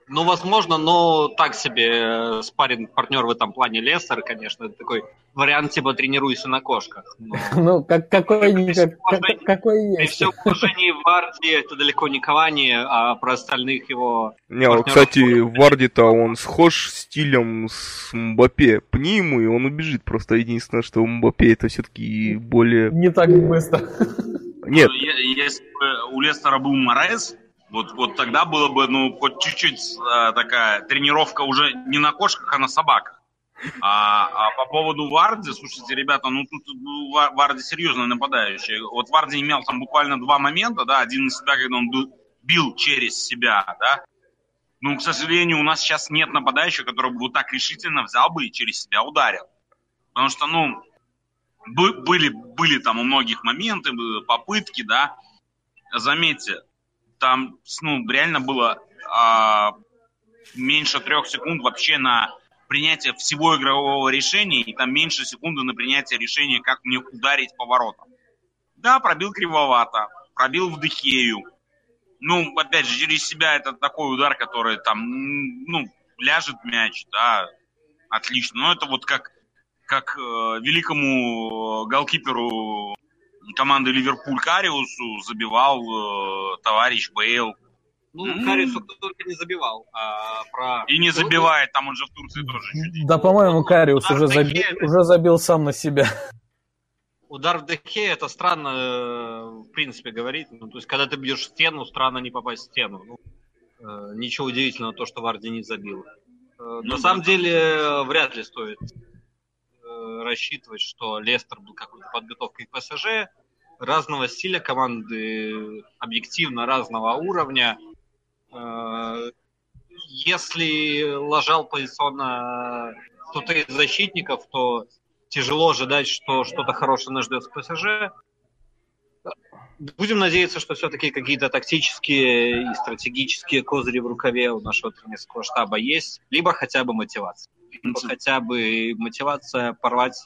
S4: Ну, возможно, но так себе э, спарринг партнер в этом плане Лестер, конечно, это такой вариант типа тренируйся на кошках.
S1: Но... Ну, как, какой, как, как, какой есть.
S4: При всем уважении Варди это далеко не Кавани, а про остальных его
S2: Не, вот, кстати, Варди-то он схож стилем с Мбаппе. Пни ему, и он убежит. Просто единственное, что Мбаппе это все-таки более...
S1: Не так быстро.
S2: Нет.
S3: Ну, если бы у Лестера был Морес, вот, вот тогда было бы, ну, хоть чуть-чуть а, такая тренировка уже не на кошках, а на собаках. А, а по поводу Варди, слушайте, ребята, ну тут ну, Варди серьезно нападающий. Вот Варди имел там буквально два момента, да, один из себя, когда он был, бил через себя, да. Ну, к сожалению, у нас сейчас нет нападающего, который бы вот так решительно взял бы и через себя ударил. Потому что, ну, были, были там у многих моменты, попытки, да. Заметьте, там, ну, реально было а, меньше трех секунд вообще на принятие всего игрового решения, и там меньше секунды на принятие решения, как мне ударить поворотом. Да, пробил кривовато, пробил в Дехею. Ну, опять же, через себя это такой удар, который там, ну, ляжет мяч, да, отлично. Но это вот как, как э, великому голкиперу команды Ливерпуль Кариусу забивал э, товарищ Бейл.
S4: Ну, mm. Кариусу только не забивал, а про...
S3: И не забивает, там он же в Турции тоже
S1: чуть Да, по-моему, Кариус уже, заби... уже забил сам на себя.
S4: Удар в Дехе это странно, в принципе, говорить. Ну, то есть, когда ты бьешь стену, странно не попасть в стену. Ну, э, ничего удивительного, то, что Варди не забил. Э, ну, на да. самом деле, вряд ли стоит рассчитывать, что Лестер был какой-то подготовкой к ПСЖ. Разного стиля команды, объективно разного уровня. Э, если ложал позиционно кто-то из защитников, то тяжело ожидать, что что-то хорошее нас ждет с ПСЖ. будем надеяться, что все-таки какие-то тактические и стратегические козыри в рукаве у нашего тренерского штаба есть, либо хотя бы мотивация. Либо хотя бы мотивация порвать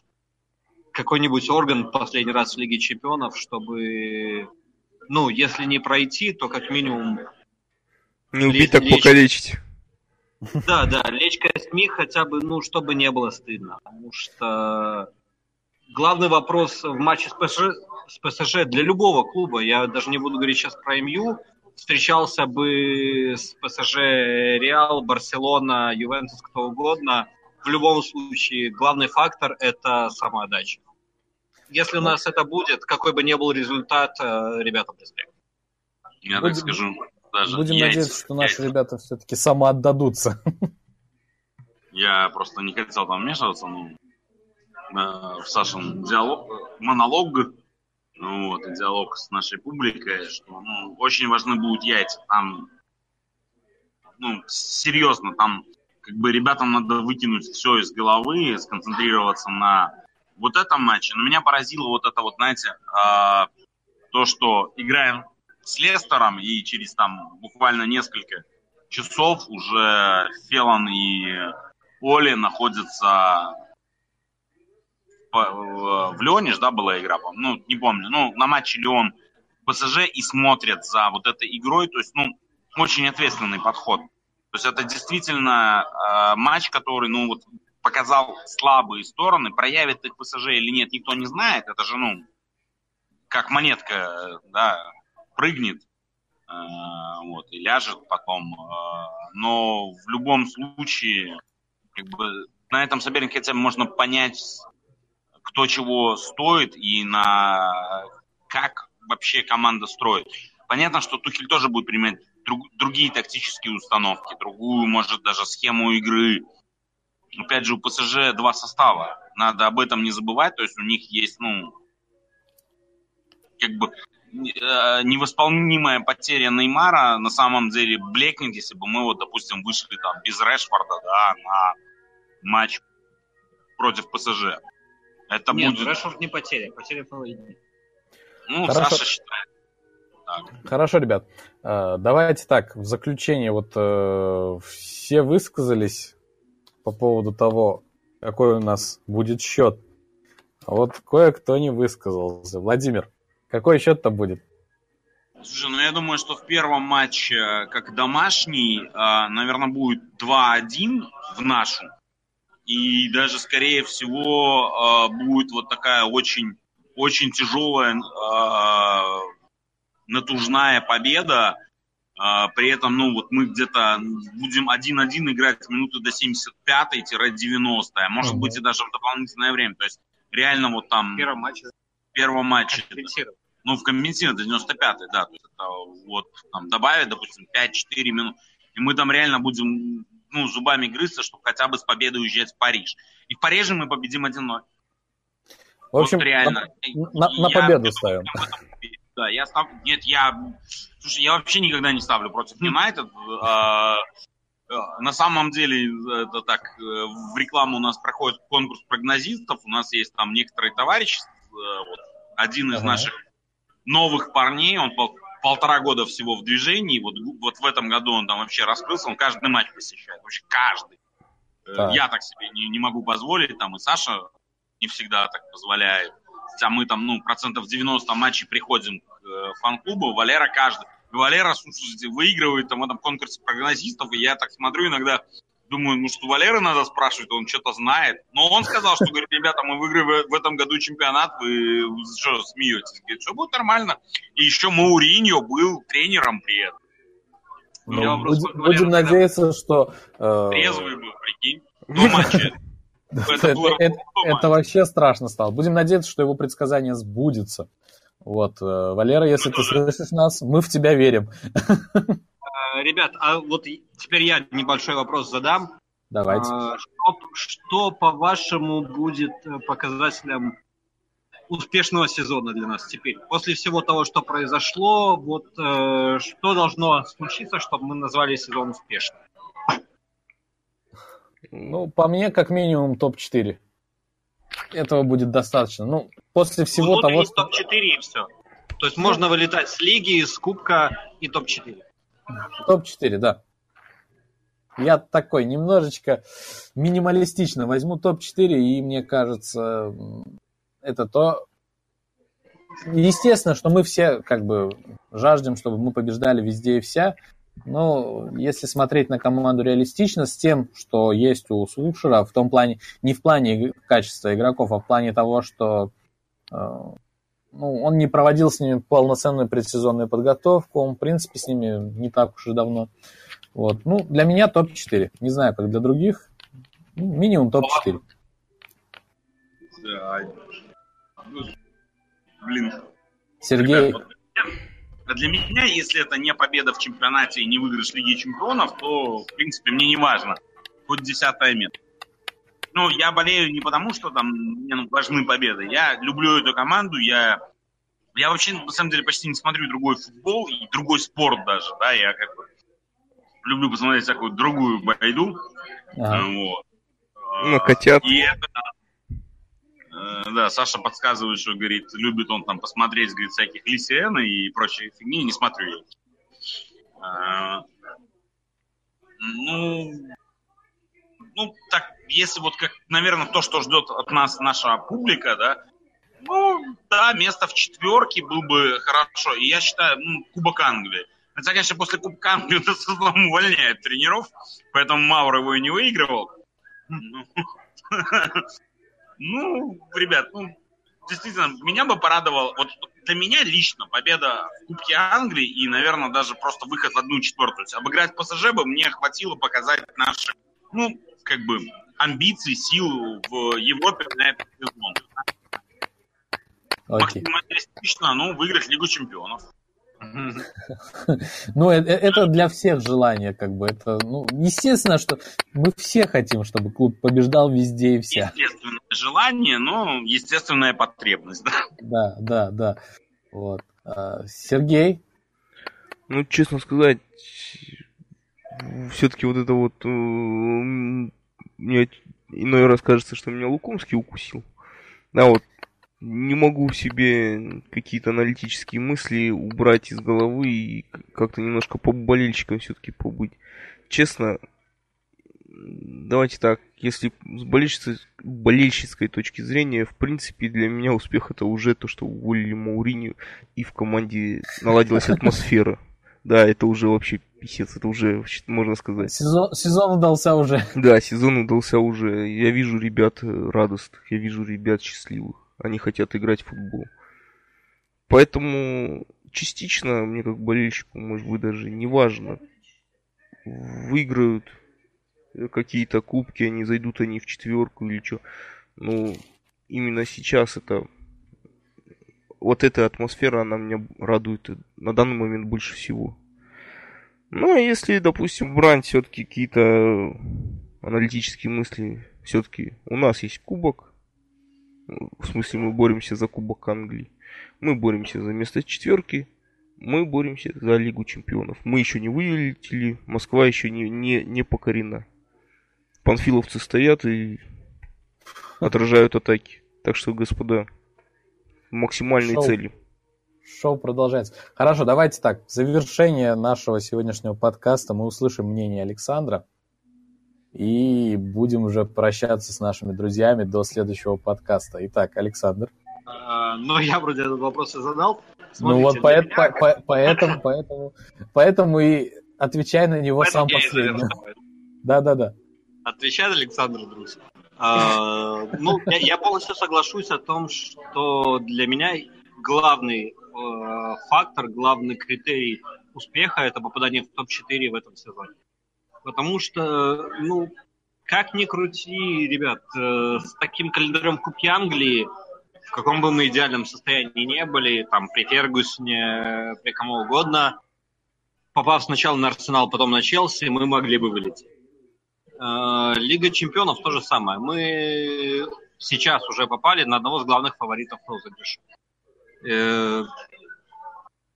S4: какой-нибудь орган последний раз в Лиге Чемпионов, чтобы, ну, если не пройти, то как минимум...
S2: Не убить, так лечь... покалечить.
S4: Да, да, лечь костьми хотя бы, ну, чтобы не было стыдно. Потому что главный вопрос в матче с ПСЖ, с ПСЖ для любого клуба, я даже не буду говорить сейчас про МЮ, встречался бы с ПСЖ Реал, Барселона, Ювентус, кто угодно, в любом случае главный фактор – это самоотдача. Если у нас это будет, какой бы ни был результат, э, ребятам респект.
S1: Я будем, так скажу, даже Будем яйца, надеяться, что наши яйца. ребята все-таки самоотдадутся.
S3: Я просто не хотел там вмешиваться, но в Сашин диалог, монолог, ну, вот, и диалог с нашей публикой, что ну, очень важны будут яйца. Там, ну, серьезно, там как бы ребятам надо выкинуть все из головы, сконцентрироваться на вот этом матче. Но меня поразило вот это вот, знаете, э, то, что играем с Лестером, и через там буквально несколько часов уже Фелан и Оли находятся в Леоне, да, была игра, ну, не помню, ну, на матче Леон ПСЖ и смотрят за вот этой игрой, то есть, ну, очень ответственный подход. То есть это действительно э, матч, который, ну, вот показал слабые стороны, проявит их ПСЖ или нет, никто не знает, это же, ну, как монетка, да, прыгнет, э, вот, и ляжет потом, э, но в любом случае, как бы, на этом сопернике хотя бы можно понять, кто чего стоит и на как вообще команда строит. Понятно, что Тухель тоже будет применять друг, другие тактические установки, другую, может, даже схему игры. Опять же, у ПСЖ два состава. Надо об этом не забывать. То есть у них есть, ну, как бы э, невосполнимая потеря Неймара на самом деле блекнет, если бы мы вот, допустим, вышли там без Решфорда, да, на матч против ПСЖ.
S4: Это Нет, будет... Решфорд не потеря, потеря половины.
S1: Ну, Хорошо. Саша считает. Так. Хорошо, ребят. Э, давайте так, в заключение, вот э, все высказались по поводу того, какой у нас будет счет. А вот кое-кто не высказался. Владимир, какой счет-то будет?
S3: Слушай, ну я думаю, что в первом матче, как домашний, э, наверное, будет 2-1 в нашу. И даже, скорее всего, будет вот такая очень, очень тяжелая натужная победа. А, при этом, ну, вот мы где-то будем 1-1 играть минуты до 75-90, а может угу. быть и даже в дополнительное время. То есть реально вот там...
S4: В первом матче.
S3: В первом матче. Ну, в компенсированном, 95-й, да. То есть это вот там добавить, допустим, 5-4 минут. И мы там реально будем ну, зубами грызться, чтобы хотя бы с победой уезжать в Париж. И в Париже мы победим 1-0.
S1: В общем, вот реально. На, на, на победу ставим.
S3: Да, я ставлю... Нет, я... Слушай, я вообще никогда не ставлю против Юнайтед. А, а, на самом деле, это так, э, в рекламу у нас проходит конкурс прогнозистов. У нас есть там некоторые товарищи. Э, вот, один из ага. наших новых парней, он пол, полтора года всего в движении. Вот, вот в этом году он там вообще раскрылся, он каждый матч посещает. Вообще каждый. Э, так. Я так себе не, не могу позволить, там и Саша не всегда так позволяет хотя мы там, ну, процентов 90 матчей приходим к э, фан-клубу, Валера каждый. И Валера, выигрывает там в этом конкурсе прогнозистов, и я так смотрю иногда, думаю, ну что Валера надо спрашивать, он что-то знает. Но он сказал, что, говорит, ребята, мы выиграем в этом году чемпионат, вы что, смеетесь? Говорит, все будет нормально. И еще Мауриньо был тренером при этом.
S1: Ну, будем, будем надеяться, что...
S3: Э... Трезвый был, прикинь, до матча.
S1: Это, это, это, это вообще страшно стало. Будем надеяться, что его предсказание сбудется. Вот, э, Валера, если ты слышишь нас, мы в тебя верим.
S4: Э, ребят, а вот теперь я небольшой вопрос задам.
S1: Давайте.
S4: А, что, что по-вашему, будет э, показателем успешного сезона для нас теперь? После всего того, что произошло, вот что должно случиться, чтобы мы назвали сезон успешным?
S1: Ну, по мне, как минимум топ-4. Этого будет достаточно. Ну, после всего ну, того,
S4: что... топ-4 и все. То есть можно вылетать с лиги, с кубка и топ-4.
S1: Топ-4, да. Я такой немножечко минималистично возьму топ-4, и мне кажется, это то... Естественно, что мы все как бы жаждем, чтобы мы побеждали везде и вся, но если смотреть на команду реалистично, с тем, что есть у Слушера, в том плане, не в плане качества игроков, а в плане того, что э, ну, он не проводил с ними полноценную предсезонную подготовку, он, в принципе, с ними не так уж и давно. Вот. Ну, для меня топ-4. Не знаю, как для других. Ну, минимум топ-4.
S3: Да. Блин.
S1: Сергей.
S3: Вот для меня, если это не победа в чемпионате и не выигрыш Лиги Чемпионов, то, в принципе, мне не важно. Хоть десятое место. Ну, я болею не потому, что там мне ну, важны победы. Я люблю эту команду, я я вообще, на самом деле, почти не смотрю другой футбол и другой спорт даже, да, я как бы люблю посмотреть всякую другую байду. Ага. Вот.
S2: Ну, котят.
S3: И это, да, Саша подсказывает, что, говорит, любит он там посмотреть, говорит, всяких Лисиэна и прочие фигни, не смотрю я. А, ну, ну, так, если вот как, наверное, то, что ждет от нас наша публика, да, ну, да, место в четверке был бы хорошо. И я считаю, ну, Кубок Англии. Хотя, конечно, после Кубка Англии нас увольняют тренеров, поэтому Маур его и не выигрывал. Ну, ребят, ну, действительно, меня бы порадовал, вот для меня лично победа в Кубке Англии и, наверное, даже просто выход в одну четвертую. Обыграть ПСЖ бы мне хватило показать наши, ну, как бы, амбиции, силу в Европе на этот сезон. Максималистично, ну, выиграть Лигу Чемпионов.
S1: Ну, это, это для всех желание, как бы. Это, ну, естественно, что мы все хотим, чтобы клуб побеждал везде и вся.
S3: Естественное желание, но естественная потребность, да.
S1: Да, да, да. Вот. А, Сергей?
S2: Ну, честно сказать, все-таки вот это вот... Э, мне иной раз кажется, что меня Лукомский укусил. Да, вот не могу себе какие-то аналитические мысли убрать из головы и как-то немножко по болельщикам все-таки побыть. Честно, давайте так, если с болельщицей, болельщицкой точки зрения, в принципе, для меня успех это уже то, что уволили Мауриню и в команде наладилась атмосфера. Да, это уже вообще писец, это уже, можно сказать.
S1: Сезон, сезон удался уже.
S2: Да, сезон удался уже. Я вижу ребят радостных, я вижу ребят счастливых они хотят играть в футбол. Поэтому частично мне как болельщику, может быть, даже не важно, выиграют какие-то кубки, они зайдут они в четверку или что. Ну, именно сейчас это вот эта атмосфера, она меня радует на данный момент больше всего. Ну, а если, допустим, брать все-таки какие-то аналитические мысли, все-таки у нас есть кубок, в смысле, мы боремся за Кубок Англии. Мы боремся за место четверки. Мы боремся за Лигу Чемпионов. Мы еще не вылетели. Москва еще не, не, не покорена. Панфиловцы стоят и отражают атаки. Так что, господа, максимальные Шоу. цели.
S1: Шоу продолжается. Хорошо, давайте так. В завершение нашего сегодняшнего подкаста мы услышим мнение Александра и будем уже прощаться с нашими друзьями до следующего подкаста. Итак, Александр.
S4: А, ну, я вроде этот вопрос и задал.
S1: Смотрите, ну вот по, меня... по, по, поэтому, поэтому, поэтому и отвечай на него поэтому сам последний. Да-да-да.
S4: Отвечает Александр Друз. А, ну, я, я полностью соглашусь о том, что для меня главный э, фактор, главный критерий успеха это попадание в топ-4 в этом сезоне. Потому что, ну, как ни крути, ребят, э, с таким календарем Кубки Англии, в каком бы мы идеальном состоянии не были, там, при Фергусне, при кому угодно, попав сначала на Арсенал, потом на Челси, мы могли бы вылететь. Э, Лига чемпионов то же самое. Мы сейчас уже попали на одного из главных фаворитов розыгрыша. Э,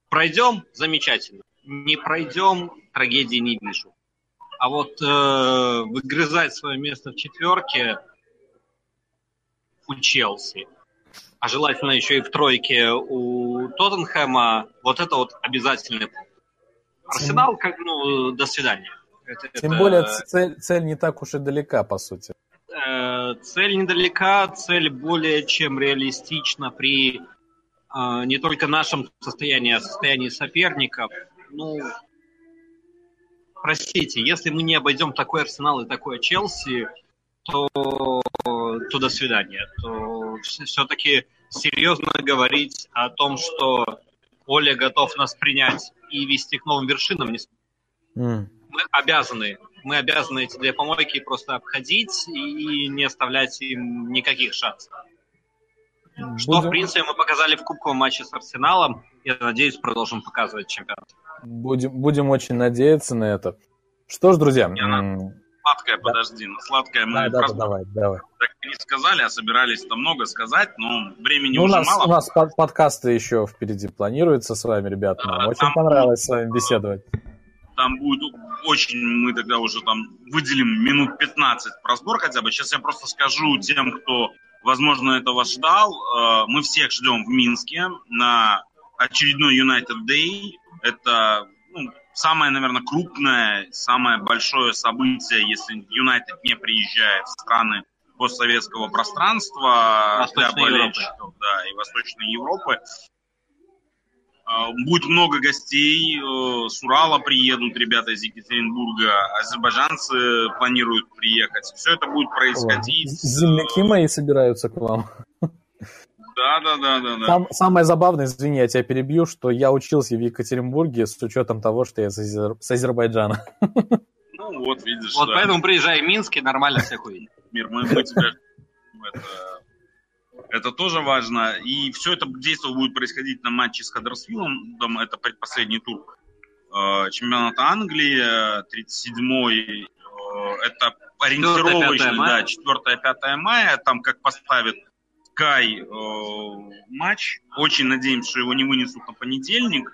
S4: пройдем – замечательно. Не пройдем – трагедии не вижу. А вот э, выгрызать свое место в четверке у Челси а желательно еще и в тройке у Тоттенхэма, вот это вот обязательный Арсенал, как, ну, до свидания.
S1: Это, Тем это... более цель, цель не так уж и далека, по сути.
S4: Э, цель недалека, цель более чем реалистична при э, не только нашем состоянии, а состоянии соперников. Ну, простите, если мы не обойдем такой Арсенал и такой Челси, то, то до свидания. То все-таки серьезно говорить о том, что Оля готов нас принять и вести к новым вершинам, не... mm. мы обязаны мы обязаны эти две помойки просто обходить и не оставлять им никаких шансов. Будем... Что, в принципе, мы показали в кубковом матче с Арсеналом. Я надеюсь, продолжим показывать чемпионат.
S1: Будем, будем очень надеяться на это. Что ж, друзья...
S3: Сладкое, да. подожди, ну сладкое мы
S1: да, да, просто давай, давай.
S3: так не сказали, а собирались там много сказать, но времени ну,
S1: уже
S3: у нас, мало.
S1: У нас под, подкасты еще впереди планируются с вами, ребята. Нам очень понравилось с вами беседовать.
S3: Там будет очень, мы тогда уже там выделим минут 15 про сбор хотя бы. Сейчас я просто скажу тем, кто, возможно, этого ждал. Э, мы всех ждем в Минске на очередной United Day. Это ну, самое, наверное, крупное, самое большое событие, если Юнайтед не приезжает в страны постсоветского пространства
S4: Восточной для болельщиков
S3: да, и Восточной Европы. А, будет много гостей. Э, с Урала приедут ребята из Екатеринбурга. Азербайджанцы планируют приехать. Все это будет происходить.
S1: Земляки мои собираются к вам.
S3: Да, да, да, да. да.
S1: Сам, самое забавное, извини, я тебя перебью, что я учился в Екатеринбурге с учетом того, что я с, Азер... с Азербайджана.
S3: Ну вот, видишь.
S4: Вот да. поэтому приезжай в Минск и нормально всех увидим.
S3: Мир, мы, мы тебя... Это, это тоже важно. И все это действие будет происходить на матче с Хаддерсвиллом. Это предпоследний тур э, чемпионата Англии, 37-й. Э, это ориентировочный, да, 4-5 мая. Там как поставят Кай э, матч. Очень надеемся, что его не вынесут на понедельник.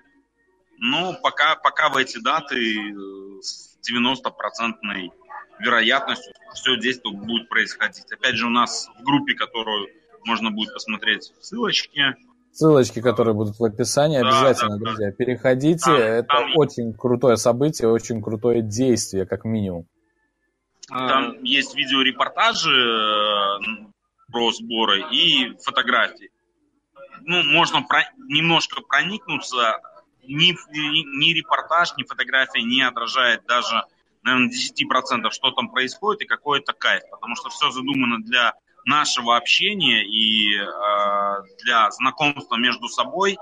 S3: Но пока, пока в эти даты с 90-процентной вероятностью все действие будет происходить. Опять же, у нас в группе, которую можно будет посмотреть ссылочки.
S1: Ссылочки, которые будут в описании, да, обязательно, да, друзья, переходите. Там, Это там... очень крутое событие, очень крутое действие, как минимум.
S3: Там есть видеорепортажи э, про сборы и фотографии. Ну, можно про, немножко проникнуться. Ни, ни, ни репортаж, ни фотография не отражает даже, наверное, 10%, что там происходит и какой это кайф. Потому что все задумано для нашего общения и э, для знакомства между собой.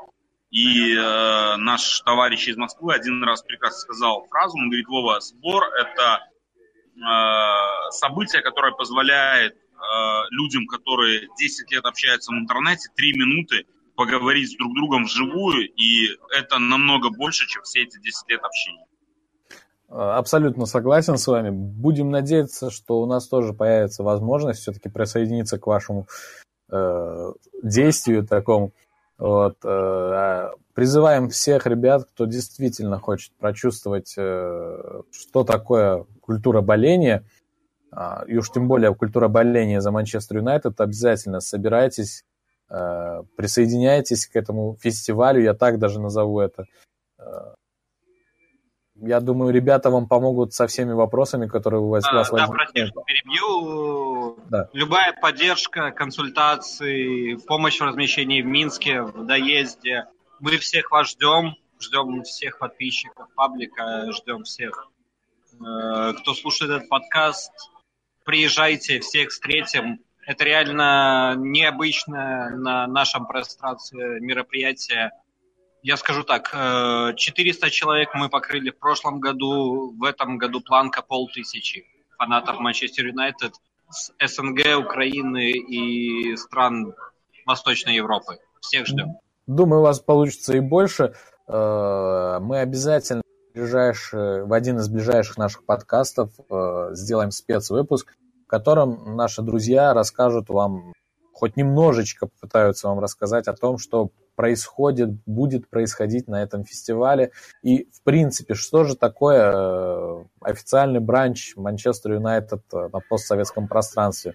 S3: И э, наш товарищ из Москвы один раз прекрасно сказал фразу, он говорит, Вова, сбор – это э, событие, которое позволяет Э, людям, которые 10 лет общаются в интернете, 3 минуты поговорить с друг другом вживую, и это намного больше, чем все эти 10 лет общения.
S1: Абсолютно согласен с вами. Будем надеяться, что у нас тоже появится возможность все-таки присоединиться к вашему э, действию такому. Вот, э, а призываем всех ребят, кто действительно хочет прочувствовать, э, что такое культура боления – а, и уж тем более культура боления за Манчестер Юнайтед, обязательно собирайтесь, э, присоединяйтесь к этому фестивалю, я так даже назову это. Э, я думаю, ребята вам помогут со всеми вопросами, которые у вас,
S4: а, вас да, возникнут. Да, перебью. Да. Любая поддержка, консультации, помощь в размещении в Минске, в доезде. Мы всех вас ждем. Ждем всех подписчиков паблика, ждем всех, э, кто слушает этот подкаст приезжайте, всех встретим. Это реально необычное на нашем пространстве мероприятие. Я скажу так, 400 э, человек мы покрыли в прошлом году, в этом году планка полтысячи фанатов Манчестер Юнайтед с СНГ, Украины и стран Восточной Европы. Всех ждем.
S1: Думаю, у вас получится и больше. Э, мы обязательно в один из ближайших наших подкастов э, сделаем спецвыпуск, в котором наши друзья расскажут вам, хоть немножечко попытаются вам рассказать о том, что происходит, будет происходить на этом фестивале. И, в принципе, что же такое э, официальный бранч Манчестер Юнайтед на постсоветском пространстве.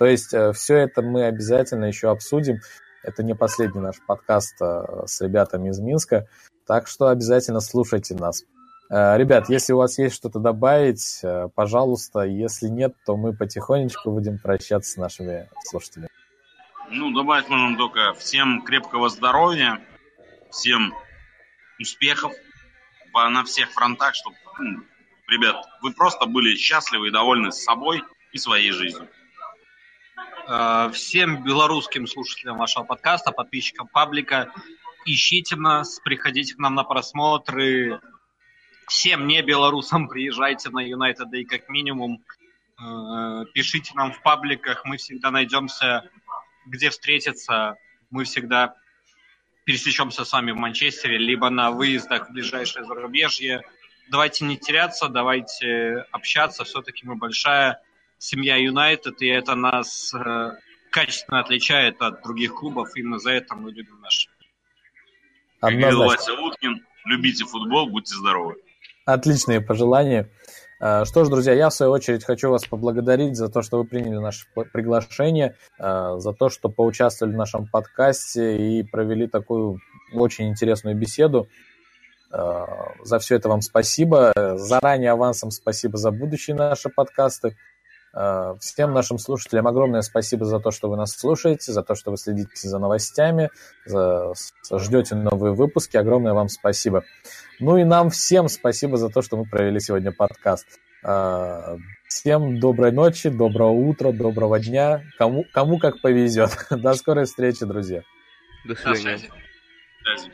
S1: То есть все это мы обязательно еще обсудим. Это не последний наш подкаст с ребятами из Минска, так что обязательно слушайте нас. Ребят, если у вас есть что-то добавить, пожалуйста. Если нет, то мы потихонечку будем прощаться с нашими слушателями.
S3: Ну, добавить можем только всем крепкого здоровья, всем успехов на всех фронтах, чтобы, ну, ребят, вы просто были счастливы и довольны с собой и своей жизнью.
S4: Э, всем белорусским слушателям вашего подкаста, подписчикам паблика, ищите нас, приходите к нам на просмотры. Всем не белорусам приезжайте на United Day как минимум. Э, пишите нам в пабликах, мы всегда найдемся где встретиться, мы всегда пересечемся с вами в Манчестере, либо на выездах в ближайшее зарубежье. Давайте не теряться, давайте общаться. Все-таки мы большая семья Юнайтед, и это нас э, качественно отличает от других клубов. Именно за это мы любим наш.
S3: Вася Уткин, любите футбол, будьте здоровы.
S1: Отличные пожелания. Э, что ж, друзья, я в свою очередь хочу вас поблагодарить за то, что вы приняли наше приглашение, э, за то, что поучаствовали в нашем подкасте и провели такую очень интересную беседу. Э, за все это вам спасибо. Заранее авансом спасибо за будущие наши подкасты. Всем нашим слушателям огромное спасибо за то, что вы нас слушаете, за то, что вы следите за новостями, за, ждете новые выпуски. Огромное вам спасибо. Ну и нам всем спасибо за то, что мы провели сегодня подкаст. А, всем доброй ночи, доброго утра, доброго дня. Кому, кому как повезет. До скорой встречи, друзья.
S2: До свидания. До связи.